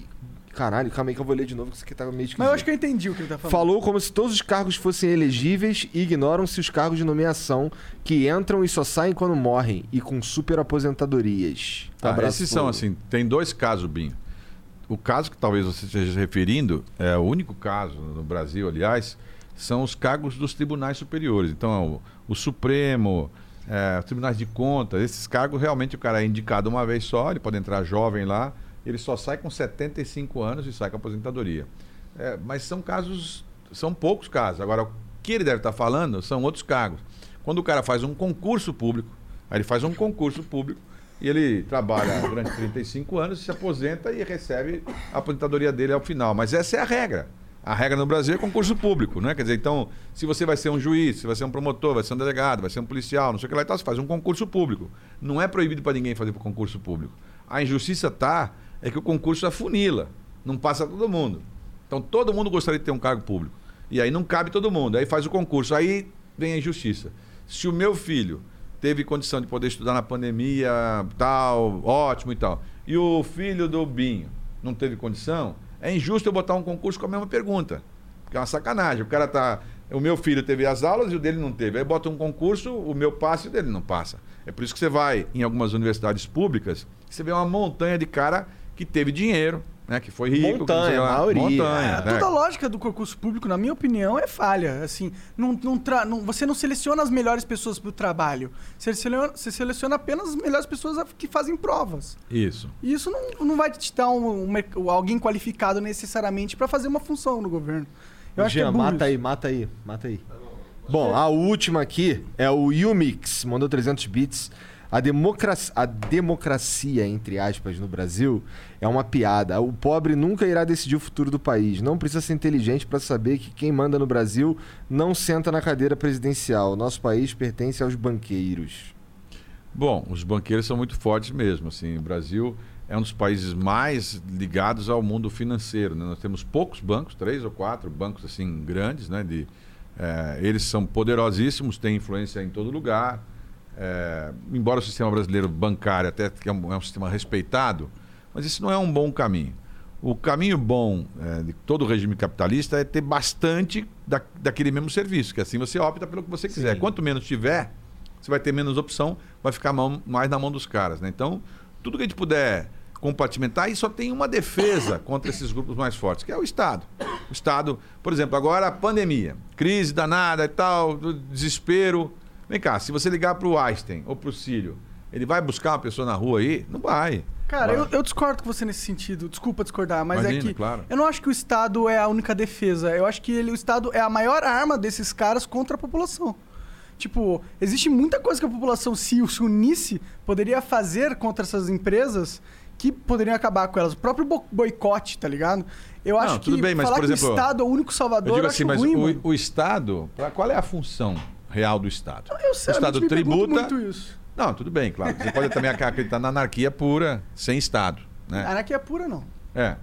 Caralho, calma aí que eu vou ler de novo, que isso aqui tá meio esquisito. Mas eu acho que eu entendi o que ele tá falando. Falou como se todos os cargos fossem elegíveis e ignoram-se os cargos de nomeação que entram e só saem quando morrem e com super aposentadorias. Ah, Abraço, esses são assim, tem dois casos, Binho. O caso que talvez você esteja se referindo, é o único caso no Brasil, aliás, são os cargos dos tribunais superiores. Então, o, o Supremo, é, os tribunais de contas, esses cargos realmente o cara é indicado uma vez só, ele pode entrar jovem lá, ele só sai com 75 anos e sai com aposentadoria. É, mas são casos, são poucos casos. Agora, o que ele deve estar falando são outros cargos. Quando o cara faz um concurso público, aí ele faz um concurso público e ele trabalha durante 35 anos, se aposenta e recebe a aposentadoria dele ao final. Mas essa é a regra. A regra no Brasil é concurso público, né? Quer dizer, então, se você vai ser um juiz, se vai ser um promotor, vai ser um delegado, vai ser um policial, não sei o que lá e tal, você faz um concurso público. Não é proibido para ninguém fazer concurso público. A injustiça tá é que o concurso afunila, não passa todo mundo. Então, todo mundo gostaria de ter um cargo público. E aí não cabe todo mundo. Aí faz o concurso. Aí vem a injustiça. Se o meu filho teve condição de poder estudar na pandemia, tal, ótimo e tal, e o filho do Binho não teve condição, é injusto eu botar um concurso com a mesma pergunta. Porque é uma sacanagem. O cara tá, o meu filho teve as aulas e o dele não teve. Aí bota um concurso, o meu passa e o dele não passa. É por isso que você vai em algumas universidades públicas, você vê uma montanha de cara que teve dinheiro, né? Que foi rico. Montanha, lá. maioria. Montanha, É, né? toda a lógica do concurso público, na minha opinião, é falha. Assim, não, não tra- não- você não seleciona as melhores pessoas para o trabalho. Você seleciona, você seleciona apenas as melhores pessoas que fazem provas. Isso. E isso não, não vai te dar um, um alguém qualificado necessariamente para fazer uma função no governo. Eu acho que é mata isso. aí, mata aí, mata aí. Bom, a última aqui é o Umix, mandou 300 bits. A democracia, a democracia, entre aspas, no Brasil é uma piada. O pobre nunca irá decidir o futuro do país. Não precisa ser inteligente para saber que quem manda no Brasil não senta na cadeira presidencial. Nosso país pertence aos banqueiros. Bom, os banqueiros são muito fortes mesmo. Assim, o Brasil é um dos países mais ligados ao mundo financeiro. né? Nós temos poucos bancos, três ou quatro bancos assim grandes, né? De, eh, eles são poderosíssimos, têm influência em todo lugar. Eh, embora o sistema brasileiro bancário até que é um, é um sistema respeitado, mas isso não é um bom caminho. O caminho bom eh, de todo o regime capitalista é ter bastante da, daquele mesmo serviço, que assim você opta pelo que você quiser. Sim. Quanto menos tiver, você vai ter menos opção, vai ficar mão- mais na mão dos caras. Né? Então, tudo que a gente puder compartimentar, e só tem uma defesa contra esses grupos mais fortes, que é o Estado. O Estado, por exemplo, agora a pandemia, crise danada e tal, desespero. Vem cá, se você ligar para o Einstein ou para o Cílio, ele vai buscar uma pessoa na rua aí? Não vai. Cara, eu, eu discordo com você nesse sentido. Desculpa discordar, mas Imagina, é que claro. eu não acho que o Estado é a única defesa. Eu acho que ele, o Estado é a maior arma desses caras contra a população. Tipo, existe muita coisa que a população se, se unisse poderia fazer contra essas empresas que poderiam acabar com elas. O próprio bo- boicote, tá ligado? Eu Não, acho tudo que bem, mas, falar por que exemplo, o Estado é o único salvador Eu digo assim, mas ruim, o, o Estado, qual é a função real do Estado? Eu, o Estado pergunto tributa. Não, tudo bem, claro. Você pode também acreditar na anarquia pura, sem Estado. Né? Anarquia pura, não. É.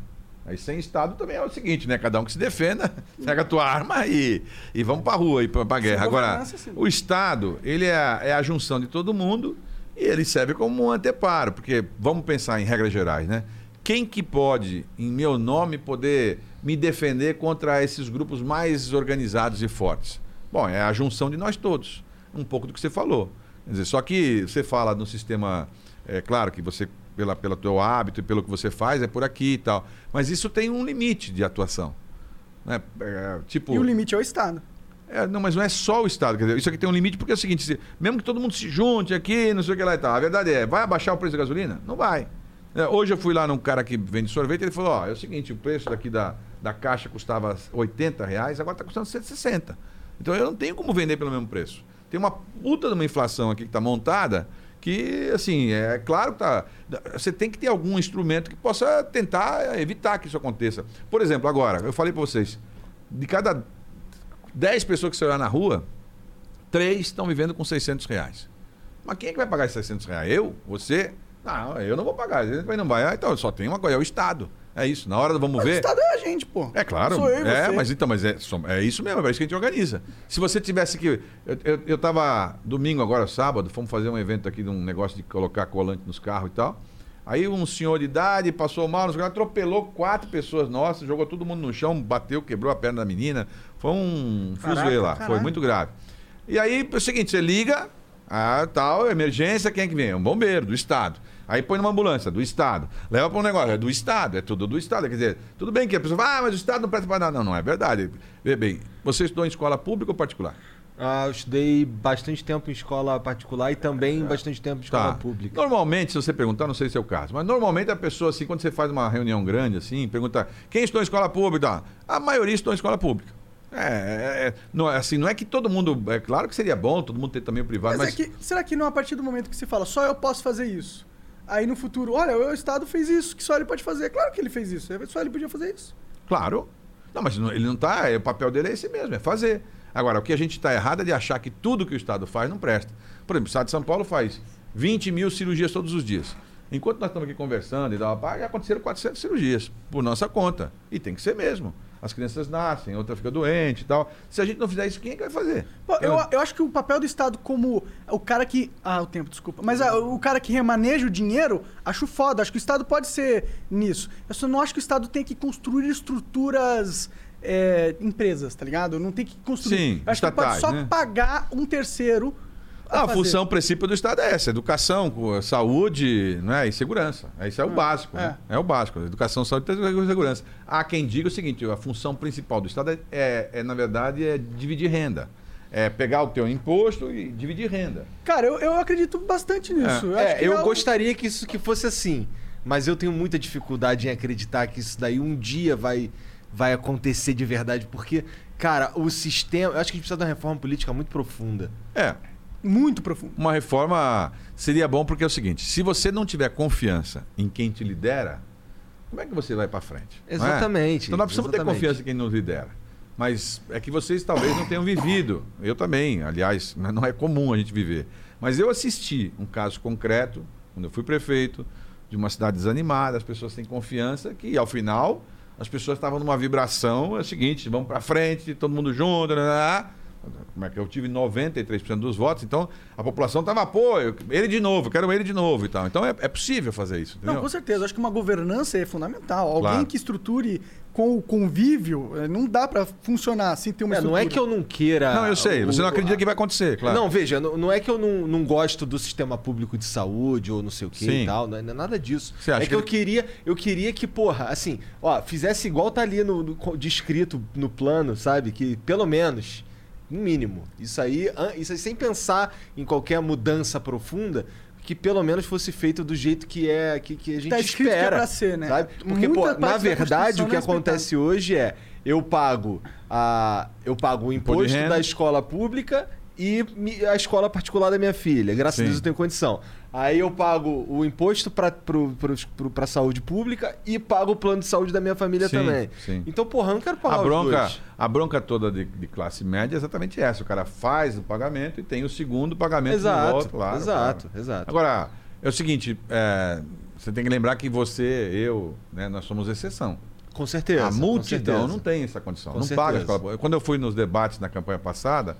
Aí sem Estado também é o seguinte, né? Cada um que se defenda, pega a tua arma e, e vamos pra rua e pra, pra guerra. Agora, o Estado, ele é a, é a junção de todo mundo e ele serve como um anteparo, porque vamos pensar em regras gerais, né? Quem que pode, em meu nome, poder me defender contra esses grupos mais organizados e fortes? Bom, é a junção de nós todos. Um pouco do que você falou. Quer dizer, só que você fala no sistema, é claro que você, pela, pelo teu hábito e pelo que você faz, é por aqui e tal. Mas isso tem um limite de atuação. Né? É, tipo, E o limite é o Estado. é, não, mas não é só o Estado. Quer dizer, isso aqui tem um limite porque é o seguinte: se- mesmo que todo mundo se junte aqui, não sei o que lá e tal. A verdade é, vai abaixar o preço da gasolina? Não vai. É, hoje eu fui lá num cara que vende sorvete ele falou: ó, é o seguinte, o preço daqui da, da caixa custava 80 reais, agora está custando 160. Então eu não tenho como vender pelo mesmo preço. Tem uma puta de uma inflação aqui que está montada que, assim, é claro que tá. Você tem que ter algum instrumento que possa tentar evitar que isso aconteça. Por exemplo, agora, eu falei para vocês, de cada 10 pessoas que você olhar na rua, três estão vivendo com 600 reais. Mas quem é que vai pagar esses 600 reais? Eu? Você? Não, eu não vou pagar. Ele não vai. Ah, então, só tem uma coisa, é o Estado. É isso. Na hora vamos Mas o ver. Estado é a gente, pô. É claro. Sou eu e é, você. mas então, mas é, é isso mesmo, é isso que a gente organiza. Se você tivesse que. Eu, eu, eu tava domingo, agora, sábado, fomos fazer um evento aqui de um negócio de colocar colante nos carros e tal. Aí um senhor de idade passou mal, nos atropelou quatro pessoas nossas, jogou todo mundo no chão, bateu, quebrou a perna da menina. Foi um fuzuê lá, foi muito grave. E aí, é o seguinte, você liga, ah, tal, emergência, quem é que vem? É um bombeiro, do Estado. Aí põe numa ambulância, do Estado. Leva para um negócio, é do Estado, é tudo do Estado. Quer dizer, tudo bem que a pessoa fala, ah, mas o Estado não presta para nada. Não, não é verdade. Vê bem, você estudou em escola pública ou particular? Ah, eu estudei bastante tempo em escola particular e também bastante tempo em escola Tá. pública. Normalmente, se você perguntar, não sei se é o caso, mas normalmente a pessoa, assim, quando você faz uma reunião grande, assim, pergunta quem estudou em escola pública? A maioria estudou em escola pública. É, é, é, não, é assim, não é que todo mundo. É claro que seria bom todo mundo ter também o privado, Mas, mas. é que, será que não a partir do momento que você fala, só eu posso fazer isso? Aí no futuro, olha, o Estado fez isso, que só ele pode fazer. Claro que ele fez isso, só ele podia fazer isso. Claro. Não, mas ele não está. O papel dele é esse mesmo, é fazer. Agora, o que a gente está errado é de achar que tudo que o Estado faz não presta. Por exemplo, o Estado de São Paulo faz 20 mil cirurgias todos os dias. Enquanto nós estamos aqui conversando e tal, pá, já aconteceram 400 cirurgias, por nossa conta. E tem que ser mesmo. As crianças nascem, outra fica doente e tal. Se a gente não fizer isso, quem é que vai fazer? Pô, eu, eu acho que o papel do Estado como o cara que. Ah, o tempo, desculpa. Mas ah, o cara que remaneja o dinheiro, acho foda. Acho que o Estado pode ser nisso. Eu só não acho que o Estado tem que construir estruturas é, empresas, tá ligado? Não tem que construir. Sim, Eu acho que pode estatais, só né? pagar um terceiro. Ah, a função, princípio do Estado é essa: educação, saúde né, e segurança. Isso é o básico. né? É. o básico. Educação, saúde e segurança. Há quem diga o seguinte: a função principal do Estado é, é- é, na verdade, é dividir renda. É pegar o teu imposto e dividir renda. Cara, eu, eu acredito bastante nisso. Eu, É, que eu é o- gostaria que isso que fosse assim, mas eu tenho muita dificuldade em acreditar que isso daí um dia vai, vai acontecer de verdade, porque, cara, o sistema. Eu acho que a gente precisa de uma reforma política muito profunda. É, Muito profundo. uma reforma seria bom porque é o seguinte: se você não tiver confiança em quem te lidera, como é que você vai para frente? é? Exatamente, Então nós precisamos ter confiança em quem nos lidera. Mas é que vocês talvez não tenham vivido. Eu também, aliás, mas não é comum a gente viver. Mas eu assisti um caso concreto, quando eu fui prefeito, de uma cidade desanimada, as pessoas têm confiança, que ao final as pessoas estavam numa vibração, é o seguinte, vamos para frente, todo mundo junto, né, né, né. Como é que eu tive 93% dos votos, então a população estava, pô, eu- ele de novo, eu quero ele de novo e tal. Então é, é possível fazer isso, entendeu? Não, com certeza. Eu acho que uma governança é fundamental. Alguém Claro. que estruture com o convívio, eh, não dá pra funcionar sem ter uma É, não estrutura. é que eu não queira. Não, eu sei, você não o- acredita que vai acontecer, claro. Não, veja, não, não é que eu não, não gosto do sistema público de saúde ou não sei o que Sim. e tal, não é, não é nada disso. Você acha é que, que eu queria, eu queria que, porra, assim, ó, fizesse igual tá ali no, no descrito no plano, sabe? Que pelo menos, no mínimo, isso aí, isso aí sem pensar em qualquer mudança profunda, que pelo menos fosse feito do jeito que é que, que a gente Tá escrito que é espera. pra ser, né? Sabe? Porque, Muita pô, na da verdade, o que é acontece hoje é eu pago a eu pago o Imposto da escola pública e a escola particular da minha filha. Graças Sim. a Deus eu tenho condição. Aí eu pago o imposto para a saúde pública e pago o plano de saúde da minha família Sim, também. sim. Então, porra, eu não quero pagar A bronca, a bronca toda de, de classe média é exatamente essa. O cara faz o pagamento e tem o segundo pagamento de Exato, volta. Claro, exato, claro. exato. Agora, é o seguinte, é, você tem que lembrar que você, eu, né, nós somos exceção. Com certeza. a multidão certeza. não tem essa condição. Com não paga a certeza. escola. Quando eu fui nos debates na campanha passada,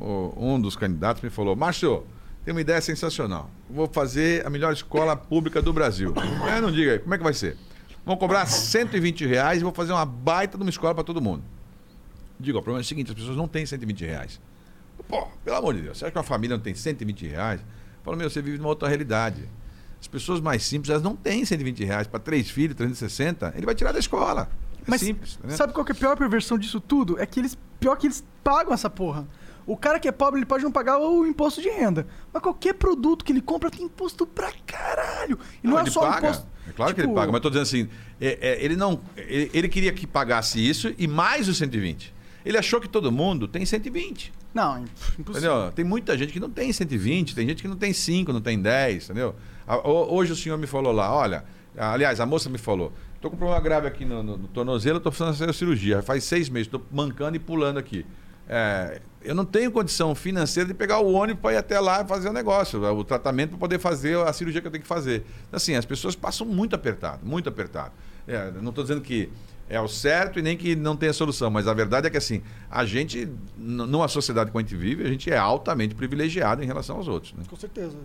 um dos candidatos me falou: Márcio, tem uma ideia sensacional. Vou fazer a melhor escola pública do Brasil. É, não diga aí, como é que vai ser? Vão cobrar 120 reais e vou fazer uma baita de uma escola para todo mundo. Digo, o problema é o seguinte: as pessoas não têm 120 reais. Pô, pelo amor de Deus, você acha que uma família não tem 120 reais? Fala, meu, você vive numa outra realidade. As pessoas mais simples, elas não têm 120 reais para três filhos, 360, ele vai tirar da escola. É Mas simples. né? sabe qual que é a pior perversão disso tudo? É que eles. Pior que eles pagam essa porra. O cara que é pobre, ele pode não pagar o imposto de renda. Mas qualquer produto que ele compra tem imposto pra caralho. E não, é ele só paga. imposto. É claro que ele tipo, paga, mas eu tô dizendo assim, é- é, ele não. Ele, ele queria que pagasse isso e mais os 120. Ele achou que todo mundo tem 120. Não, impossível. Entendeu? Tem muita gente que não tem 120, tem gente que não tem 5, não tem 10, entendeu? Hoje o senhor me falou lá, olha, aliás, a moça me falou, tô com um problema grave aqui no, no, no tornozelo, tô a cirurgia. Faz seis meses, tô mancando e pulando aqui. É, eu não tenho condição financeira de pegar o ônibus para ir até lá e fazer o negócio, o tratamento para poder fazer a cirurgia que eu tenho que fazer. Assim, as pessoas passam muito apertado, muito apertado. É, não estou dizendo que é o certo e nem que não tem a solução, mas a verdade é que assim, a gente, numa sociedade que a gente vive, a gente é altamente privilegiado em relação aos outros. Né? Com certeza.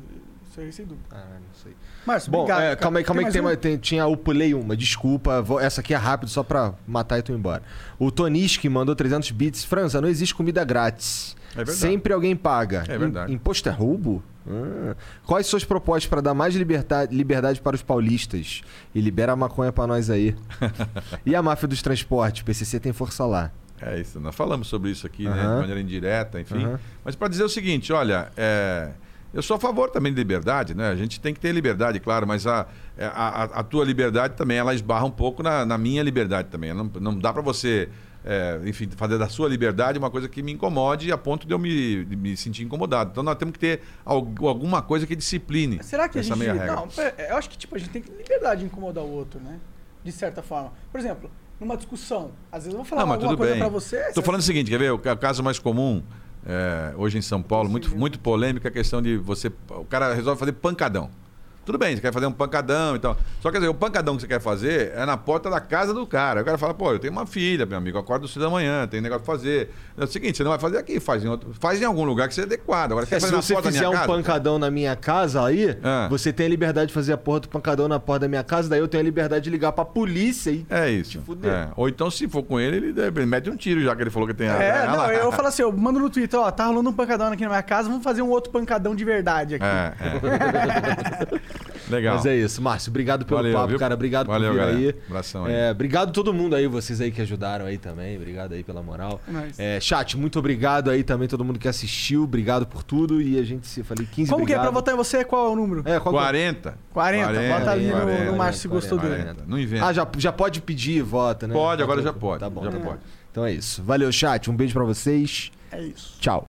Isso aí sem dúvida. Ah, não sei. Márcio, Bom, obrigado. é, cara. calma aí, calma aí, que tem, uma- tem- tinha, eu pulei uma, desculpa, vou- essa aqui é rápido só pra matar e tu ir embora. O Toniski mandou 300 bits. França, não existe comida grátis. É verdade. Sempre alguém paga. É verdade. Im- Imposto é roubo? Ah. Quais suas propostas para dar mais liberdade, liberdade para os paulistas? E libera a maconha pra nós aí. e a máfia dos transportes? PCC tem força lá. É isso, nós falamos sobre isso aqui, né, de maneira indireta, enfim. Mas para dizer o seguinte, olha, é, eu sou a favor também de liberdade, né? A gente tem que ter liberdade, claro, mas a, é, a, a- a tua liberdade também, ela esbarra um pouco na, na minha liberdade também. Não, não dá para você, é, enfim, fazer da sua liberdade uma coisa que me incomode a ponto de eu me, de me sentir incomodado. Então nós temos que ter algu- alguma coisa que discipline Será que a essa gente. meia regra. Não, pera, eu acho que tipo, a gente tem que ter liberdade de incomodar o outro, né? De certa forma. Por exemplo, numa discussão, às vezes eu vou falar Não, alguma coisa pra você. Estou você- falando o seguinte, quer ver? O ca- caso mais comum é, hoje em São Paulo, muito, muito polêmica, a questão de você. O cara resolve fazer pancadão. Tudo bem, você quer fazer um pancadão e tal. Só que quer dizer, o pancadão que você quer fazer é na porta da casa do cara. Aí O cara fala, pô, eu tenho uma filha, meu amigo, acordo cedo da manhã, tem negócio pra fazer. É o seguinte, você não vai fazer aqui, faz em, outro, faz em algum lugar que seja adequado. Agora, você É, quer se fazer na você porta da fizer minha um casa? pancadão na minha casa aí, Ah. você tem a liberdade de fazer a porra do pancadão na porta da minha casa, daí eu tenho a liberdade de ligar pra polícia e. É isso. fuder. É. Ou então, se for com ele, ele, deve- ele mete um tiro, já que ele falou que tem a. É, não, eu falo assim, eu mando no Twitter, ó, tá rolando um pancadão aqui na minha casa, vamos fazer um outro pancadão de verdade aqui. É, é. Legal. Mas é isso, Márcio. Obrigado pelo Valeu, papo, viu? cara. Obrigado Valeu, por vir galera. aí. Abração aí. É, obrigado a todo mundo aí, vocês aí que ajudaram aí também. Obrigado aí pela moral. Nice. É, chat, muito obrigado aí também, todo mundo que assistiu. Obrigado por tudo. E a gente se falei 15 Como que é obrigado. pra votar em você? Qual é o número? É, qual que é? 40. 40, bota ali no- no Márcio se gostou dele. 40. Não inventa. Ah, já, já pode pedir vota, né? Pode, agora já pode. Tá bom, já tá bom. pode. Então é isso. Valeu, chat. Um beijo pra vocês. É isso. Tchau.